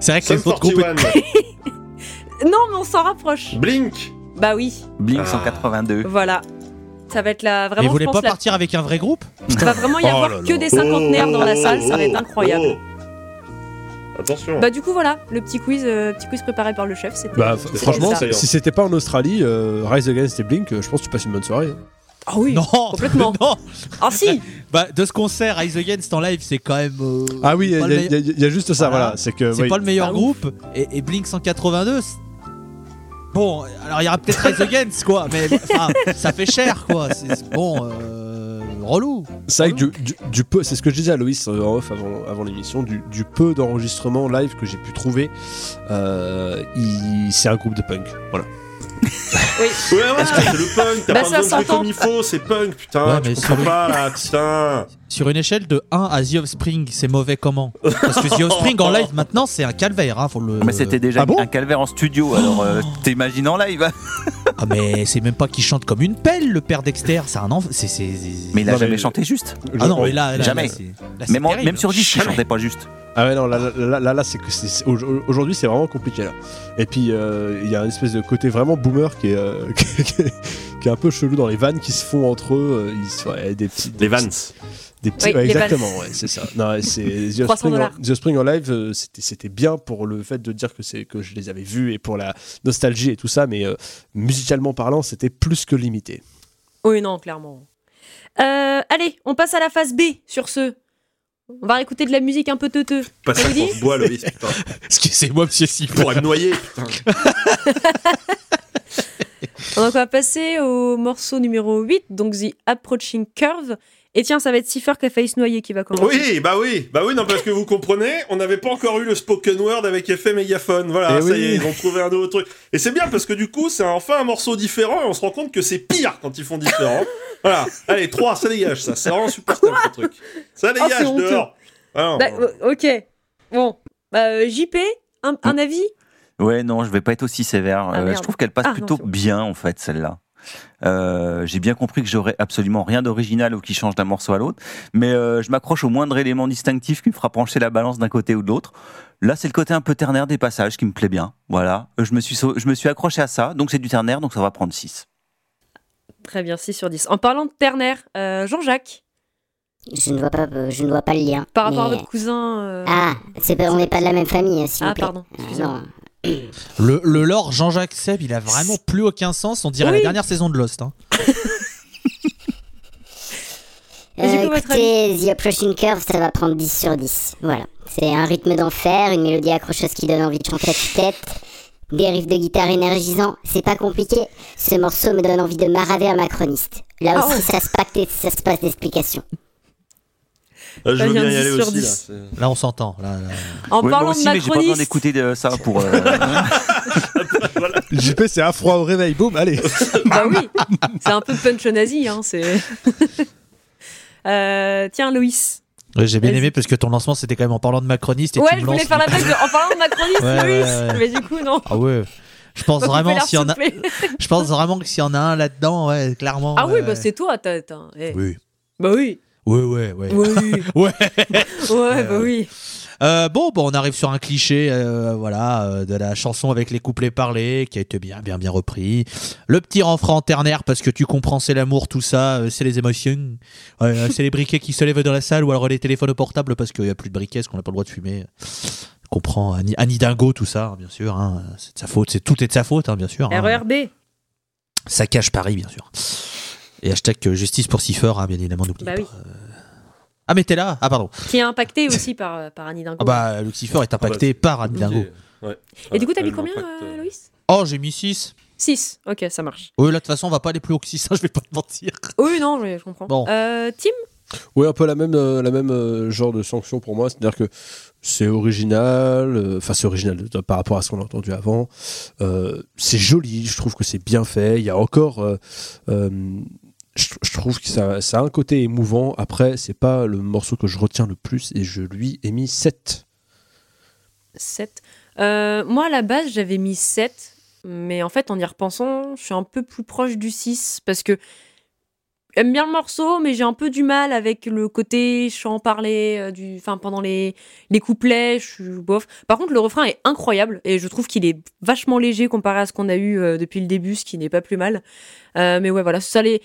C'est vrai que les autres groupes. 41, Non, mais on s'en rapproche. Blink. Bah oui, Blink Ah. 182. voilà. Ça va être la Mais vraiment. vous voulez pas la- partir avec un vrai groupe Il va vraiment y Oh avoir là. que des cinquantenaires dans la salle. Ça va être Oh, incroyable. oh. Attention. Bah du coup voilà, le petit quiz, euh, petit quiz préparé par le chef. C'était. Bah, c'était franchement, ça. si c'était pas en Australie, euh, Rise Against et Blink, euh, je pense que tu passes une bonne soirée. hein. Ah oui. Non, complètement. non. Ah si. Bah, de ce concert, Rise Against en live, c'est quand même. euh, Ah oui, il y, a- y y juste ça, Voilà. voilà. C'est que C'est oui. pas le meilleur Pas groupe. Et, et Blink 182, c'est- bon, alors il y aura peut-être Rise Against, quoi. Mais enfin, ça fait cher, quoi. C'est c'est bon, euh, relou. C'est vrai que du, du- du peu, c'est ce que je disais à Loïs euh, en off avant, avant l'émission, du, du peu d'enregistrements live que j'ai pu trouver, euh, il- c'est un groupe de punk. Voilà. Oui. Ouais, ouais, c'est le punk. T'as Bah, pas besoin de comme il faut, c'est punk, putain. Ouais, tu mais comprends sur- pas là, putain. Sur une échelle de 1 à The Offspring, c'est mauvais comment Parce que The Offspring en live maintenant, c'est un calvaire. Hein, faut le... Mais c'était déjà Ah bon un calvaire en studio, alors euh, t'imagines en live. Ah, mais c'est même pas qu'il chante comme une pelle, le père Dexter. C'est un enf... c'est, Mais il a Non, jamais mais- chanté juste. Ah non, mais là, là, Jamais. là, là, Même, en- même sur 10, il chantait pas juste. Ah ouais non là là là, c'est que aujourd'hui c'est vraiment compliqué là. Et puis euh, il y a une espèce de côté vraiment boomer qui est, euh, qui est, qui est un peu chelou dans les vannes qui se font entre eux. euh, Ils ouais, des petits Les Vans. Des petits, Oui, ouais, les exactement, ouais, c'est ça. Non, ouais, c'est The 300 Spring, en, dollars. The Spring en live, euh, c'était c'était bien pour le fait de dire que c'est que je les avais vus et pour la nostalgie et tout ça, mais euh, musicalement parlant, c'était plus que limité. Oui non clairement. Euh, allez, on passe à la phase B sur ce. On va écouter de la musique un peu teuteux. Pas ça qu'on boit, Loïs, putain. Excusez-moi, monsieur Sifon. pourrait me noyer, putain. Donc on va passer au morceau numéro 8, donc The Approaching Curve. Et tiens, ça va être Cipher qui a failli se noyer qui va commencer. Oui, bah oui, bah oui, non, parce que vous comprenez, on n'avait pas encore eu le spoken word avec effet mégaphone. Voilà, Eh ça oui. y est, ils ont trouvé un nouveau truc. Et c'est bien parce que du coup, c'est enfin un morceau différent et on se rend compte que c'est pire quand ils font différent. voilà, allez, 3, ça dégage, ça. C'est vraiment supportable ce truc. Ça dégage honteux. dehors. Ah, non. Bah, ok. Bon. Bah, euh, JP, un, un avis? Ouais, non, je vais pas être aussi sévère. Ah, Euh, je trouve qu'elle passe Ah, plutôt bien, en fait, celle-là. Euh, J'ai bien compris que j'aurais absolument rien d'original ou qui change d'un morceau à l'autre, mais euh, je m'accroche au moindre élément distinctif qui me fera pencher la balance d'un côté ou de l'autre. Là, c'est le côté un peu ternaire des passages qui me plaît bien. Voilà, je me suis, sau- je me suis accroché à ça, donc c'est du ternaire, donc ça va prendre 6. Très bien, 6 sur 10. En parlant de ternaire, euh, Jean-Jacques, je ne vois pas, je ne vois pas le lien. par rapport à votre cousin. euh, Ah, c'est pas- on n'est pas de la même famille, s'il Ah, vous plaît. pardon, Euh, excusez-moi. non. Le, le lore Jean-Jacques Seb, il a vraiment plus aucun sens. On dirait Oui. la dernière saison de Lost. hein. Euh, écoutez, The Approaching Curve, ça va prendre 10 sur 10. Voilà. C'est un rythme d'enfer, une mélodie accrocheuse qui donne envie de chanter à tue-tête. Des riffs de guitare énergisants, c'est pas compliqué. Ce morceau me donne envie de maraver un macroniste. Là Ah aussi, ouais. ça se pacte et ça se passe d'explications. Ah, je Ça veux bien y aller 10 sur aussi. Là. 10. c'est- Là, on s'entend. Là, là. En Ouais, parlant aussi, de mais j'ai pas besoin d'écouter de ça pour. euh, JP, c'est un froid au réveil, boum, allez. bah oui, c'est un peu punch nazi, hein, c'est. Euh, tiens, Loïs. Ouais, J'ai bien aimé parce que ton lancement c'était quand même en parlant de macroniste et Ouais, tu je voulais lances- faire la blague de- en parlant de macroniste, Ouais, Loïs. ouais, ouais. Mais du coup, non. Ah ouais. Je pense vraiment y en a, je pense vraiment que s'il y en a un là-dedans, ouais, clairement. Ah oui, bah c'est toi, t'as. t'as- eh. Oui. Bah oui. Ouais, ouais, ouais. Oui. Ouais. Ouais, bah oui. Euh, bon, bon, on arrive sur un cliché, euh, voilà, euh, de la chanson avec les couplets parlés, qui a été bien, bien, bien repris. Le petit refrain ternaire, parce que tu comprends, c'est l'amour, tout ça, euh, c'est les émotions. Euh, c'est les briquets qui se lèvent dans la salle, ou alors les téléphones au portable, parce qu'il n'y a plus de briquets, parce qu'on n'a pas le droit de fumer. Je comprends Annie, Annie Dingo, tout ça, bien sûr. hein, c'est de sa faute, c'est tout est de sa faute, hein, bien sûr. hein. RERB. Ça cache Paris, bien sûr. Et hashtag euh, justice pour Cipher, hein, bien évidemment, n'oublie Bah pas. oui. Euh, Ah, mais t'es là? Ah, pardon. Qui est impacté aussi par, euh, par Annie Dingo. Ah bah, le Cipher est impacté par Annie Dingo. Ouais. Et du coup, t'as mis combien, euh, Loïs? Oh, j'ai mis 6. 6. Ok, ça marche. Oui, là, de toute façon, on va pas aller plus haut que 6, je vais pas te mentir. Oui, non, je, je comprends. Bon. Euh, Tim? Ouais, un peu la même, euh, la même euh, genre de sanction pour moi. C'est-à-dire que c'est original, euh, enfin c'est original par rapport à ce qu'on a entendu avant. Euh, c'est joli, je trouve que c'est bien fait. Il y a encore, euh, euh, je, trouve que ça, ça a un côté émouvant. Après, c'est pas le morceau que je retiens le plus et je lui ai mis 7. 7. Euh, moi, à la base, j'avais mis 7. Mais en fait, en y repensant, je suis un peu plus proche du 6. Parce que j'aime bien le morceau, mais j'ai un peu du mal avec le côté chant parlé, euh, du, enfin, pendant les, les couplets, je suis bof. Par contre, le refrain est incroyable et je trouve qu'il est vachement léger comparé à ce qu'on a eu euh, depuis le début, ce qui n'est pas plus mal. Mais ouais, voilà, ça les.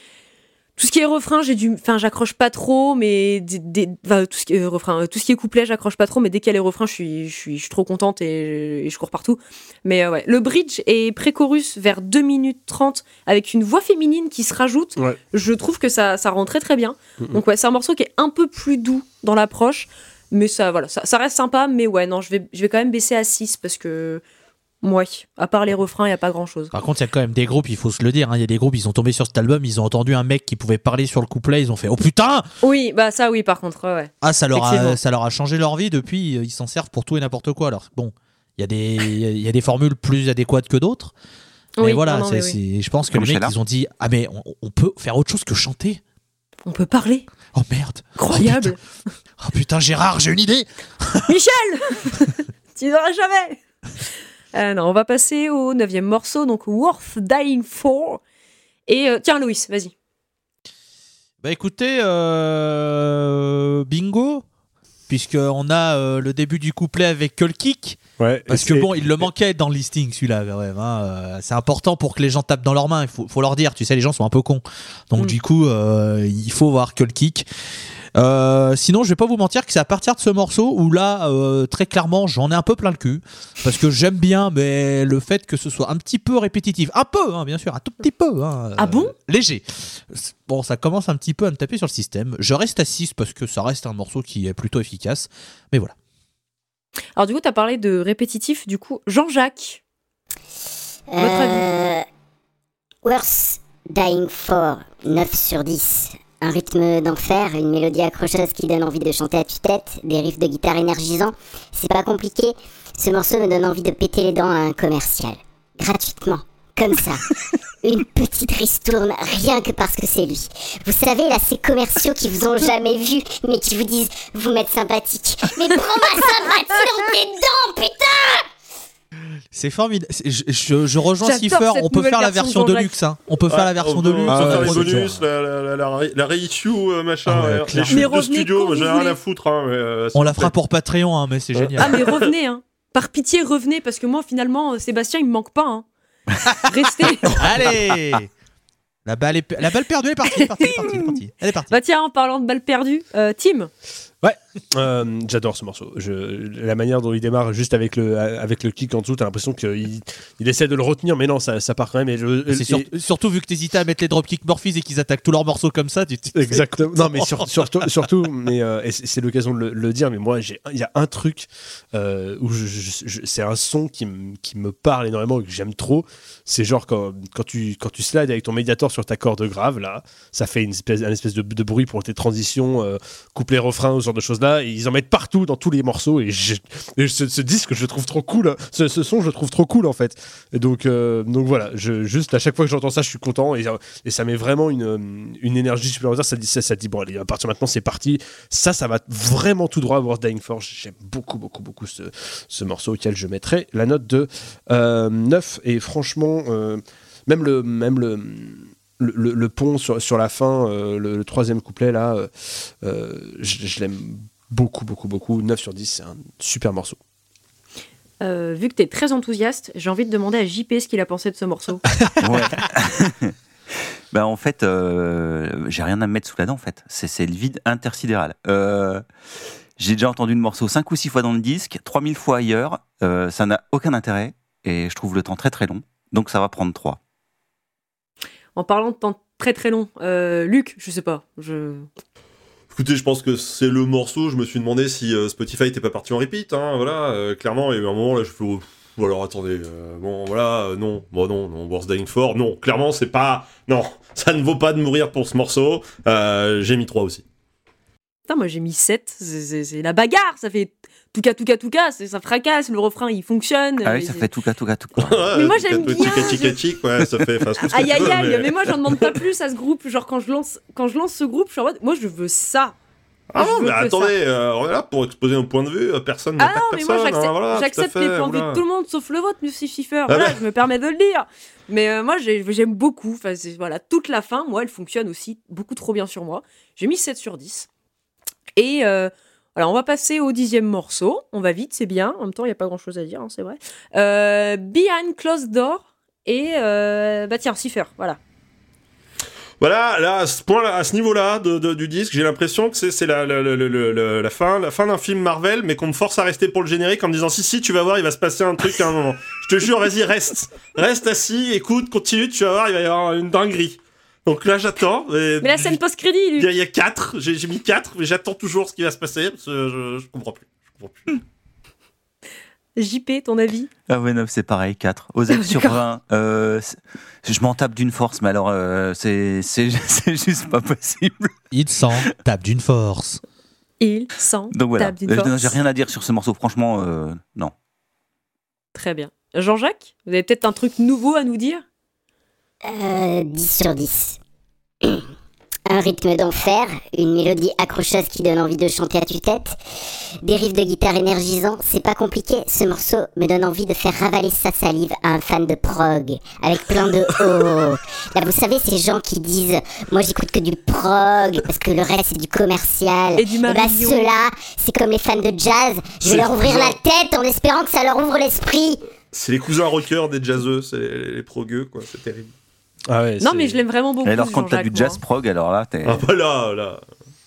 Tout ce qui est refrain, j'ai du, enfin, j'accroche pas trop, mais des, des- enfin, tout ce qui est euh, refrain, euh, tout ce qui est couplet, j'accroche pas trop, mais dès qu'il y a les refrains, je suis, je suis, je suis trop contente et, et je cours partout. Mais euh, ouais, le bridge est pré-chorus vers 2 minutes 30 avec une voix féminine qui se rajoute. Ouais. Je trouve que ça, ça rend très très bien. Donc ouais, c'est un morceau qui est un peu plus doux dans l'approche, mais ça, voilà, ça, ça reste sympa. Mais ouais, non, je vais, je vais quand même baisser à 6 parce que, ouais, à part les refrains, il y a pas grand chose. Par contre, il y a quand même des groupes, il faut se le dire. hein, Il y a des groupes, ils sont tombés sur cet album, ils ont entendu un mec qui pouvait parler sur le couplet, ils ont fait Oh putain Oui, bah ça, oui, par contre, ouais, ouais. Ah, ça leur, a, ça leur a changé leur vie depuis, ils s'en servent pour tout et n'importe quoi. Alors, bon, il y, a des- y a- il y a des formules plus adéquates que d'autres. Mais Oui, voilà, non, non, c'est- mais oui. c'est- je pense que Comme les mecs, ils ont dit Ah, mais on, on peut faire autre chose que chanter On peut parler. Oh merde Incroyable. Oh putain, Gérard, j'ai une idée Michel Tu n'auras jamais Euh, Non, on va passer au neuvième morceau, donc Worth Dying For. Et euh, tiens, Louis, vas-y. Bah écoutez, euh, bingo, puisqu'on a euh, le début du couplet avec Cull Kick, Ouais, parce que bon, il le manquait dans le listing celui-là hein, euh, c'est important pour que les gens tapent dans leurs mains, il faut, faut leur dire, tu sais, les gens sont un peu cons. Donc Mm. du coup, euh, il faut voir Cull Kick. Euh, sinon, je vais pas vous mentir que c'est à partir de ce morceau où là, euh, très clairement, j'en ai un peu plein le cul. Parce que j'aime bien, mais le fait que ce soit un petit peu répétitif, un peu, hein, bien sûr, un tout petit peu. hein, Ah bon Léger. Bon, ça commence un petit peu à me taper sur le système. Je reste à 6 parce que ça reste un morceau qui est plutôt efficace. Mais voilà. Alors, du coup, tu as parlé de répétitif. Du coup, Jean-Jacques. Votre Euh, Worth Dying For, 9 sur 10. Un rythme d'enfer, une mélodie accrocheuse qui donne envie de chanter à tue-tête, des riffs de guitare énergisants. C'est pas compliqué. Ce morceau me donne envie de péter les dents à un commercial. Gratuitement. Comme ça. Une petite ristourne, rien que parce que c'est lui. Vous savez, là, ces commerciaux qui vous ont jamais vu, mais qui vous disent, vous m'êtes sympathique. Mais prends ma sympathie dans tes dents, putain! C'est formidable. Je, je- je rejoins Cipher. On peut faire la version de luxe. hein. On peut faire la version de luxe. On Ah, peut faire ouais, les c'est bonus, la, la, la, la, ré- la reissue, euh, machin, Ah ouais, euh, les chutes Mais de revenez studio, j'ai rien à foutre. Hein, mais, euh, On la fera pour Patreon, hein, mais c'est génial. Ah, mais revenez, hein. Par pitié, revenez, parce que moi, finalement, Sébastien, il me manque pas. Hein. Restez. Allez La balle, est... la balle perdue elle est partie. Elle est partie, elle est partie, elle est partie. bah, tiens, en parlant de balles perdues, euh, Tim. Euh, J'adore ce morceau. Je, la manière dont il démarre juste avec le, avec le kick en dessous, t'as l'impression qu'il il essaie de le retenir, mais non, ça, ça part quand même. Et je, C'est sur- et- surtout vu que t'hésitais à mettre les dropkick Morphys et qu'ils attaquent tous leurs morceaux comme ça. Tu, tu- Exactement. Non, mais sur- surtout, surtout, mais euh, c'est l'occasion de le, le dire. Mais moi, il y a un truc euh, où c'est un son qui, me- qui me parle énormément et que j'aime trop. C'est genre quand, quand tu quand tu slides avec ton médiator sur ta corde grave là, ça fait une espèce, un espèce de, de bruit pour tes transitions, euh, couplet refrain, ce genre de choses là. Ils en mettent partout dans tous les morceaux. Et, je- ce, disque, je trouve trop cool. hein. Ce, son, je trouve trop cool en fait. Donc euh, donc voilà, juste à chaque fois que j'entends ça, je suis content et, ça met vraiment une, euh, une énergie supplémentaire. Ça dit, ça, dit bon, allez, à partir maintenant, c'est parti. Ça, ça va vraiment tout droit à World Dying Force. J'aime beaucoup, beaucoup, beaucoup ce, ce morceau auquel je mettrai la note de euh, 9. Et franchement, euh, même le. Même le le, pont sur, sur la fin, le, troisième couplet là, je, je l'aime beaucoup, beaucoup, beaucoup. 9 sur 10, c'est un super morceau. Euh, vu que tu es très enthousiaste, j'ai envie de demander à JP ce qu'il a pensé de ce morceau. Ouais. bah en fait, euh, j'ai rien à me mettre sous la dent en fait. C'est c'est le vide intersidéral. Euh, j'ai déjà entendu le morceau 5 ou 6 fois dans le disque, 3000 fois ailleurs. Euh, ça n'a aucun intérêt et je trouve le temps très très long. Donc ça va prendre 3. en parlant de temps très très long, euh, Luc, je sais pas. Je... Écoutez, je pense que c'est le morceau. Je me suis demandé si euh, Spotify était pas parti en repeat. Hein, voilà, euh, clairement, il y a eu un moment là, je fais. oh, pff, alors attendez, euh, bon voilà, non, bon non, non, Worst Dying For, non, clairement c'est pas, non, ça ne vaut pas de mourir pour ce morceau. J'ai mis 3 aussi. Putain, moi j'ai mis 7. C'est- C'est c'est la bagarre, ça fait tout cas, tout cas, tout cas, c'est- ça fracasse, le refrain il fonctionne. Ah euh, oui, ça c'est- fait tout cas, tout cas, tout cas. Mais moi, j'aime bien, Tic ouais, ça fait. Aïe aïe aïe, mais... moi j'en demande pas plus à ce groupe. Genre quand je lance, quand je lance ce groupe, je suis en mode, moi je veux ça. Ah non, mais attendez, euh, on est là pour exposer un point de vue. euh, Personne Ah n'attaque non, mais moi personne. j'accepte hein, voilà, les points de vue de tout le monde sauf le vôtre, Monsieur Schiffer. Ah Voilà, bah. je me permets de le dire. Mais euh, moi j'ai- j'aime beaucoup. Enfin, voilà, toute la fin, moi elle fonctionne aussi beaucoup trop bien sur moi. J'ai mis 7 sur 10. Et euh, alors on va passer au dixième morceau. On va vite, c'est bien. En même temps, il n'y a pas grand chose à dire, hein, c'est vrai. Euh, Behind Closed Door. Et euh, bah tiens, Schiffer, voilà. Voilà, là, à ce point, à ce niveau-là du disque, j'ai l'impression que c'est la fin, la fin d'un film Marvel, mais qu'on me force à rester pour le générique en me disant si si, tu vas voir, il va se passer un truc à un moment. Je te jure, vas-y, reste, reste assis, écoute, continue, tu vas voir, il va y avoir une dinguerie. Donc là, j'attends. Mais la scène post-crédit, Il y, a- il y a quatre, j'ai mis quatre, mais j'attends toujours ce qui va se passer. parce que je, je comprends plus. Je comprends plus. JP, ton avis? Ah ouais, non, c'est pareil, 4. Aux sur D'accord. 20. Euh, je m'en tape d'une force, mais alors, euh, c'est juste pas possible. Il sent, tape d'une force. Il sent Donc voilà. tape d'une Euh, force. J'ai rien à dire sur ce morceau, franchement, euh, non. Très bien. Jean-Jacques, vous avez peut-être un truc nouveau à nous dire? Euh, 10 sur 10. Un rythme d'enfer, une mélodie accrocheuse qui donne envie de chanter à tue-tête, des riffs de guitare énergisants, c'est pas compliqué, ce morceau me donne envie de faire ravaler sa salive à un fan de prog, avec plein de oh. Là vous savez ces gens qui disent moi j'écoute que du prog parce que le reste c'est du commercial. Et du bah ceux-là, c'est comme les fans de jazz, je vais leur ouvrir la tête en espérant que ça leur ouvre l'esprit. C'est les cousins rockers des jazzeux, c'est les, les progueux, quoi, c'est terrible. Ah ouais, Non, c'est- mais je l'aime vraiment beaucoup. Et alors, quand t'as du jazz prog, alors là, t'es- Ah bah là, là.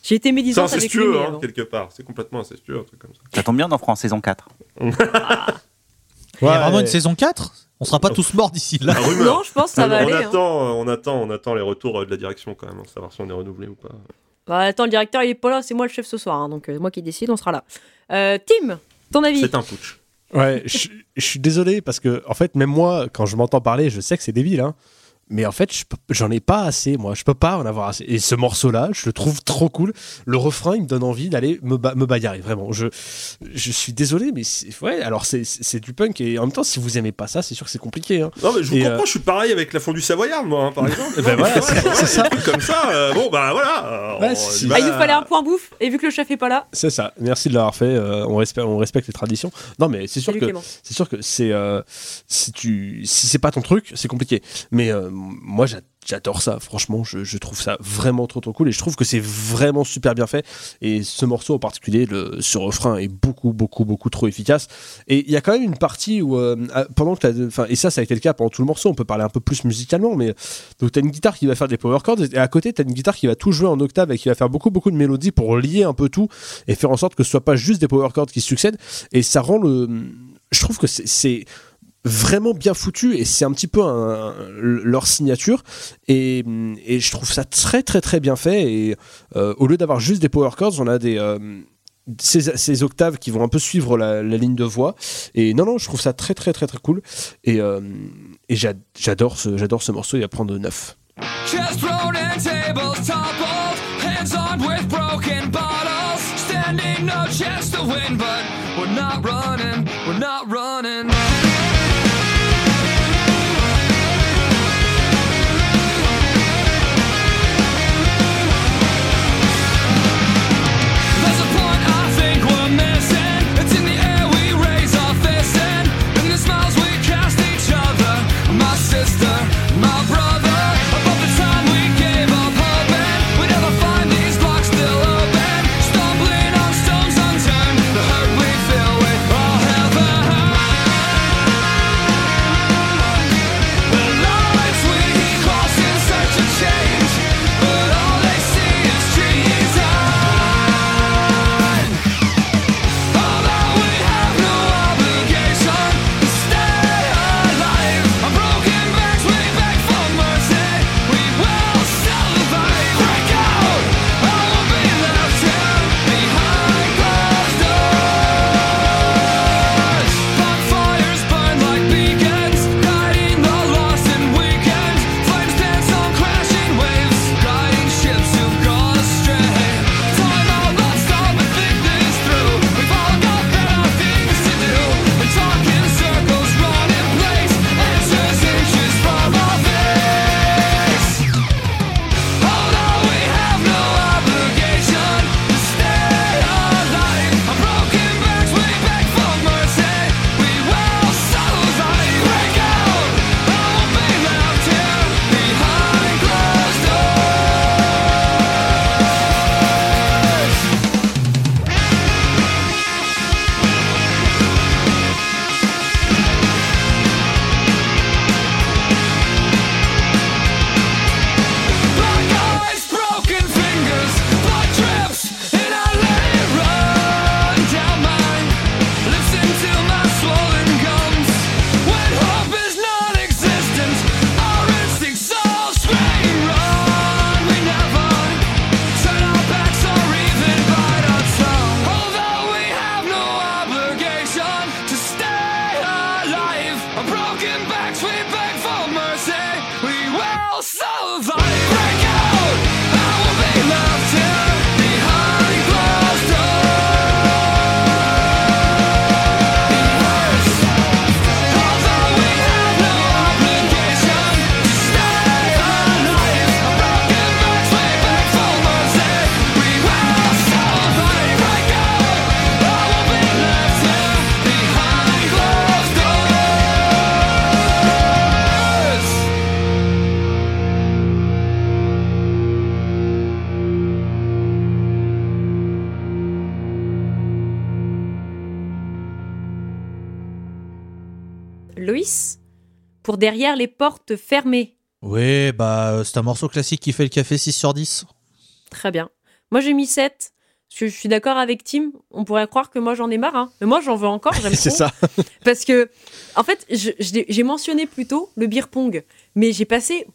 J'ai été C'est médisante avec lui. incestueux, hein, quelque part. C'est complètement incestueux, un truc comme ça. ça tombe bien d'en en saison 4. Il y a Ouais. vraiment une saison 4 On sera pas tous morts d'ici là. Non, je pense que ça va on, aller. hein. attend, euh, on attend, on attend les retours euh, de la direction quand même, hein, savoir si on est renouvelé ou pas. Bah, attends, le directeur il est pas là, c'est moi le chef ce soir, hein, donc euh, moi qui décide, on sera là. Euh, Tim, ton avis? C'est un putsch. Ouais, je, je suis désolé parce que, en fait, même moi, quand je m'entends parler, je sais que c'est débile, hein. Mais en fait, j'en ai pas assez, moi. Je peux pas en avoir assez. Et ce morceau-là, je le trouve trop cool. Le refrain, il me donne envie d'aller me, ba- me bagarrer, vraiment. Je, je suis désolé, mais c'est, ouais, alors c'est, du punk. Et en même temps, si vous aimez pas ça, c'est sûr que c'est compliqué. Hein. Non mais je vous Et, comprends, euh, je suis pareil avec la fondue savoyarde moi, hein, par exemple. Ben voilà, c'est- ouais, c'est ça. Comme ça, euh, bon bah voilà. euh, Ouais, on- si, si. bah, Ah, il nous fallait un point bouffe, et vu que le chef est pas là, C'est ça. Merci de l'avoir fait. euh, on, respecte, on respecte les traditions. Non, mais c'est sûr que sûr que c'est euh, si tu si c'est pas ton truc, c'est compliqué. Mais euh, moi, j'adore ça, franchement, je, trouve ça vraiment trop trop cool et je trouve que c'est vraiment super bien fait. Et ce morceau en particulier, le, ce refrain est beaucoup, beaucoup, beaucoup trop efficace. Et il y a quand même une partie où, euh, ah, pendant que enfin, et ça, ça a été le cas pendant tout le morceau, on peut parler un peu plus musicalement, mais donc t'as une guitare qui va faire des power chords et à côté t'as une guitare qui va tout jouer en octave et qui va faire beaucoup, beaucoup de mélodies pour lier un peu tout et faire en sorte que ce soit pas juste des power chords qui succèdent. Et ça rend le, je trouve que c'est vraiment bien foutu et c'est un petit peu leur signature. Et, je trouve ça très très très bien fait. Et euh, au lieu d'avoir juste des power chords on a des euh, ces, octaves qui vont un peu suivre la, ligne de voix. Et non non je trouve ça très très très très cool. Et, euh, j'adore ce, ce morceau. Il va prendre 9 pour derrière les portes fermées. Oui, bah, euh, c'est un morceau classique qui fait le café 6 sur 10. Très bien. Moi, j'ai mis 7. Parce que je suis d'accord avec Tim. On pourrait croire que moi, j'en ai marre. hein. Mais moi, j'en veux encore. J'aime c'est ça Parce que, en fait, j'ai mentionné plus tôt le beer pong. Mais j'ai passé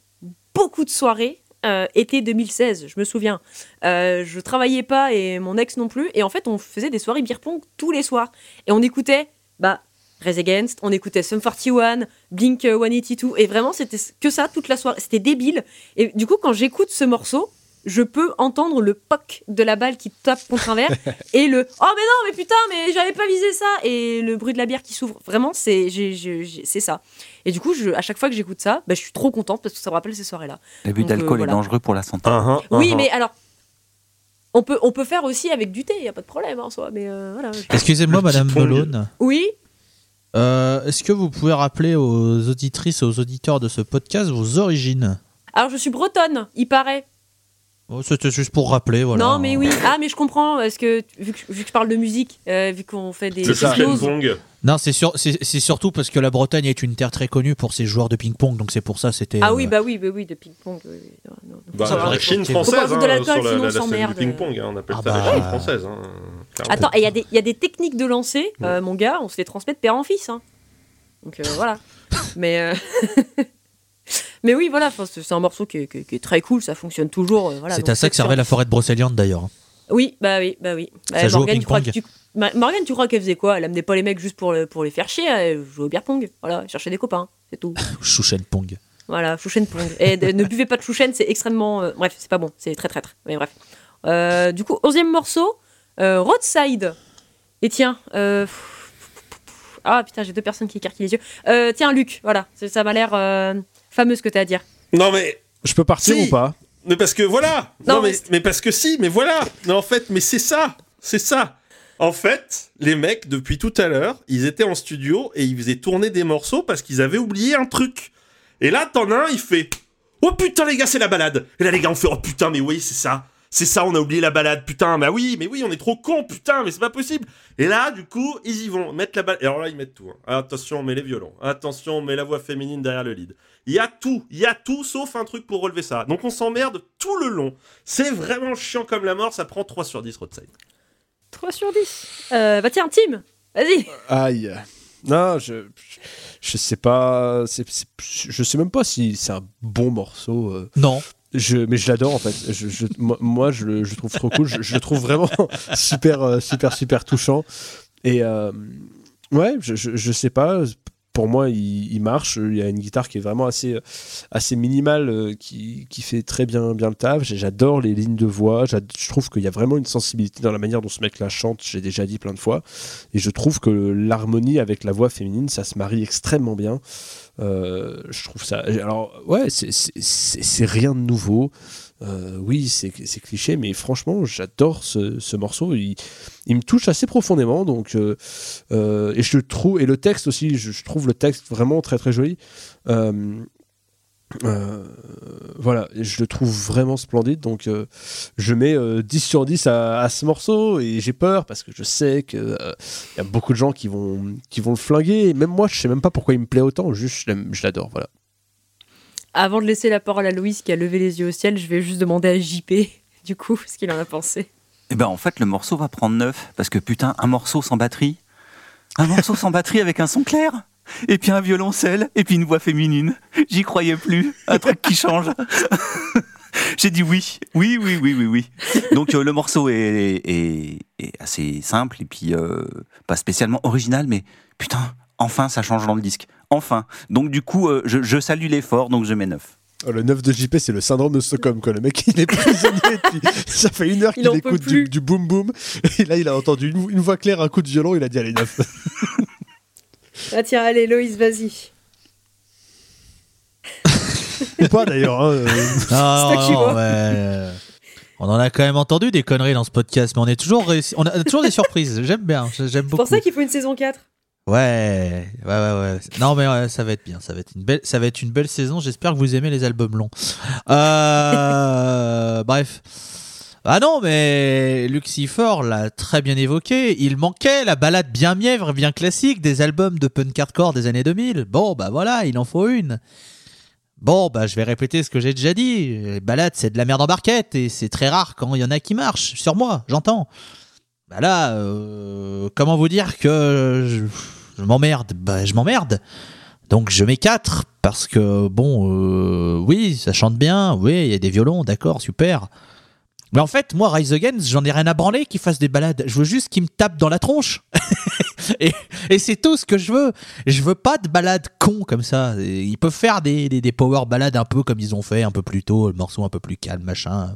beaucoup de soirées. euh, été 2016, je me souviens. Euh, je travaillais pas et mon ex non plus. Et en fait, on faisait des soirées beer pong tous les soirs. Et on écoutait, bah, Rise Against, on écoutait Sum 41, Blink euh, 182. Et vraiment, c'était que ça toute la soirée. C'était débile. Et du coup, quand j'écoute ce morceau, je peux entendre le poc de la balle qui tape contre un verre et le oh mais non mais putain mais j'avais pas visé ça et le bruit de la bière qui s'ouvre vraiment c'est j'ai- j'ai- j'ai- c'est ça et du coup je, à chaque fois que j'écoute ça bah, je suis trop contente parce que ça me rappelle ces soirées là L'abus euh, d'alcool voilà. est dangereux pour la santé. Uh-huh, oui uh-huh. mais alors on peut on peut faire aussi avec du thé y a pas de problème en soi mais euh, voilà Excusez-moi, Madame pong. Melone. oui? Euh, Est-ce que vous pouvez rappeler aux auditrices et aux auditeurs de ce podcast vos origines? Alors, je suis bretonne, il paraît. Oh, C'était juste pour rappeler, voilà. Non, mais oui. Ah, mais je comprends, parce que vu que, vu que je parle de musique, euh, vu qu'on fait des C'est ça, ping-pong. Non, c'est sur- c'est c'est surtout parce que la Bretagne est une terre très connue pour ses joueurs de ping-pong, donc c'est pour ça c'était. Ah euh, oui, bah oui, bah oui, de ping-pong. oui, oui. Non, non, non. Bah, Ça la Chine française, rajouter de hein, l'alcool, sur la, sinon la, on la scène s'emmerde. du ping-pong, hein, on appelle Ah ça bah. la Chine française. hein. Attends, il y, a des- il y a des techniques de lancer, euh, mon gars, on se les transmet de père en fils. hein. Donc euh, voilà. Mais, euh, mais oui, voilà, c'est un morceau qui est, qui est- qui est très cool, ça fonctionne toujours. euh, voilà, c'est à ça que servait la forêt de Brocéliande d'ailleurs. Oui, bah oui, bah oui. Bah, Ça joue au Morgane, tu crois que ping-pong. tu... Morgane, tu crois qu'elle faisait quoi? Elle amenait pas les mecs juste pour, le- pour les faire chier, elle jouait au beer pong. Voilà, cherchait des copains, c'est tout. Chouchen Pong. Voilà, chouchen pong. Et de- ne buvez pas de chouchen, c'est extrêmement. euh, bref, c'est pas bon, c'est très traître. Mais bref. Euh, du coup, onzième morceau, euh, Roadside. Et tiens, ah putain, j'ai deux personnes qui écarquillent les yeux. Tiens, Luc, voilà, ça m'a l'air fameux ce que t'as à dire. Non mais Je peux partir Si. ou pas Mais parce que voilà Non, Non, mais, mais- mais parce que si, mais voilà Mais en fait, mais c'est ça C'est ça En fait, les mecs, depuis tout à l'heure, ils étaient en studio et ils faisaient tourner des morceaux parce qu'ils avaient oublié un truc. Et là, t'en as un, il fait Oh putain, les gars, c'est la balade Et là, les gars, on fait Oh putain, mais oui, c'est ça c'est ça, on a oublié la balade, putain, bah oui, mais oui, on est trop con, putain, mais c'est pas possible. Et là, du coup, ils y vont, mettre la balade. Et alors là, ils mettent tout. hein. Attention, on met les violons. Attention, on met la voix féminine derrière le lead. Il y a tout, il y a tout sauf un truc pour relever ça. Donc on s'emmerde tout le long. C'est vraiment chiant comme la mort, ça prend 3 sur 10 Roadside. 3 sur 10. Euh, bah tiens, Tim, vas-y. Aïe. Non, je, je sais pas. je sais même pas si c'est un bon morceau. euh, Non. Je, mais je l'adore en fait. Je, je- moi, je, le- je trouve trop cool. Je, je le trouve vraiment super, euh, super, super touchant. Et euh, ouais, je, je, je sais pas. Pour moi, il, il marche. Il y a une guitare qui est vraiment assez, assez minimale, euh, qui, qui fait très bien, bien le taf. J'adore les lignes de voix. Je trouve qu'il y a vraiment une sensibilité dans la manière dont ce mec-là chante. J'ai déjà dit plein de fois. Et je trouve que l'harmonie avec la voix féminine, ça se marie extrêmement bien. Euh, je trouve ça. Alors, ouais, c'est rien de nouveau. Euh, oui, c'est cliché, mais franchement, j'adore ce, ce morceau. Il, il me touche assez profondément. Donc, euh, euh, et je le trouve et le texte aussi. Je, trouve le texte vraiment très très joli. Voilà, je le trouve vraiment splendide. Donc, je mets euh, 10 sur 10 à, ce morceau et j'ai peur parce que je sais qu'il y a beaucoup de gens qui vont, qui vont le flinguer. Même moi, je sais même pas pourquoi il me plaît autant. Juste, je l'adore. Voilà. Avant de laisser la parole à Louise qui a levé les yeux au ciel, je vais juste demander à JP, du coup, ce qu'il en a pensé. Eh ben en fait le morceau va prendre 9 parce que putain un morceau sans batterie, un morceau sans batterie avec un son clair et puis un violoncelle et puis une voix féminine. J'y croyais plus, un truc qui change. J'ai dit oui, oui, oui, oui, oui, oui. Donc euh, le morceau est assez simple et puis euh, pas spécialement original, mais putain, enfin ça change dans le disque, enfin. Donc du coup, euh, je, je salue l'effort, donc je mets 9. Oh, le 9 de JP, c'est le syndrome de Stockholm. Quoi. Le mec, il est prisonnier. depuis- ça fait une heure Il qu'il écoute du, du boom boom. Et là, il a entendu une, une voix claire, un coup de violon. Il a dit Allez, 9. Ah tiens, allez, Loïs, vas-y. Ou pas d'ailleurs. hein, euh. Ah, C'est non, ouais. On en a quand même entendu des conneries dans ce podcast, mais on est toujours réussi- on a toujours des surprises. J'aime bien, j'aime C'est beaucoup. pour ça qu'il faut une saison 4. Ouais, ouais, ouais, ouais. Non, mais ouais, ça va être bien. Ça va être une belle, ça va être une belle saison. J'espère que vous aimez les albums longs. Euh, bref. Ah non, mais Lucifer l'a très bien évoqué. Il manquait la balade bien mièvre, bien classique des albums de punk hardcore des années 2000. Bon, bah voilà, il en faut une. Bon, bah je vais répéter ce que j'ai déjà dit. Les balades, c'est de la merde en barquette et c'est très rare quand il y en a qui marchent. Sur moi, j'entends. Bah là, euh, comment vous dire que je, m'emmerde? Bah je m'emmerde. Donc je mets 4 parce que bon, euh, oui, ça chante bien, oui, il y a des violons, d'accord, super. Mais en fait, moi, Rise Against, j'en ai rien à branler qu'ils fassent des balades. Je veux juste qu'ils me tapent dans la tronche. et c'est tout ce que je veux. Je veux pas de balades cons comme ça. Ils peuvent faire des, des, des power balades un peu comme ils ont fait un peu plus tôt, le morceau un peu plus calme, machin.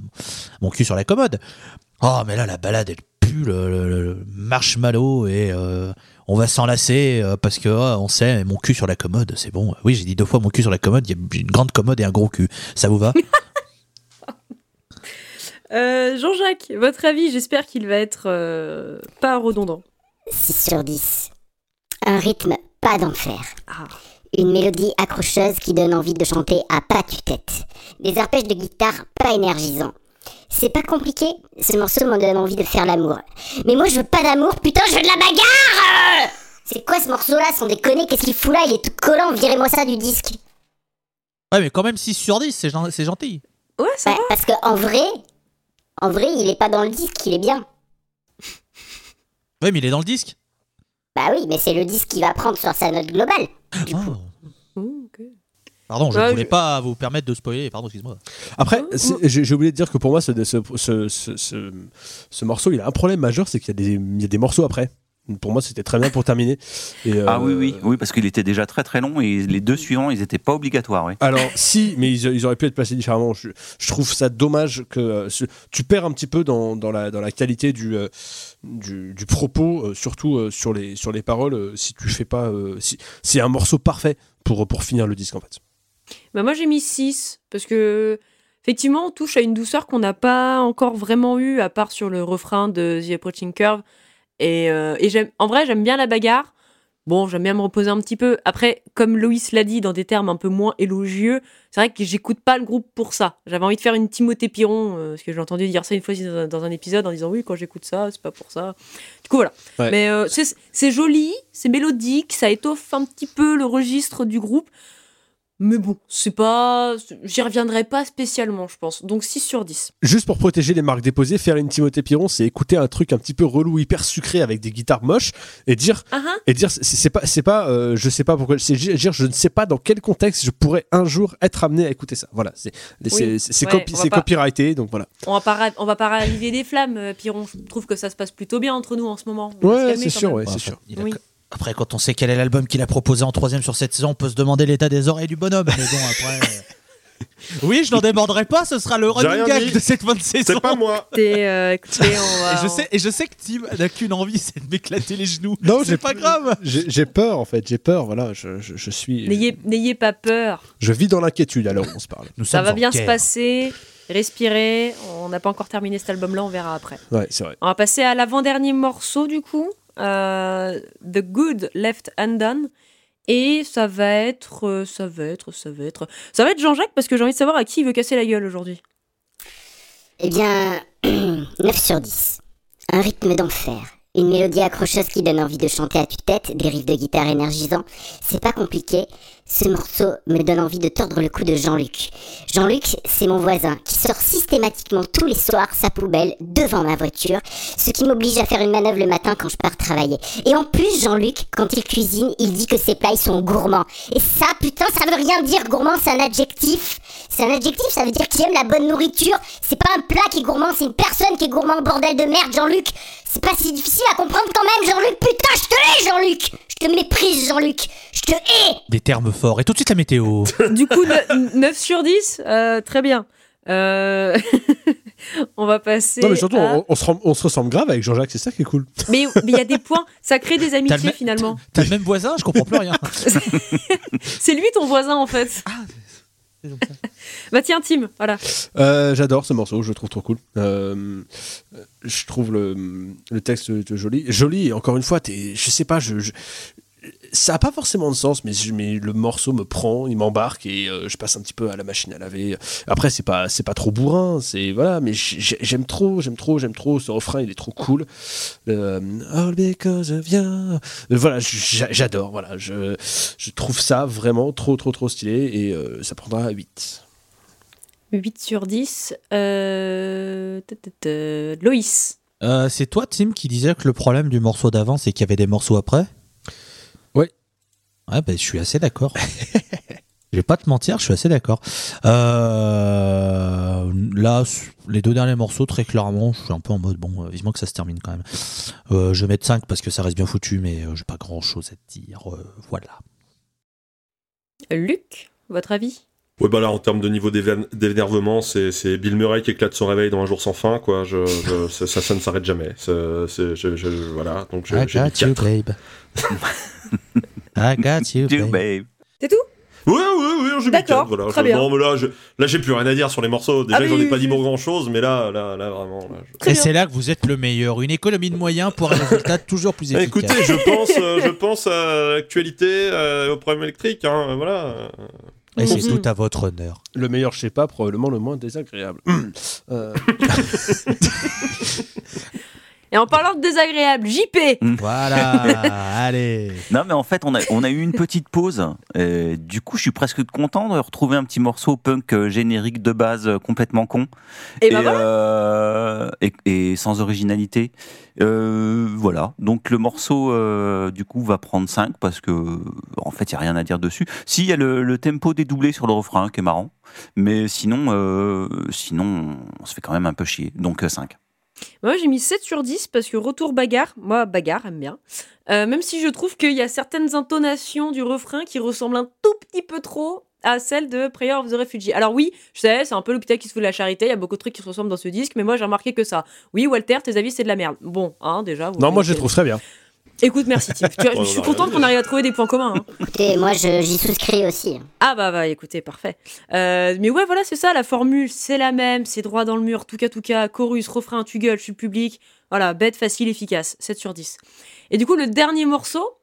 Mon cul sur la commode. Oh, mais là, la balade, elle pue le, le- le marshmallow et euh, on va s'enlacer euh, parce que oh, on sait, mon cul sur la commode, c'est bon. Oui, j'ai dit deux fois mon cul sur la commode, il y a une grande commode et un gros cul. Ça vous va? Euh, Jean-Jacques, votre avis, j'espère qu'il va être euh, pas redondant. 6 sur 10. Un rythme pas d'enfer. Ah. Une mélodie accrocheuse qui donne envie de chanter à pas tue-tête. Des arpèges de guitare pas énergisants. C'est pas compliqué, ce morceau me donne envie de faire l'amour. Mais moi je veux pas d'amour, putain je veux de la bagarre C'est quoi ce morceau là, sans déconner, qu'est-ce qu'il fout là Il est tout collant, virez-moi ça du disque. Ouais, mais quand même 6 sur 10, c'est gen- c'est gentil. Ouais, ça Ouais, va. parce que en vrai, en vrai il est pas dans le disque, il est bien. Ouais, mais il est dans le disque. Bah oui, mais c'est le disque qui va prendre sur sa note globale. Oh. Ok. Pardon, je Ouais, ne voulais je- pas vous permettre de spoiler, pardon, excuse-moi. Après, j'ai oublié de dire que pour moi, ce, ce, ce, ce- ce- ce morceau, il a un problème majeur, c'est qu'il y, a des- il y a des morceaux après. Pour moi, c'était très bien pour terminer. Et, euh, Ah oui, oui, oui, parce qu'il était déjà très très long et les deux suivants, ils n'étaient pas obligatoires. Oui. Alors, si, mais ils, ils auraient pu être placés différemment. Je, je trouve ça dommage que euh, ce- tu perds un petit peu dans, dans, la, dans la qualité du, euh, du, du propos, euh, surtout euh, sur, les, sur les paroles. euh, si tu fais pas. euh, si, c'est un morceau parfait pour, pour finir le disque en fait. Bah, moi, j'ai mis 6 parce que. Effectivement, on touche à une douceur qu'on n'a pas encore vraiment eue, à part sur le refrain de The Approaching Curve. Et, euh, et j'aime, en vrai, j'aime bien la bagarre. Bon, j'aime bien me reposer un petit peu. Après, comme Loïs l'a dit dans des termes un peu moins élogieux, c'est vrai que j'écoute pas le groupe pour ça. J'avais envie de faire une Timothée Piron, euh, parce que j'ai entendu dire ça une fois dans un, dans un épisode en disant oui, quand j'écoute ça, c'est pas pour ça. Du coup, voilà. Ouais. Mais euh, c'est joli, c'est mélodique, ça étoffe un petit peu le registre du groupe. Mais bon, c'est pas. J'y reviendrai pas spécialement, je pense. Donc 6 sur 10. Juste pour protéger les marques déposées, faire une Timothée Piron, c'est écouter un truc un petit peu relou, hyper sucré avec des guitares moches et dire Ah ah et dire c'est pas c'est pas euh, je sais pas pourquoi c'est dire je ne sais pas dans quel contexte je pourrais un jour être amené à écouter ça voilà c'est c'est c'est Ouais, pas- copyrighté donc voilà on va pas on va pas raviver des flammes, euh, Piron. Je trouve que ça se passe plutôt bien entre nous en ce moment. On ouais c'est sûr ouais c'est sûr il a- Oui. Après, quand on sait quel est l'album qu'il a proposé en troisième sur cette saison, on peut se demander l'état des oreilles du bonhomme. Mais bon, après. euh, Oui, je n'en déborderai pas, ce sera le running gag de cette fin de saison. C'est pas moi. Écoutez, euh, écoutez, on va. Et je, sais, et je sais que Tim n'a qu'une envie, c'est de m'éclater les genoux. non c'est pas grave. j'ai peur en fait j'ai peur voilà je, je, je suis N'ayez n'ayez pas peur. je vis dans l'inquiétude alors on se parle Nous Ça va en bien se passer. Respirez. On n'a pas encore terminé cet album-là, on verra après. ouais c'est vrai On va passer à l'avant-dernier morceau du coup, The Good Left Undone. Et ça va être, euh, ça va être, ça va être, ça va être Jean-Jacques parce que j'ai envie de savoir à qui il veut casser la gueule aujourd'hui. Eh bien, 9 sur 10. Un rythme d'enfer. Une mélodie accrocheuse qui donne envie de chanter à tue-tête, des riffs de guitare énergisants. C'est pas compliqué. Ce morceau me donne envie de tordre le cou de Jean-Luc. Jean-Luc, c'est mon voisin qui sort systématiquement tous les soirs sa poubelle devant ma voiture, ce qui m'oblige à faire une manœuvre le matin quand je pars travailler. Et en plus, Jean-Luc, quand il cuisine, il dit que ses plats sont gourmands. Et ça, putain, ça veut rien dire gourmand, c'est un adjectif. C'est un adjectif, ça veut dire qu'il aime la bonne nourriture. C'est pas un plat qui est gourmand, c'est une personne qui est gourmand, bordel de merde, Jean-Luc. C'est pas si difficile à comprendre quand même, Jean-Luc. Putain, je te hais, Jean-Luc. Je te méprise, Jean-Luc. Je te hais. Des termes forts. Et tout de suite la météo. Du coup, ne- 9 sur 10, euh, très bien. Euh, on va passer. non mais surtout à- on, on se rem- on se ressemble grave avec Jean-Jacques c'est ça qui est cool Mais il y a des points, ça crée des amitiés finalement. T'as le même voisin, je comprends plus rien. C'est lui ton voisin en fait. Bah tiens, Tim, voilà. Euh, J'adore ce morceau, je le trouve trop cool. Euh, je trouve le, le texte joli. Joli, encore une fois, es, je sais pas, je, je- ça n'a pas forcément de sens, mais, le morceau me prend, il m'embarque et euh, je passe un petit peu à la machine à laver. Après, c'est pas, c'est pas trop bourrin, c'est voilà, mais j'ai- j'aime trop, j'aime trop, j'aime trop. Ce refrain, il est trop cool. Euh, All because of you. Euh, Voilà, j'a- j'adore. Voilà, je, je trouve ça vraiment trop, trop, trop stylé et euh, ça prendra 8. 8 sur 10. Euh... ta, ta, ta, Loïs. Euh, c'est toi, Tim, qui disais que le problème du morceau d'avant, c'est qu'il y avait des morceaux après? Ouais, ben, je suis assez d'accord. je vais pas te mentir, je suis assez d'accord. Euh, là, les deux derniers morceaux, très clairement, je suis un peu en mode, bon, euh, vivement que ça se termine quand même. Euh, je vais mettre 5 parce que ça reste bien foutu, mais euh, j'ai pas grand chose à te dire. euh, voilà. Luc, votre avis? Ouais, bah là, en termes de niveau d'énervement, c'est c'est Bill Murray qui éclate son réveil dans Un jour sans fin, quoi. Je, je- ça, ça, ça ne s'arrête jamais. Je- je- voilà, donc I j'ai j'ai mis got you, 4. babe. I got you, babe. babe. C'est tout? Ouais, je m'y D'accord, tiens, voilà. très Je- bien. Non, mais là, je- là, j'ai plus rien à dire sur les morceaux. Déjà, Ah, j'en ai oui, pas oui, dit oui. pour grand chose, mais là, là, là, vraiment. là, je- Très Et c'est là que vous êtes le meilleur. Une économie de moyens pour un résultat toujours plus Ah, efficace. Écoutez, je pense, euh, je pense à l'actualité, euh, au problème électrique, hein, voilà. Et c'est Mhm. tout à votre honneur. Le meilleur, je sais pas, probablement le moins désagréable. Euh, Et en parlant de désagréable, JP Voilà, allez. Non, mais en fait, on a, on a eu une petite pause. Et du coup, je suis presque content de retrouver un petit morceau punk euh, générique de base euh, complètement con. Et bah voilà. euh, et, et sans originalité. Euh, voilà. Donc, le morceau, euh, du coup, va prendre 5 parce que, en fait, il n'y a rien à dire dessus. Si, il y a le, le tempo dédoublé sur le refrain qui est marrant. Mais sinon, euh, sinon, on se fait quand même un peu chier. Donc, 5. Moi, j'ai mis 7 sur 10 parce que retour bagarre, moi, bagarre, aime bien. Euh, même si je trouve qu'il y a certaines intonations du refrain qui ressemblent un tout petit peu trop à celle de Prayer of the Refugee. Alors oui, je sais, c'est un peu l'hôpital qui se fout de la charité, il y a beaucoup de trucs qui se ressemblent dans ce disque, mais moi j'ai remarqué que ça. Oui, Walter, tes avis, c'est de la merde. Bon, hein, déjà. vous- Non, moi je les trouve très bien. Écoute, merci je suis contente qu'on arrive à trouver des points communs. hein. Écoutez, moi, j'y souscris aussi. Ah bah bah écoutez, parfait. Euh, mais ouais, voilà, c'est ça, la formule, c'est la même, c'est droit dans le mur, tout cas tout cas, chorus, refrain, tu gueules, je suis public. Voilà, bête, facile, efficace, 7 sur 10. Et du coup, le dernier morceau,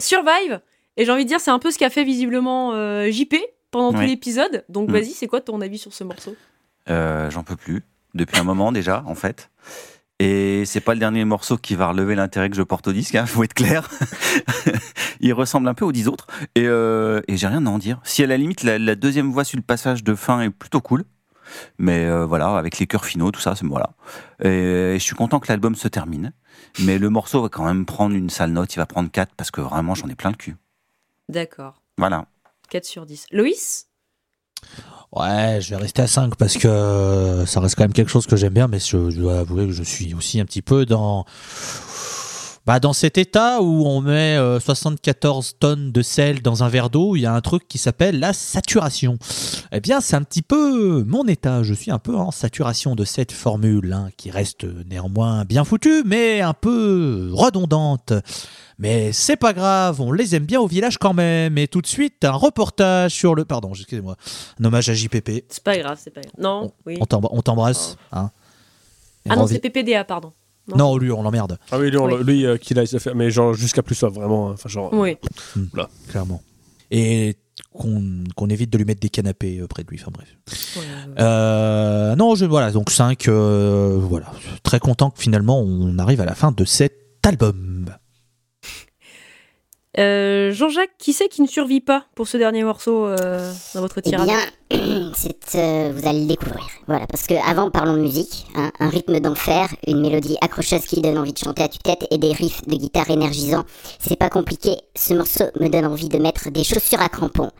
Survive, et j'ai envie de dire, c'est un peu ce qu'a fait visiblement euh, JP pendant tout l'épisode. Donc Mm. vas-y, c'est quoi ton avis sur ce morceau? Euh, J'en peux plus. Depuis un moment déjà, en fait. Et c'est pas le dernier morceau qui va relever l'intérêt que je porte au disque, hein, faut être clair. Il ressemble un peu aux dix autres. Et, euh, et j'ai rien à en dire. Si à la limite, la, la deuxième voix sur le passage de fin est plutôt cool. Mais euh, voilà, avec les chœurs finaux, tout ça, c'est voilà. Et, je suis content que l'album se termine. Mais le morceau va quand même prendre une sale note. Il va prendre 4 parce que vraiment, j'en ai plein le cul. D'accord, Voilà. 4 sur 10. Loïs? Ouais, je vais rester à 5 parce que euh, ça reste quand même quelque chose que j'aime bien, mais je, je dois avouer que je suis aussi un petit peu dans. Bah, dans cet état où on met euh, 74 tonnes de sel dans un verre d'eau, il y a un truc qui s'appelle la saturation. Eh bien, c'est un petit peu mon état. Je suis un peu en saturation de cette formule, hein, qui reste néanmoins bien foutue, mais un peu redondante. Mais c'est pas grave, on les aime bien au village quand même. Et tout de suite, un reportage sur le. Pardon, excusez-moi. Un hommage à JPP. C'est pas grave, c'est pas grave. Non, oui. On t'embra- on t'embrasse. hein. Et Ah non, c'est PPDA, pardon. Non. Non, lui, on l'emmerde, Ah oui, lui, on- Oui. lui, euh, qu'il a fait, mais genre jusqu'à plus soif, vraiment. hein. Genre. Oui. clairement. Et qu'on évite de lui mettre des canapés euh, près de lui. Enfin bref. Ouais, ouais. Euh, non, je, voilà, donc 5. voilà. Très content que finalement on arrive à la fin de cet album. Euh, Jean-Jacques, qui c'est qui ne survit pas pour ce dernier morceau euh, dans votre Eh tirade? bien, c'est, euh, vous allez le découvrir. Voilà, parce que avant, parlons musique. hein, un rythme d'enfer, une mélodie accrocheuse qui donne envie de chanter à tue-tête et des riffs de guitare énergisants. C'est pas compliqué. Ce morceau me donne envie de mettre des chaussures à crampons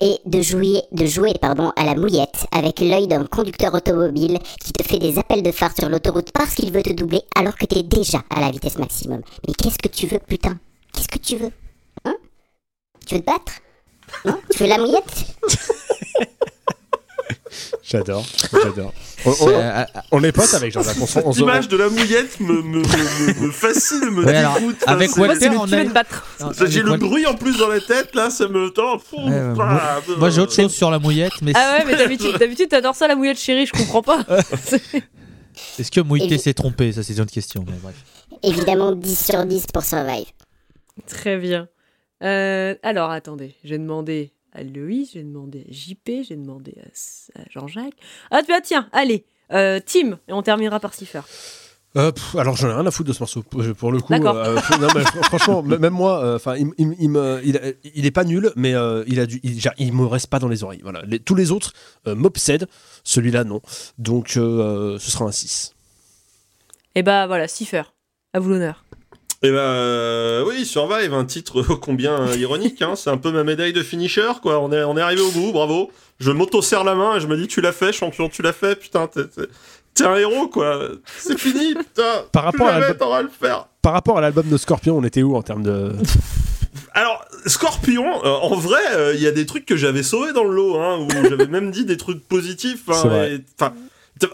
et de jouer, de jouer pardon, à la mouillette avec l'œil d'un conducteur automobile qui te fait des appels de phare sur l'autoroute parce qu'il veut te doubler alors que t'es déjà à la vitesse maximum. Mais qu'est-ce que tu veux, putain? Qu'est-ce que tu veux? Tu veux te battre Non Tu veux la mouillette J'adore. J'adore. On, on- Euh, on est potes avec Jean-Jacques. L'image de la mouillette me, me, me, me- fascine, me Ouais, dégoûte. Enfin, avec c'est Walter, on a- battre. Ça, J'ai le bruit en plus dans la tête, là, ça me tend. Pff, Ouais, ouais, ah, Moi j'ai autre chose sur la mouillette, mais Ah ouais, mais d'habitude, d'habitude, t'adores ça la mouillette chérie, je comprends pas. est-ce que Mouité Et- s'est trompé? Ça c'est une autre question. Mais bref. Évidemment 10 sur 10 pour Survive. Très bien. Euh, alors, attendez, j'ai demandé à Loïs, j'ai demandé à JP, j'ai demandé à, Jean-Jacques. Ah, tiens, allez, euh, Tim, et on terminera par Cipher. Euh, pff, alors j'en ai rien à foutre de ce morceau pour le coup. Euh, non, mais franchement, même moi, enfin, il, il- il il, est pas nul, mais il a du, il, me reste pas dans les oreilles. Voilà, Les- tous les autres m'obsèdent, celui-là non. Donc ce sera un 6 Et bah voilà, Cipher, à vous l'honneur. Et ben euh, oui, Survive, un titre combien ironique. Hein, c'est un peu ma médaille de finisher, quoi. On est, on est arrivé au bout, bravo. Je m'auto-serre la main et je me dis, tu l'as fait, champion, tu l'as fait, putain, t'es, un héros, quoi. C'est fini, putain. Par rapport à le faire. Par rapport à l'album de Scorpion, on était où en termes de Alors, Scorpion, euh, en vrai, euh, il y a des trucs que j'avais sauvés dans le lot, hein, où j'avais même dit des trucs positifs. hein, et-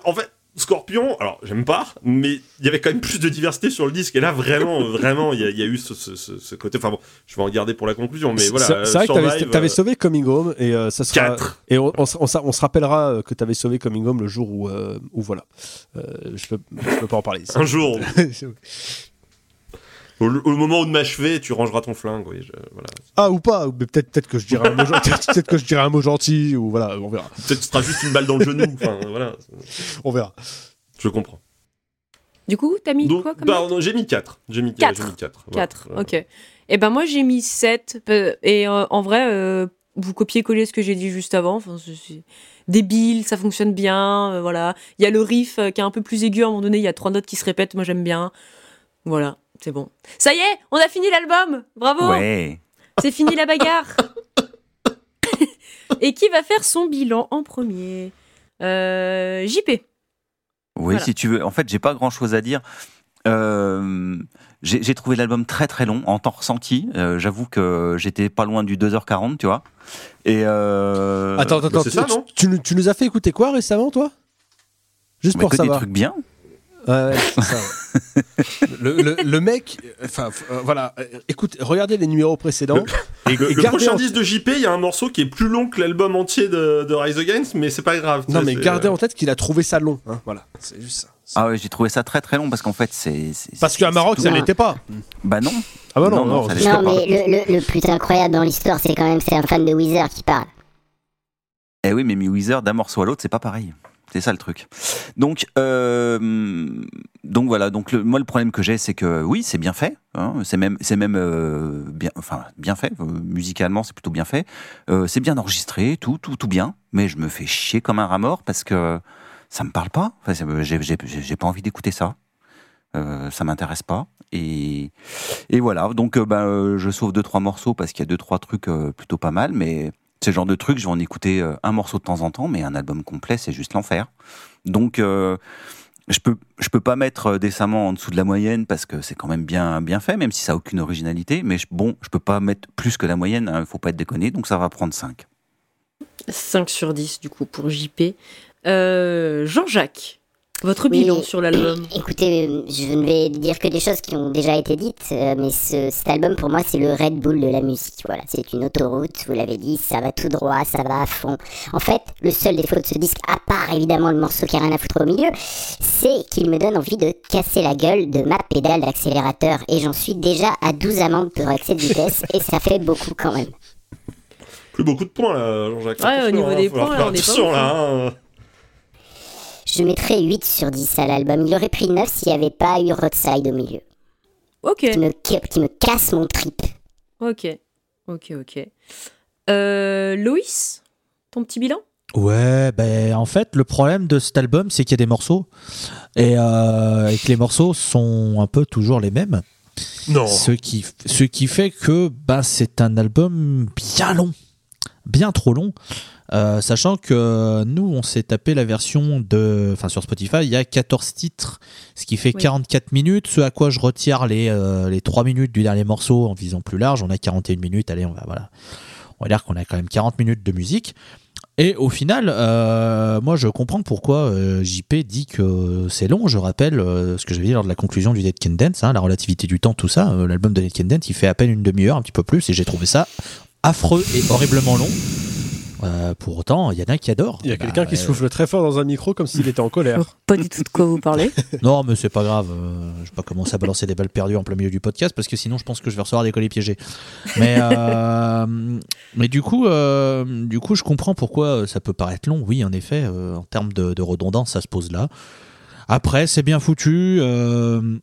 en fait, Scorpion, alors j'aime pas, mais il y avait quand même plus de diversité sur le disque. Et là, vraiment, vraiment, il y, a- il y a eu ce, ce- ce- ce côté. Enfin bon, je vais en garder pour la conclusion, mais voilà. C'est vrai que t'avais- euh, sauvé Coming Home et euh, ça sera. 4. Et on, on, on se rappellera euh, que t'avais sauvé Coming Home le jour où, euh, où voilà. Euh, je, peux, je peux pas en parler ici. Un jour, au, au moment où de m'achever, tu rangeras ton flingue. Oui, je- voilà. ah ou pas, mais peut-être que je dirai un mot gentil, peut-être que je dirai un mot gentil ou voilà, on verra, Peut-être que ce sera juste une balle dans le genou. Enfin, voilà. on verra. Je comprends. Du coup, t'as mis Donc, quoi comme j'ai mis 4. J'ai mis Quatre. j'ai mis 4. 4, ok. Et ben moi j'ai mis 7. Et euh, en vrai, euh, vous copiez-collez ce que j'ai dit juste avant. Enfin, c'est- débile, ça fonctionne bien. euh, voilà. Il y a le riff euh, qui est un peu plus aigu à un moment donné. Il y a trois notes qui se répètent. Moi j'aime bien. Voilà, c'est bon. Ça y est, on a fini l'album. Bravo. Ouais. C'est fini la bagarre. Et qui va faire son bilan en premier Euh, JP. Oui, Voilà. si tu veux. En fait, j'ai pas grand chose à dire. Euh, j'ai trouvé l'album très très long en temps ressenti. Euh, J'avoue que j'étais pas loin du 2h40, tu vois. Et euh, attends, attends, bah, c'est tu, ça, non tu, tu- tu nous as fait écouter quoi récemment, toi? Juste mais pour que des savoir. trucs bien. Ouais, ouais, c'est ça, ouais. le, le- le mec, enfin euh, voilà, euh, écoute, regardez les numéros précédents. et, Le, et le gardez prochain en- disque de JP, il y a un morceau qui est plus long que l'album entier de, de Rise Against, mais c'est pas grave. Non mais gardez euh, en tête qu'il a trouvé ça long. hein, voilà, c'est juste ça. Ah ouais, j'ai trouvé ça très très long parce qu'en fait, c'est. Parce qu'à Maroc, ça l'était pas. Bah non. Ah bah non, Non, non, mais le, le, le plus incroyable dans l'histoire, c'est quand même que c'est un fan de Weezer qui parle. Eh oui, mais mi Weezer d'un morceau à l'autre, c'est pas pareil. C'est ça le truc. Donc, euh, donc voilà. Donc le- moi, le problème que j'ai, c'est que oui, c'est bien fait. hein, c'est même, c'est même euh, bien, enfin bien fait. euh, musicalement, c'est plutôt bien fait. C'est bien enregistré, tout, tout, tout bien. Mais je me fais chier comme un rat mort parce que ça me parle pas. Enfin, j'ai, pas envie d'écouter ça. Ça m'intéresse pas. Et, et voilà. Donc, ben, euh, je sauve deux trois morceaux parce qu'il y a deux trois trucs plutôt pas mal, mais le genre de truc, je vais en écouter euh, un morceau de temps en temps, mais un album complet, c'est juste l'enfer. Donc, euh, je peux, je peux pas mettre euh, décemment en dessous de la moyenne parce que c'est quand même bien, bien fait, même si ça a aucune originalité. Mais bon, je peux pas mettre plus que la moyenne, il faut pas être déconné, donc ça va prendre 5. 5 sur 10 du coup pour JP. Jean-Jacques, votre bilan sur l'album Écoutez, je ne vais dire que des choses qui ont déjà été dites, euh, mais ce- cet album pour moi c'est le Red Bull de la musique. Voilà, c'est une autoroute, vous l'avez dit, ça va tout droit, ça va à fond. En fait, le seul défaut de ce disque, à part évidemment le morceau qui a rien à foutre au milieu, c'est qu'il me donne envie de casser la gueule de ma pédale d'accélérateur. Et j'en suis déjà à 12 amendes pour excès de vitesse, et ça fait beaucoup quand même. Plus beaucoup de points là, Jean-Jacques. Ouais, au niveau hein, des points, là, on est pas attention, ouf, là. Je mettrais 8 sur 10 à l'album. Il aurait pris 9 s'il n'y avait pas eu Roadside au milieu. Ok, Qui me, qui, qui me casse mon trip. ok, ok, ok. Euh, Loïs, ton petit bilan? Ouais, ben en fait, le problème de cet album, c'est qu'il y a des morceaux et, euh, et que les morceaux sont un peu toujours les mêmes. Non. Ce qui, ce qui fait que bah, c'est un album bien long, bien trop long. Euh, sachant que nous, on s'est tapé la version de. Enfin, sur Spotify, il y a 14 titres, ce qui fait Oui. 44 minutes. Ce à quoi je retire les, euh, les 3 minutes du dernier morceau en visant plus large. On a 41 minutes. Allez, on va, voilà. On va dire qu'on a quand même 40 minutes de musique. Et au final, euh, moi je comprends pourquoi euh, JP dit que c'est long. Je rappelle euh, ce que j'avais dit lors de la conclusion du Dead Can Dance, hein, la relativité du temps, tout ça. L'album de Dead Can Dance, il fait à peine une demi-heure, un petit peu plus, et j'ai trouvé ça affreux et horriblement long. Euh, pour autant, il y en a qui adorent. Il y a Bah, quelqu'un qui euh, souffle très fort dans un micro comme s'il était en colère. Pas du tout de quoi vous parlez. Non, mais c'est pas grave. euh, je vais pas commencer à balancer des balles perdues en plein milieu du podcast parce que sinon, je pense que je vais recevoir des colis piégés. Mais, euh, mais du coup, euh, du coup, je comprends pourquoi ça peut paraître long. Oui, en effet, euh, en termes de, de redondance, ça se pose là. Après, c'est bien foutu. euh,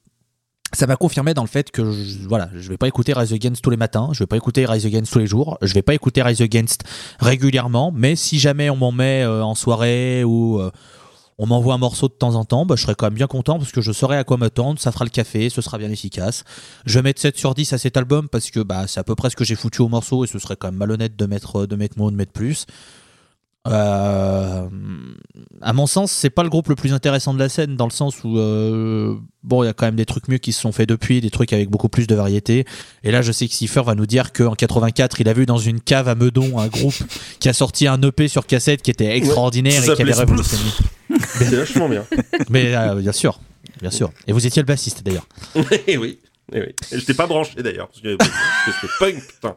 ça m'a confirmé dans le fait que je, voilà, je vais pas écouter Rise Against tous les matins, je vais pas écouter Rise Against tous les jours, je vais pas écouter Rise Against régulièrement, mais si jamais on m'en met euh, en soirée ou euh, on m'envoie un morceau de temps en temps, bah, je serai quand même bien content parce que je saurai à quoi m'attendre, ça fera le café, ce sera bien efficace. Je vais mettre 7 sur 10 à cet album parce que bah, c'est à peu près ce que j'ai foutu au morceau et ce serait quand même malhonnête de mettre, de mettre moins ou de mettre plus. Euh, à mon sens, c'est pas le groupe le plus intéressant de la scène, dans le sens où, euh, bon, il y a quand même des trucs mieux qui se sont faits depuis, des trucs avec beaucoup plus de variété. Et là, je sais que Cipher va nous dire qu'en 84, il a vu dans une cave à Meudon un groupe qui a sorti un EP sur cassette qui était extraordinaire et qui avait révolutionné. C'est vachement bien. Mais euh, bien sûr, bien sûr. Et vous étiez le bassiste d'ailleurs. Oui. Oui. Et j'étais pas branché d'ailleurs, parce que, parce que c'était punk, putain.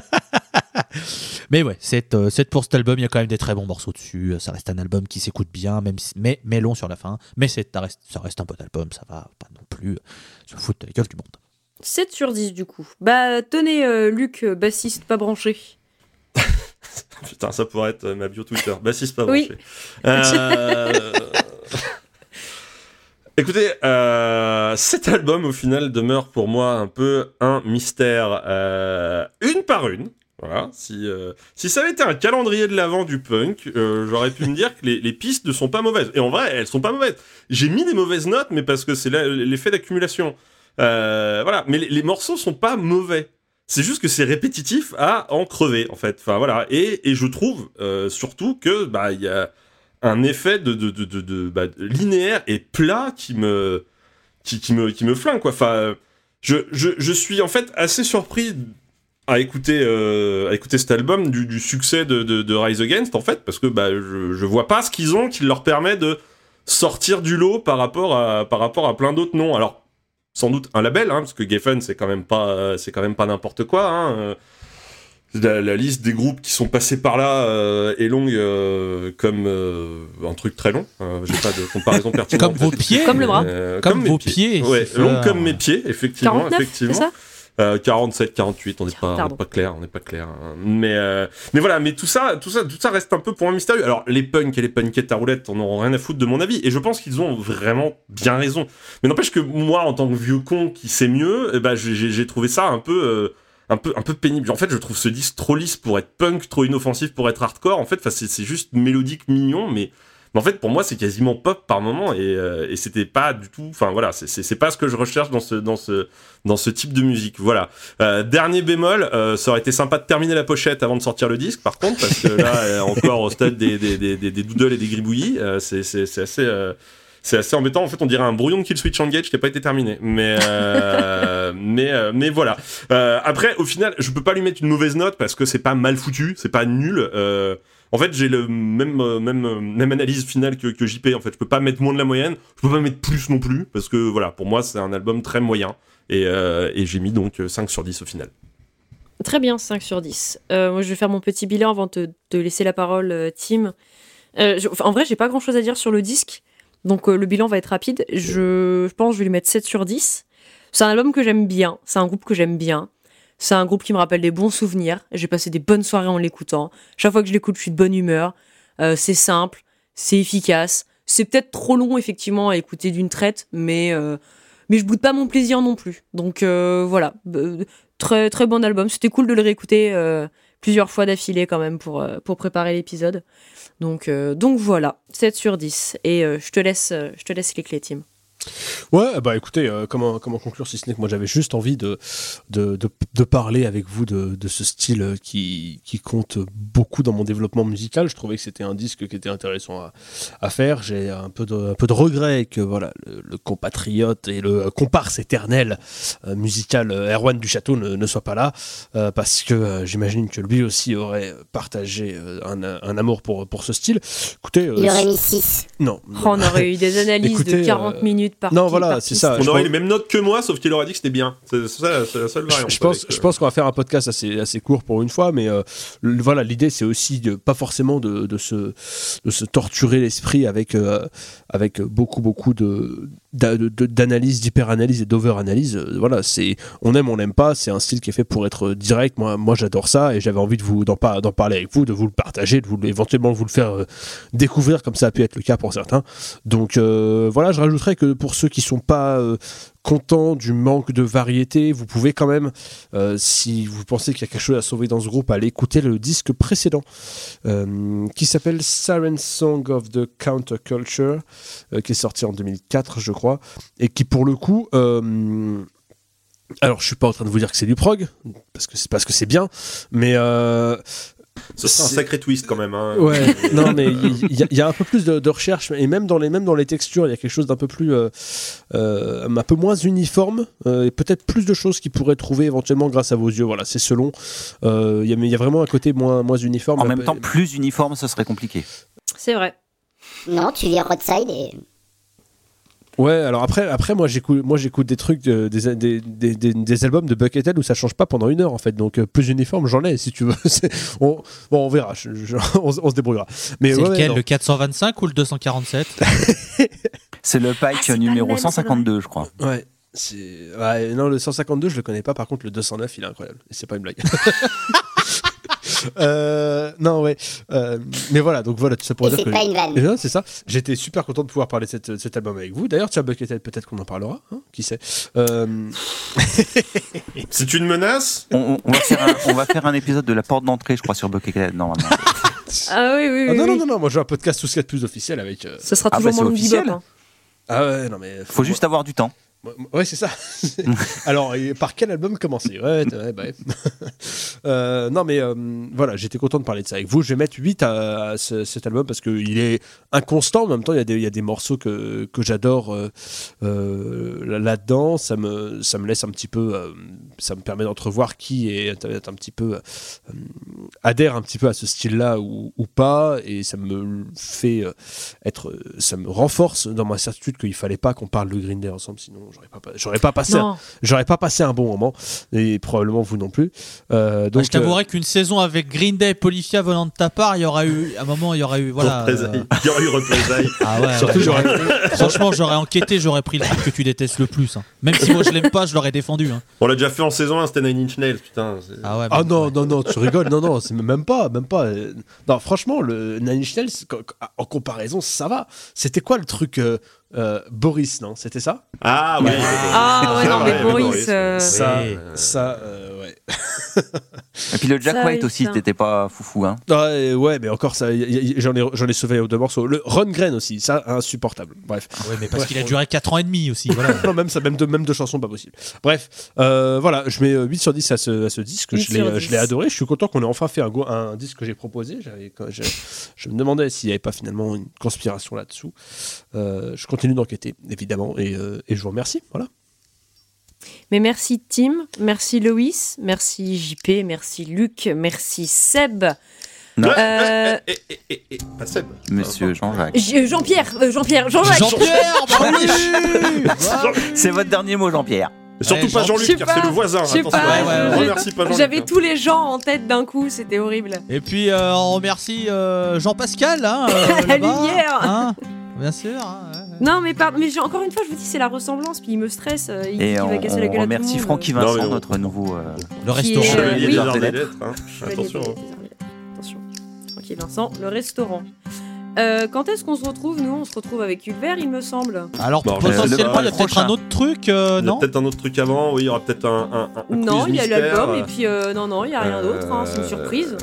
Mais ouais, c'est euh, c'est pour cet album, il y a quand même des très bons morceaux dessus. Ça reste un album qui s'écoute bien, même si- mais, mais long sur la fin. Mais c'est- ça reste, ça reste un bon album, ça va pas non plus se foutre de la gueule du monde. 7 sur 10 du coup. Bah tenez euh, Luc, euh, bassiste pas branché. Putain, ça pourrait être euh, ma bio Twitter. Bassiste pas Oui. branché. Euh, Écoutez, euh, cet album au final demeure pour moi un peu un mystère, euh, une par une. Voilà. Si, euh, si ça avait été un calendrier de l'avant du punk, euh, j'aurais pu me dire que les, les pistes ne sont pas mauvaises. Et en vrai, elles sont pas mauvaises. J'ai mis des mauvaises notes, mais parce que c'est l'effet d'accumulation. Euh, voilà. Mais les, les morceaux sont pas mauvais. C'est juste que c'est répétitif à en crever, en fait. Enfin, voilà. Et, et je trouve euh, surtout que bah il y a un effet de, de, de, de, bah, linéaire et plat qui me qui, me qui me flingue quoi. Enfin, euh, je, je, je suis en fait assez surpris à écouter euh, à écouter cet album du, succès de, de, de Rise Against en fait parce que bah je, je vois pas ce qu'ils ont qui leur permet de sortir du lot par rapport à par rapport à plein d'autres noms. Alors sans doute un label, hein, parce que Geffen c'est quand même pas c'est quand même pas n'importe quoi. Hein. La, la liste des groupes qui sont passés par là euh, est longue euh, comme euh, un truc très long. Euh, J'ai pas de comparaison pertinente. Comme vos pieds. Comme le bras. Euh, Comme vos pieds, Ouais, c'est long comme mes pieds, effectivement. 49, c'est effectivement. ça Euh, 47, 48, on n'est pas, on pas clair, on n'est pas clair. hein. Mais, euh, mais voilà, mais tout ça, tout ça, tout ça reste un peu pour un mystérieux. Alors, les punks et les punkettes à roulettes, on n'auront rien à foutre de mon avis. Et je pense qu'ils ont vraiment bien raison. Mais n'empêche que moi, en tant que vieux con qui sait mieux, eh ben, j'ai- j'ai j'ai trouvé ça un peu, euh, un peu, un peu pénible. En fait, je trouve ce disque trop lisse pour être punk, trop inoffensif pour être hardcore. En fait, enfin, c'est juste mélodique, mignon, mais mais en fait, pour moi, c'est quasiment pop par moment et, euh, et c'était pas du tout. Enfin voilà, c'est- pas ce que je recherche dans ce dans ce dans ce type de musique. Voilà. Euh, dernier bémol, euh, ça aurait été sympa de terminer la pochette avant de sortir le disque, par contre, parce que là, euh, encore au stade des des des, des, doodles et des gribouillis, euh, c'est c'est c'est assez. C'est assez embêtant. En fait, on dirait un brouillon de Kill Switch Engage qui n'a pas été terminé. Mais, euh, mais, euh, mais voilà. Euh, après, au final, je peux pas lui mettre une mauvaise note parce que c'est pas mal foutu, c'est pas nul. Euh, en fait, j'ai le même, même, même analyse finale que, que JP. En fait, je peux pas mettre moins de la moyenne, je peux pas mettre plus non plus parce que voilà, pour moi, c'est un album très moyen et, euh, et j'ai mis donc euh, 5 sur 10 au final. Très bien, 5 sur 10. Euh, moi, je vais faire mon petit bilan avant de te laisser la parole, Tim. Euh, je- en vrai, j'ai pas grand chose à dire sur le disque, donc euh, le bilan va être rapide. Je, pense que je vais lui mettre 7 sur 10. C'est un album que j'aime bien, c'est un groupe que j'aime bien. C'est un groupe qui me rappelle des bons souvenirs. J'ai passé des bonnes soirées en l'écoutant. Chaque fois que je l'écoute, je suis de bonne humeur. Euh, c'est simple, c'est efficace. C'est peut-être trop long, effectivement, à écouter d'une traite, mais, euh, mais je boude pas mon plaisir non plus. Donc euh, voilà. Très très bon album. C'était cool de le réécouter plusieurs fois d'affilée quand même pour, euh, pour préparer l'épisode. Donc, euh, donc voilà, 7 sur 10. Et euh, je, te laisse, je te laisse les clés, Tim. Ouais, bah écoutez, euh, comment, comment conclure si ce n'est que moi j'avais juste envie de, de, de, de parler avec vous de, de ce style euh, qui, qui compte beaucoup dans mon développement musical. Je trouvais que c'était un disque qui était intéressant à, à faire. J'ai un peu de, un peu de regret que voilà, le, le compatriote et le comparse éternel euh, musical Erwan du Château ne, ne soit pas là, euh, parce que euh, j'imagine que lui aussi aurait partagé un, un amour pour, pour ce style. Écoutez, euh, Il aurait mis 6. non. Oh, on aurait eu des analyses Écoutez, de 40 euh, minutes par non, voilà, c'est ça. On aurait pense- les mêmes notes que moi, sauf qu'il aurait dit que c'était bien. C'est ça, c'est la seule variante. Je pense, avec, je euh, pense qu'on va faire un podcast assez, assez court pour une fois, mais euh, le- voilà, l'idée c'est aussi de, pas forcément de, de, se, de se torturer l'esprit avec, euh, avec beaucoup, beaucoup de, d'a- de- de- d'analyse, d'hyper-analyse et d'over-analyse. Euh, Voilà, c'est, on aime, on n'aime pas, c'est un style qui est fait pour être direct. Moi, moi j'adore ça et j'avais envie de vous, d'en, par- d'en parler avec vous, de vous le partager, de vous, le- éventuellement vous le faire euh, découvrir, comme ça a pu être le cas pour certains. Donc euh, voilà, je rajouterais que pour ceux qui sont pas euh, contents du manque de variété, vous pouvez quand même, euh, si vous pensez qu'il y a quelque chose à sauver dans ce groupe, aller écouter le disque précédent euh, qui s'appelle Siren Song of the Counterculture, qui est sorti en 2004, je crois, et qui pour le coup. alors, je suis pas en train de vous dire que c'est du prog, parce que c'est parce que c'est bien, mais euh, Ce serait un sacré twist quand même. Hein. Ouais, non, mais il y, a- il y a un peu plus de, de recherche, et même dans les, même dans les textures, il y a quelque chose d'un peu plus. euh, euh, un peu moins uniforme, euh, et peut-être plus de choses qu'ils pourraient trouver éventuellement grâce à vos yeux. Voilà, c'est selon. Euh, Il y, a- mais il y a vraiment un côté moins, moins uniforme. En même peu- temps, plus uniforme, ce serait compliqué. C'est vrai. Non, tu viens Roadside et. Ouais, alors après, après moi j'écoute, moi j'écoute des trucs, de- des, des, des, albums de Buckethead où ça change pas pendant une heure en fait, donc euh, plus uniforme j'en ai si tu veux. C'est- on, bon, on verra, je- je- on, se- on se débrouillera. Mais C'est ouais, lequel non. Le 425 ou le 247 C'est le Ah, Pike pas numéro même, c'est 152, je crois. Ouais. Ouais, non, le 152, je le connais pas. Par contre, le 209, il est incroyable. Et c'est pas une blague. Euh, non, ouais. Euh, mais voilà, donc voilà, tout ça pour Et dire c'est pas une vanne. Non, c'est ça. J'étais super content de pouvoir parler de, cette- de cet album avec vous. D'ailleurs, tiens, Buckethead, peut-être qu'on en parlera. hein, qui sait Euh, C'est une menace? On, va faire un, on va faire un épisode de la porte d'entrée, je crois, sur Buckethead, normalement. Ah oui, oui, oui. ah, non, oui. non, non, non, moi j'ai un podcast tout ce qu'il y a de plus officiel avec. euh, Ce sera Ah, toujours bah, c'est mon officiel. bebop. hein. Ah ouais, non, mais. Faut juste avoir du temps. Ouais, Ouais, c'est ça. Alors, par quel album commencer? Ouais, t- ouais, bref. Euh, non, mais euh, voilà, j'étais content de parler de ça avec vous. Je vais mettre 8 à, à ce- cet album parce qu'il est inconstant. En même temps, il y a des, morceaux que, que j'adore euh, là- là-dedans. Ça me, ça me laisse un petit peu. ça me permet d'entrevoir qui est, un petit peu. adhère un petit peu à ce style-là ou, pas. Et ça me fait être. Ça me renforce dans ma certitude qu'il fallait pas qu'on parle de Green Day ensemble, sinon j'aurais pas, j'aurais pas passé. J'aurais pas passé un bon moment et probablement vous non plus. Euh, Donc, je t'avouerais qu'une saison avec Green Day et Polyphia venant de ta part, il y aura eu, à un moment, il y aurait eu. Voilà. Représailles. euh, Il y aurait eu représailles. Ah ouais, Surtout, Franchement, j'aurais enquêté, j'aurais pris le truc que tu détestes le plus. hein. Même si moi je l'aime pas, je l'aurais défendu. hein. On l'a déjà fait en saison 1, c'était Nine Inch Nails, putain. c'est- Ah ouais. Ah non, ouais. non, non, tu rigoles, non, non, c'est même pas, même pas. euh, Non, franchement, le Nine Inch Nails, en comparaison, ça va. C'était quoi le truc euh, euh, Boris, non C'était ça? Ah oui. Ah, ouais, non, mais Boris, euh, Ça, Oui. ça, euh. Et puis le Jack Ça, White aussi, ça. t'étais pas foufou, hein. Ouais, ouais, mais encore ça, y- y- j'en ai, j'en ai sauvé deux morceaux. Le Ron Gren aussi, ça, insupportable. Bref. Ouais, mais parce qu'il a duré 4 ans et demi aussi. Voilà. non, même ça, même deux, même deux chansons, pas possible. Bref, euh, voilà, je mets euh, 8 sur 10 à ce, à ce disque. 8 Je l'ai, sur euh, je l'ai 10. adoré. Je suis content qu'on ait enfin fait un, go- un disque que j'ai proposé. J'avais- quand je, je me demandais s'il n'y avait pas finalement une conspiration là-dessous. Euh, je continue d'enquêter, évidemment, et, euh, et je vous remercie. Voilà. Mais merci Tim, merci Loïs, merci JP, merci Luc, merci Seb. Non. Euh, Eh, eh, eh, eh, pas Seb. Monsieur Jean-Jacques. J- Jean-Pierre, euh, Jean-Pierre, Jean-Jacques. Jean-Pierre, C'est votre dernier mot, Jean-Pierre. Surtout Ouais, pas Jean- Jean-Luc, car c'est le voisin. je sais Attention, pas, Ouais, ouais, ouais. remercie pas Jean-Luc. J'avais tous les gens en tête d'un coup, c'était horrible. Et puis euh, on remercie euh, Jean-Pascal. Hein, euh, La lumière. hein. Bien sûr. hein. Non, mais pardon, mais j'ai- encore une fois, je vous dis, c'est la ressemblance, puis il me stresse. euh, il, Et il on, va casser la on gueule à tout le remercie. Francky Non, Vincent, mais on- notre nouveau. euh, Le est, restaurant. euh, Chevalier oui. des arts lettres. hein. Chevalier Attention. des- hein. Attention. Tranquille Vincent, le restaurant. Euh, quand est-ce qu'on se retrouve Nous, on se retrouve avec Ulver, il me semble. Alors Bon, potentiellement, il y a peut-être un autre truc, euh, Il y a non? peut-être un autre truc avant, oui, il y aura peut-être un, un, un non, quiz il y a l'album, et puis euh, non, non, il n'y a rien d'autre, hein, c'est une surprise.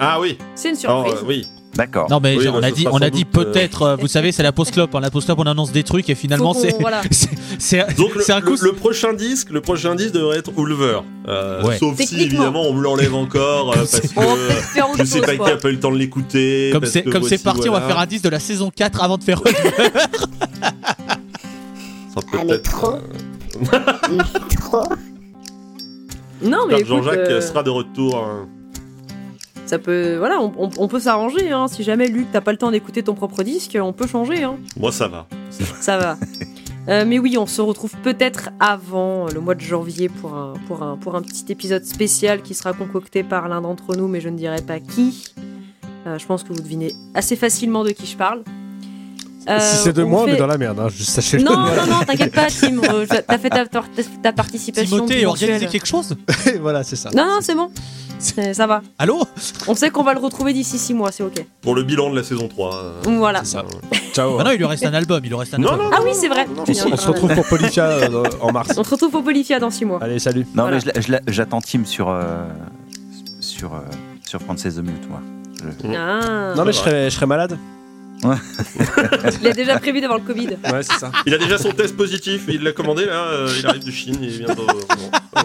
Ah oui, C'est une Alors, surprise. euh, oui. D'accord. Non mais Oui, on bah, a dit, on a dit euh, peut-être. euh, vous savez, c'est la post clope. Hein, la post clope, on annonce des trucs et finalement c'est voilà. c'est c'est Donc le, c'est un le- coup. le prochain disque, le prochain disque devrait être Ulver. Euh, Ouais. Sauf si évidemment on me l'enlève encore euh, parce On va que autre je sais pas qui a pas eu le temps de l'écouter. Comme c'est comme parti, on va faire un 10 de la saison 4 avant de faire. Ça peut Ah, mais être, trop. euh, trop. Non, mais Jean-Jacques euh, sera de retour. hein. Ça peut, voilà, on, on- on peut s'arranger. Hein. Si jamais Luc, t'as pas le temps d'écouter ton propre disque, on peut changer. Hein. Moi ça va. Ça va. Euh, mais oui, on se retrouve peut-être avant le mois de janvier pour un, pour, un, pour un petit épisode spécial qui sera concocté par l'un d'entre nous, mais je ne dirai pas qui. Euh, je pense que vous devinez assez facilement de qui je parle. Euh, si c'est de moi, on fait- est dans la merde. Hein, juste sachez-le. Non, non, non, t'inquiète pas, Tim. euh, T'as fait ta, ta, ta participation. Timothée, organiser quelque chose voilà, c'est ça. Non, non, c'est bon. Ça va. Allô On sait qu'on va le retrouver d'ici 6 mois, c'est ok. Pour le bilan de la saison 3. euh, Voilà. Ça. Ciao. Bah non, il lui reste un album. Il lui reste un Non, album. non, Ah oui, c'est vrai. non, non, On se- on retrouve pour Polyphia euh, en mars. On se retrouve au Polyphia dans 6 mois. Allez, salut. Non, Voilà. mais j'attends Tim sur, euh, sur, euh, sur Frances the Mute, moi. Je- Ah. Non, mais je serais, je serais malade. Il a déjà prévu d'avoir le Covid. Ouais, c'est ça. Il a déjà son test positif, il l'a commandé là, euh, il arrive de Chine, il est bientôt. bon, bon.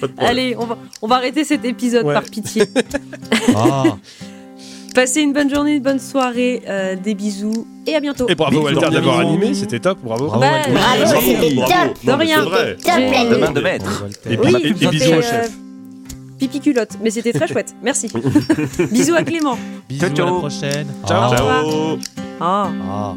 Pas de problème. Allez, on va, on va arrêter cet épisode Ouais. par pitié. Ah. Passez une bonne journée, une bonne soirée, euh, des bisous et à bientôt. Et bravo. Walter d'avoir animé, c'était top, bravo. Bravo, Bah, Walter. Bravo, Bravo, bravo. top. Non, De rien. c'est vrai. Top. Bravo, Pipi culotte, mais c'était très chouette. Merci. bisous à Clément. Bisous, à la ciao. prochaine. Ciao. Ah. Ciao. Ah. Ah.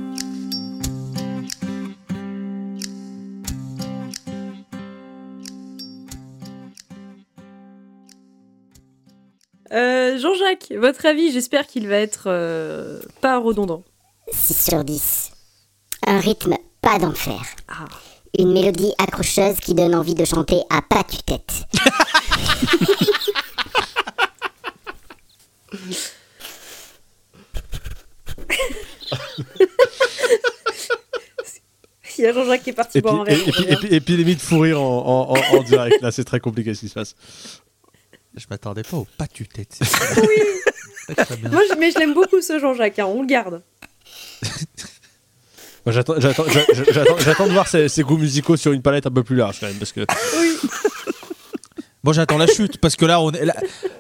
Euh, Jean-Jacques, votre avis, j'espère qu'il va être euh, pas redondant. 6 sur 10. Un rythme pas d'enfer. Ah. Une mélodie accrocheuse qui donne envie de chanter à pas tue-tête. Il y a Jean-Jacques qui est parti boire un verre. puis limite fou rire en, en, en, en direct, là c'est très compliqué ce qui se passe. Je m'attendais pas au pas tu tête. Oui. Moi, je- mais je l'aime beaucoup ce Jean-Jacques, hein, on le garde. J'attends j'attends- j'a- j'attends- j'attends de voir ses, ses goûts musicaux sur une palette un peu plus large quand même, parce que Oui. Bon, j'attends la chute parce que là, on est-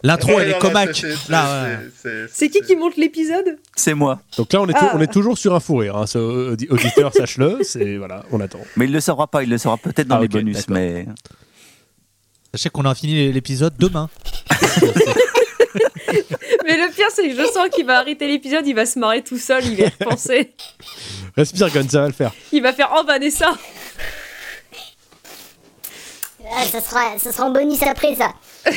l'intro, elle est ouais. C'est qui qui monte l'épisode? C'est moi. donc là on est, Ah. on est toujours sur un fou rire, hein, ce auditeur sache-le, c'est voilà, on attend. Mais il le saura pas, il le saura peut-être dans Ah, les bonus, mais Sachez qu'on a fini l'épisode demain. Mais le pire, c'est que je sens qu'il va arrêter l'épisode, il va se marrer tout seul, il va y repenser. Respire Gun, ça va le faire. Il va faire Oh Vanessa Ah, ça, sera, ça sera en bonus après ça.